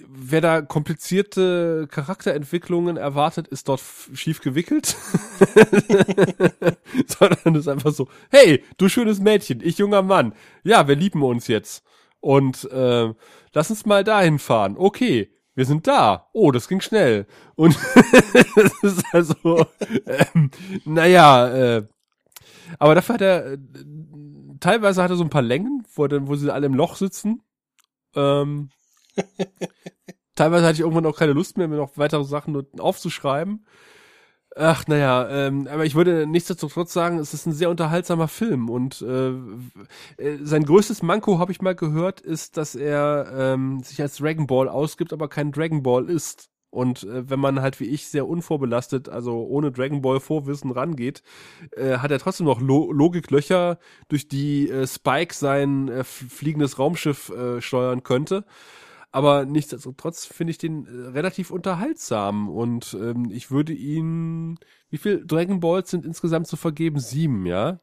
wer da komplizierte Charakterentwicklungen erwartet, ist dort schief gewickelt. Sondern ist einfach so, hey, du schönes Mädchen, ich junger Mann. Ja, wir lieben uns jetzt. Und äh, lass uns mal dahin fahren. Okay, wir sind da. Oh, das ging schnell. Und das ist also, ähm, naja, äh, aber dafür hat er, äh, teilweise hat er so ein paar Längen, wo, dann, wo sie alle im Loch sitzen. Ähm, teilweise hatte ich irgendwann auch keine Lust mehr, mir noch weitere Sachen aufzuschreiben. Ach, naja, ähm, aber ich würde nichtsdestotrotz sagen, es ist ein sehr unterhaltsamer Film und äh, äh, sein größtes Manko, habe ich mal gehört, ist, dass er ähm, sich als Dragon Ball ausgibt, aber kein Dragon Ball ist. Und äh, wenn man halt wie ich sehr unvorbelastet, also ohne Dragon Ball Vorwissen rangeht, äh, hat er trotzdem noch Lo Logiklöcher, durch die äh, Spike sein äh, fliegendes Raumschiff äh, steuern könnte. Aber nichtsdestotrotz finde ich den äh, relativ unterhaltsam und ähm, ich würde ihn, wie viel Dragon Balls sind insgesamt zu vergeben? Sieben, ja?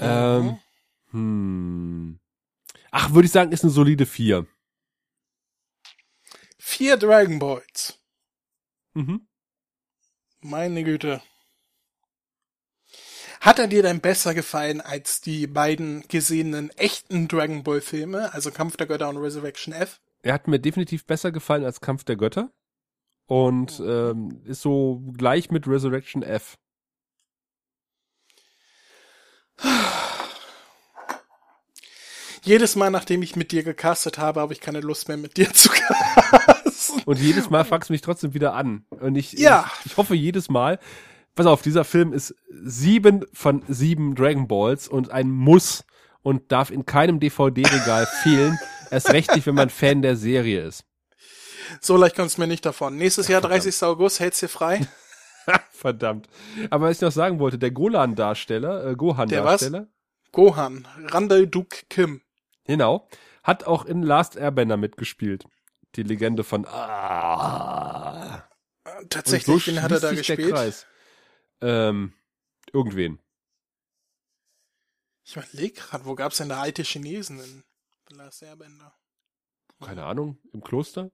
Ähm, hm. Ach, würde ich sagen, ist eine solide vier. Vier Dragon Balls. Mhm. Meine Güte. Hat er dir denn besser gefallen als die beiden gesehenen echten Dragon Ball Filme, also Kampf der Götter und Resurrection F? Er hat mir definitiv besser gefallen als Kampf der Götter und ähm, ist so gleich mit Resurrection F. Jedes Mal, nachdem ich mit dir gecastet habe, habe ich keine Lust mehr mit dir zu casten. Und jedes Mal fragst du mich trotzdem wieder an. Und ich, Ja. ich, ich hoffe jedes Mal, pass auf, dieser Film ist sieben von sieben Dragon Balls und ein Muss und darf in keinem DVD-Regal fehlen. Erst recht nicht, wenn man Fan der Serie ist. So leicht kommt's mir nicht davon. Nächstes Jahr, 30. August, hält's dir frei. Verdammt. Aber was ich noch sagen wollte, der Golan-Darsteller, äh, Der was? Gohan-Darsteller, Gohan, Randall Duke Kim. genau, hat auch in Last Airbender mitgespielt. Die Legende von Ah. Äh, Tatsächlich, wen hat er da gespielt? Kreis. Ähm, irgendwen. Ich überleg grad, wo gab's denn da alte Chinesen in The Last Airbender? Keine Ahnung, im Kloster?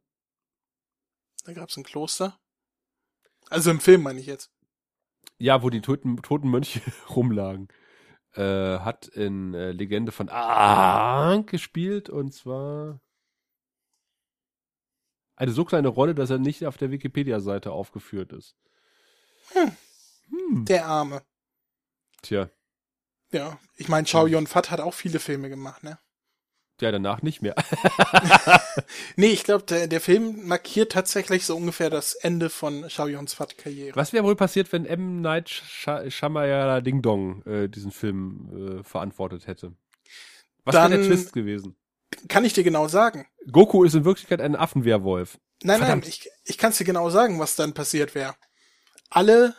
Da gab's ein Kloster. Also im Film meine ich jetzt. Ja, wo die toten, toten Mönche rumlagen. Äh, hat in äh, Legende von Aang gespielt und zwar eine so kleine Rolle, dass er nicht auf der Wikipedia-Seite aufgeführt ist. Hm. Der Arme. Tja, Ja, ich meine, Chow Yun Fat hat auch viele Filme gemacht, ne? Ja, danach nicht mehr. Nee, ich glaube, der, der Film markiert tatsächlich so ungefähr das Ende von Fat Karriere. Was wäre wohl passiert, wenn M. Night Sh Ding Dong äh, diesen Film äh, verantwortet hätte? Was wäre der Twist gewesen? Kann ich dir genau sagen? Goku ist in Wirklichkeit ein Affenwehrwolf. Nein, Verdammt. nein, ich, ich kann dir genau sagen, was dann passiert wäre. alle,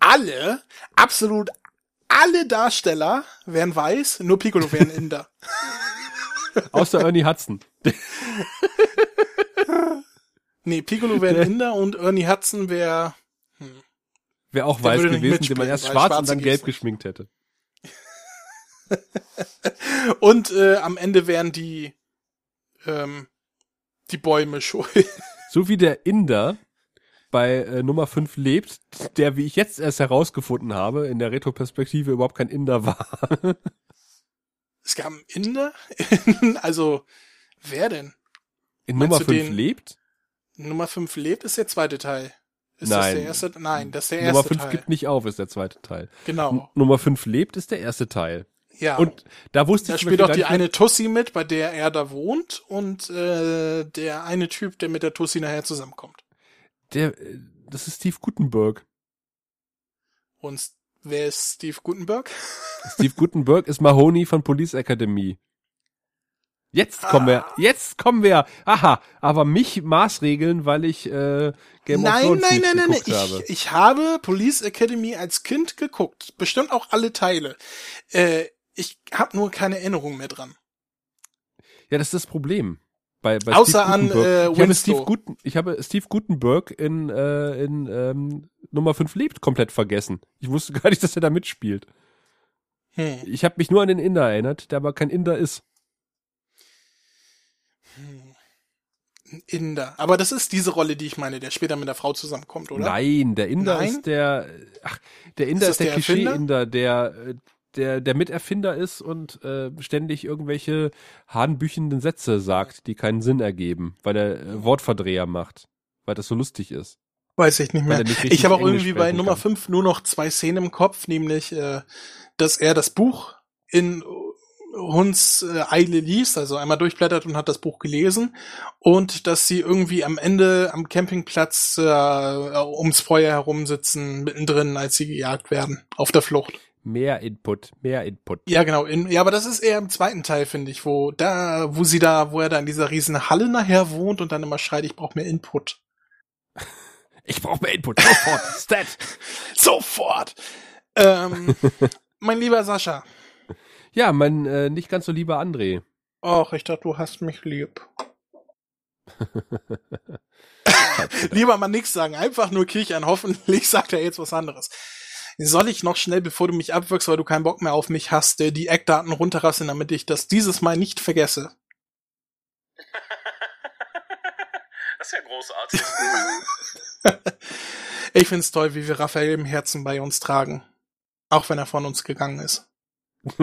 alle, absolut alle Darsteller wären weiß, nur Piccolo wären Inder. Außer Ernie Hudson. nee, Piccolo wäre Inder und Ernie Hudson wäre Wäre auch weiß gewesen, den man erst schwarz und dann gelb geschminkt hätte. und äh, am Ende wären die ähm, die Bäume schuld. So wie der Inder bei äh, Nummer 5 lebt, der, wie ich jetzt erst herausgefunden habe, in der Retroperspektive überhaupt kein Inder war. es gab einen Inder, also wer denn? In Meinst Nummer du 5 den- lebt? Nummer 5 lebt ist der zweite Teil. Ist das Nein. der erste? Nein, das ist der Nummer erste 5 Teil. gibt nicht auf, ist der zweite Teil. Genau. N- Nummer 5 lebt ist der erste Teil. Ja. Und da wusste da ich spielt auch die eine Tussi mit, bei der er da wohnt und äh, der eine Typ, der mit der Tussi nachher zusammenkommt. der, äh, das ist Steve Gutenberg. Und wer ist Steve Gutenberg? Steve Gutenberg ist Mahoney von Police Academy. Jetzt kommen wir, Ah. jetzt kommen wir. Aha, aber mich maßregeln, weil ich äh, Game of nein, Thrones nein, nicht nein, nein, nein. geguckt Ich, habe. ich habe Police Academy als Kind geguckt. Bestimmt auch alle Teile. Äh, ich habe nur keine Erinnerung mehr dran. Ja, das ist das Problem. Bei, bei Außer Steve an, Gutenberg. äh, ich, habe. Steve Guten, ich habe Steve Gutenberg in, äh, in ähm, Nummer 5 lebt komplett vergessen. Ich wusste gar nicht, dass er da mitspielt. Hm. Ich habe mich nur an den Inder erinnert, der aber kein Inder ist. Ein Inder. Aber das ist diese Rolle, die ich meine, der später mit der Frau zusammenkommt, oder? Nein, der Inder Nein? ist der, ach, der Inder Ist ist, der der? Klischee-Inder, der, äh, der, der Miterfinder ist und äh, ständig irgendwelche hanebüchenden Sätze sagt, die keinen Sinn ergeben, weil er äh, Wortverdreher macht, weil das so lustig ist. Weiß ich nicht mehr. nicht Ich habe auch Englisch irgendwie bei Nummer kann. 5 nur noch zwei Szenen im Kopf, nämlich, äh, dass er das Buch in Huns äh, Eile liest, also einmal durchblättert und hat das Buch gelesen und dass sie irgendwie am Ende am Campingplatz äh, ums Feuer herum sitzen, mittendrin, als sie gejagt werden, auf der Flucht. Mehr Input, mehr Input. Ja, genau. In, ja, aber das ist eher im zweiten Teil, finde ich, wo da, wo sie da, wo er da in dieser riesen Halle nachher wohnt und dann immer schreit, ich brauche mehr Input. Ich brauche mehr Input, sofort, Stat. Sofort! Ähm, mein lieber Sascha. Ja, mein äh, nicht ganz so lieber André. Och, ich dachte, du hast mich lieb. Lieber mal nix sagen, einfach nur kichern. Hoffentlich sagt er jetzt was anderes. Soll ich noch schnell, bevor du mich abwirkst, weil du keinen Bock mehr auf mich hast, äh, die Eckdaten runterrasseln, damit ich das dieses Mal nicht vergesse? Das ist ja großartig. Ich find's toll, wie wir Raphael im Herzen bei uns tragen. Auch wenn er von uns gegangen ist.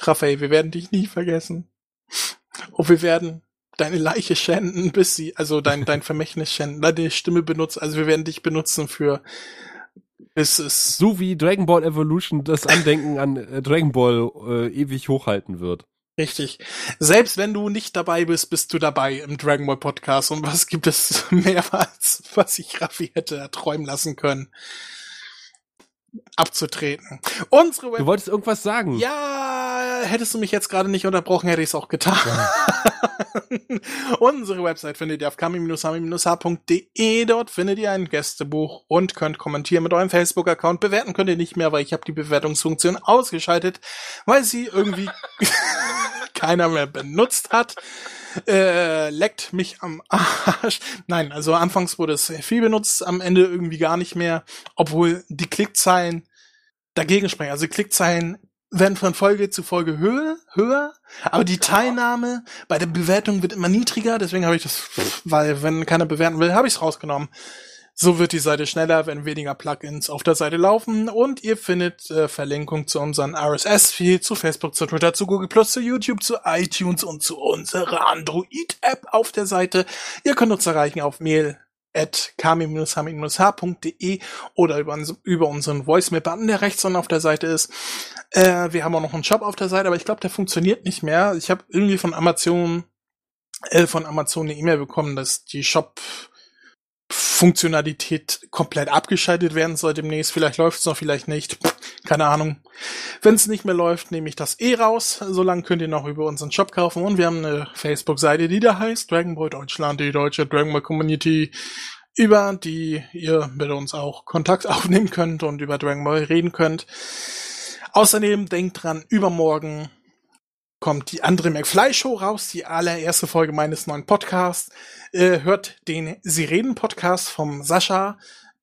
Raphael, wir werden dich nie vergessen. Und wir werden deine Leiche schänden, bis sie, also dein, dein Vermächtnis schänden, deine Stimme benutzen, also wir werden dich benutzen für, es, So wie Dragon Ball Evolution das Andenken an äh, Dragon Ball äh, ewig hochhalten wird. richtig. Selbst wenn du nicht dabei bist, bist du dabei im Dragon Ball Podcast und was gibt es mehrmals, was ich Raffi hätte erträumen lassen können, abzutreten. Unsere Web Du wolltest irgendwas sagen. Ja, hättest du mich jetzt gerade nicht unterbrochen, hätte ich es auch getan. Unsere Website findet ihr auf kami-hami-h.de. Dort findet ihr ein Gästebuch und könnt kommentieren mit eurem Facebook-Account. Bewerten könnt ihr nicht mehr, weil ich habe die Bewertungsfunktion ausgeschaltet, weil sie irgendwie keiner mehr benutzt hat. Äh, leckt mich am Arsch. Nein, also anfangs wurde es viel benutzt, am Ende irgendwie gar nicht mehr, obwohl die Klickzahlen dagegen sprechen. Also die Klickzahlen werden von Folge zu Folge höher, höher, aber die Teilnahme bei der Bewertung wird immer niedriger, deswegen habe ich das, weil wenn keiner bewerten will, habe ich es rausgenommen. So wird die Seite schneller, wenn weniger Plugins auf der Seite laufen und ihr findet äh, Verlinkung zu unseren RSS-Feed, zu Facebook, zu Twitter, zu Google+, zu YouTube, zu iTunes und zu unserer Android-App auf der Seite. Ihr könnt uns erreichen auf mail at kami-hami-h.de oder über, über unseren Voicemail-Button, der rechts unten auf der Seite ist. Äh, wir haben auch noch einen Shop auf der Seite, aber ich glaube, der funktioniert nicht mehr. Ich habe irgendwie von Amazon äh, von Amazon eine E-Mail bekommen, dass die Shop Funktionalität komplett abgeschaltet werden soll demnächst. Vielleicht läuft es noch, vielleicht nicht. Keine Ahnung. Wenn es nicht mehr läuft, nehme ich das eh raus. Solange könnt ihr noch über unseren Shop kaufen. Und wir haben eine Facebook-Seite, die da heißt Dragon Ball Deutschland, die deutsche Dragon Ball Community. über die ihr mit uns auch Kontakt aufnehmen könnt und über Dragon Ball reden könnt. Außerdem denkt dran, übermorgen kommt die andere McFly Show raus, die allererste Folge meines neuen Podcasts. Äh, hört den Sie reden Podcast vom Sascha,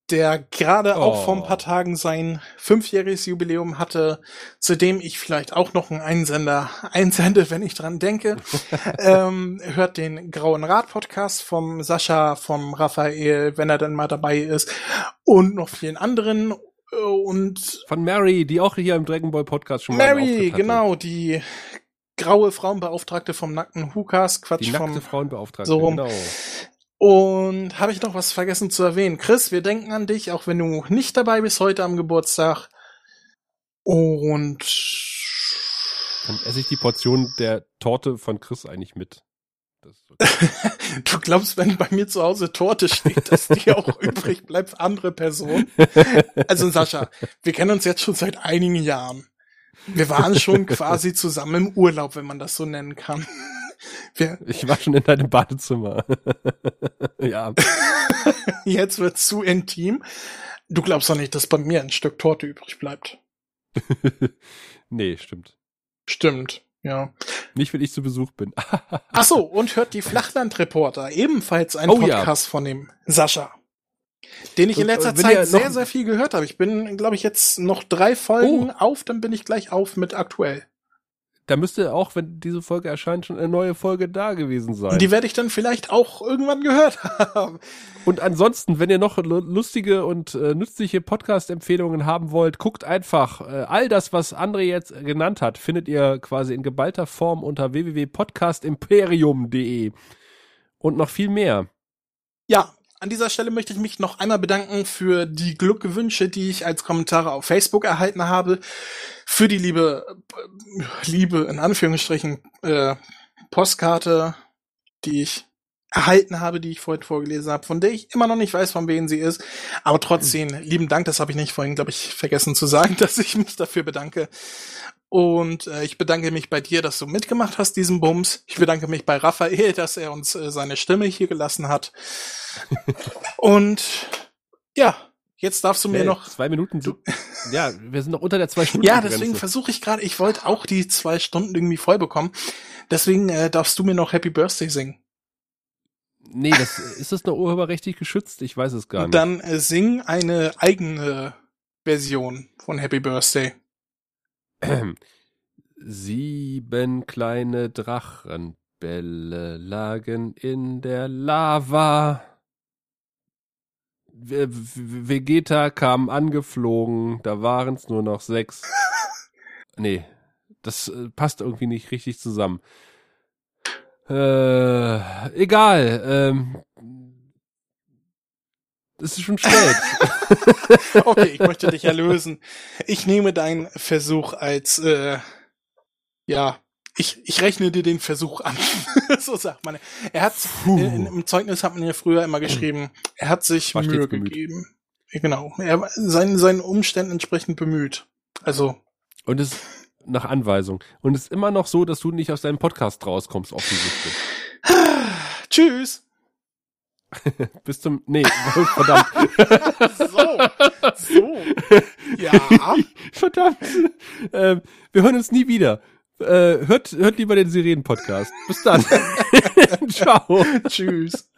der gerade oh. auch vor ein paar Tagen sein fünfjähriges Jubiläum hatte, zu dem ich vielleicht auch noch einen Einsender einsende, wenn ich dran denke. ähm, hört den Grauen Rat Podcast vom Sascha, vom Raphael, wenn er dann mal dabei ist und noch vielen anderen und von Mary, die auch hier im Dragon Ball Podcast schon mal Mary, genau, die graue Frauenbeauftragte vom nackten Hukas, Quatsch die nackte vom Frauenbeauftragte, so rum. genau. Und habe ich noch was vergessen zu erwähnen? Chris, wir denken an dich, auch wenn du nicht dabei bist heute am Geburtstag. Und dann esse ich die Portion der Torte von Chris eigentlich mit. Okay. du glaubst, wenn bei mir zu Hause Torte steht, dass die auch übrig bleibt für andere Personen? Also Sascha, wir kennen uns jetzt schon seit einigen Jahren. Wir waren schon quasi zusammen im Urlaub, wenn man das so nennen kann. Wir ich war schon in deinem Badezimmer. ja. Jetzt wird's zu intim. Du glaubst doch nicht, dass bei mir ein Stück Torte übrig bleibt. nee, stimmt. Stimmt, ja. Nicht, wenn ich zu Besuch bin. Ach so, und hört die Flachlandreporter, ebenfalls ein oh, Podcast ja. von dem Sascha. Den ich in letzter Zeit sehr, sehr viel gehört habe. Ich bin, glaube ich, jetzt noch drei Folgen oh. auf, dann bin ich gleich auf mit aktuell da müsste auch, wenn diese Folge erscheint, schon eine neue Folge da gewesen sein. Die werde ich dann vielleicht auch irgendwann gehört haben. Und ansonsten, wenn ihr noch lustige und äh, nützliche Podcast-Empfehlungen haben wollt, guckt einfach. Äh, all das, was André jetzt genannt hat, findet ihr quasi in geballter Form unter www.podcastimperium.de. Und noch viel mehr. Ja, an dieser Stelle möchte ich mich noch einmal bedanken für die Glückwünsche, die ich als Kommentare auf Facebook erhalten habe, für die liebe, liebe in Anführungsstrichen äh, Postkarte, die ich erhalten habe, die ich vorhin vorgelesen habe, von der ich immer noch nicht weiß, von wem sie ist. Aber trotzdem, lieben Dank, das habe ich nicht vorhin, glaube ich, vergessen zu sagen, dass ich mich dafür bedanke. Und äh, ich bedanke mich bei dir, dass du mitgemacht hast, diesen Bums. Ich bedanke mich bei Raphael, dass er uns äh, seine Stimme hier gelassen hat. Und ja, jetzt darfst du mir noch zwei Minuten. Du, ja, wir sind noch unter der zwei Stunden. ja, deswegen versuche ich gerade. Ich wollte auch die zwei Stunden irgendwie voll bekommen. Deswegen äh, darfst du mir noch Happy Birthday singen. Nee, das ist das noch urheberrechtlich geschützt? Ich weiß es gar nicht. Dann äh, sing eine eigene Version von Happy Birthday. Sieben kleine Drachenbälle lagen in der Lava. Vegeta kam angeflogen, da waren es nur noch sechs. nee, das äh, passt irgendwie nicht richtig zusammen. Äh, egal. Ähm, es ist schon spät. okay, ich möchte dich erlösen. Ich nehme deinen Versuch als, äh, ja, ich, ich rechne dir den Versuch an. so sagt man. Er hat, in, im Zeugnis hat man ja früher immer geschrieben, er hat sich War Mühe gegeben. Genau. Er war seinen, seinen Umständen entsprechend bemüht. Also. Und es nach Anweisung. Und es ist immer noch so, dass du nicht aus deinem Podcast rauskommst, offensichtlich. Tschüss. Bis zum. Nee, verdammt. so. So. Ja. verdammt. Ähm, wir hören uns nie wieder. Äh, hört, hört lieber den Sirenen-Podcast. Bis dann. Ciao. Tschüss.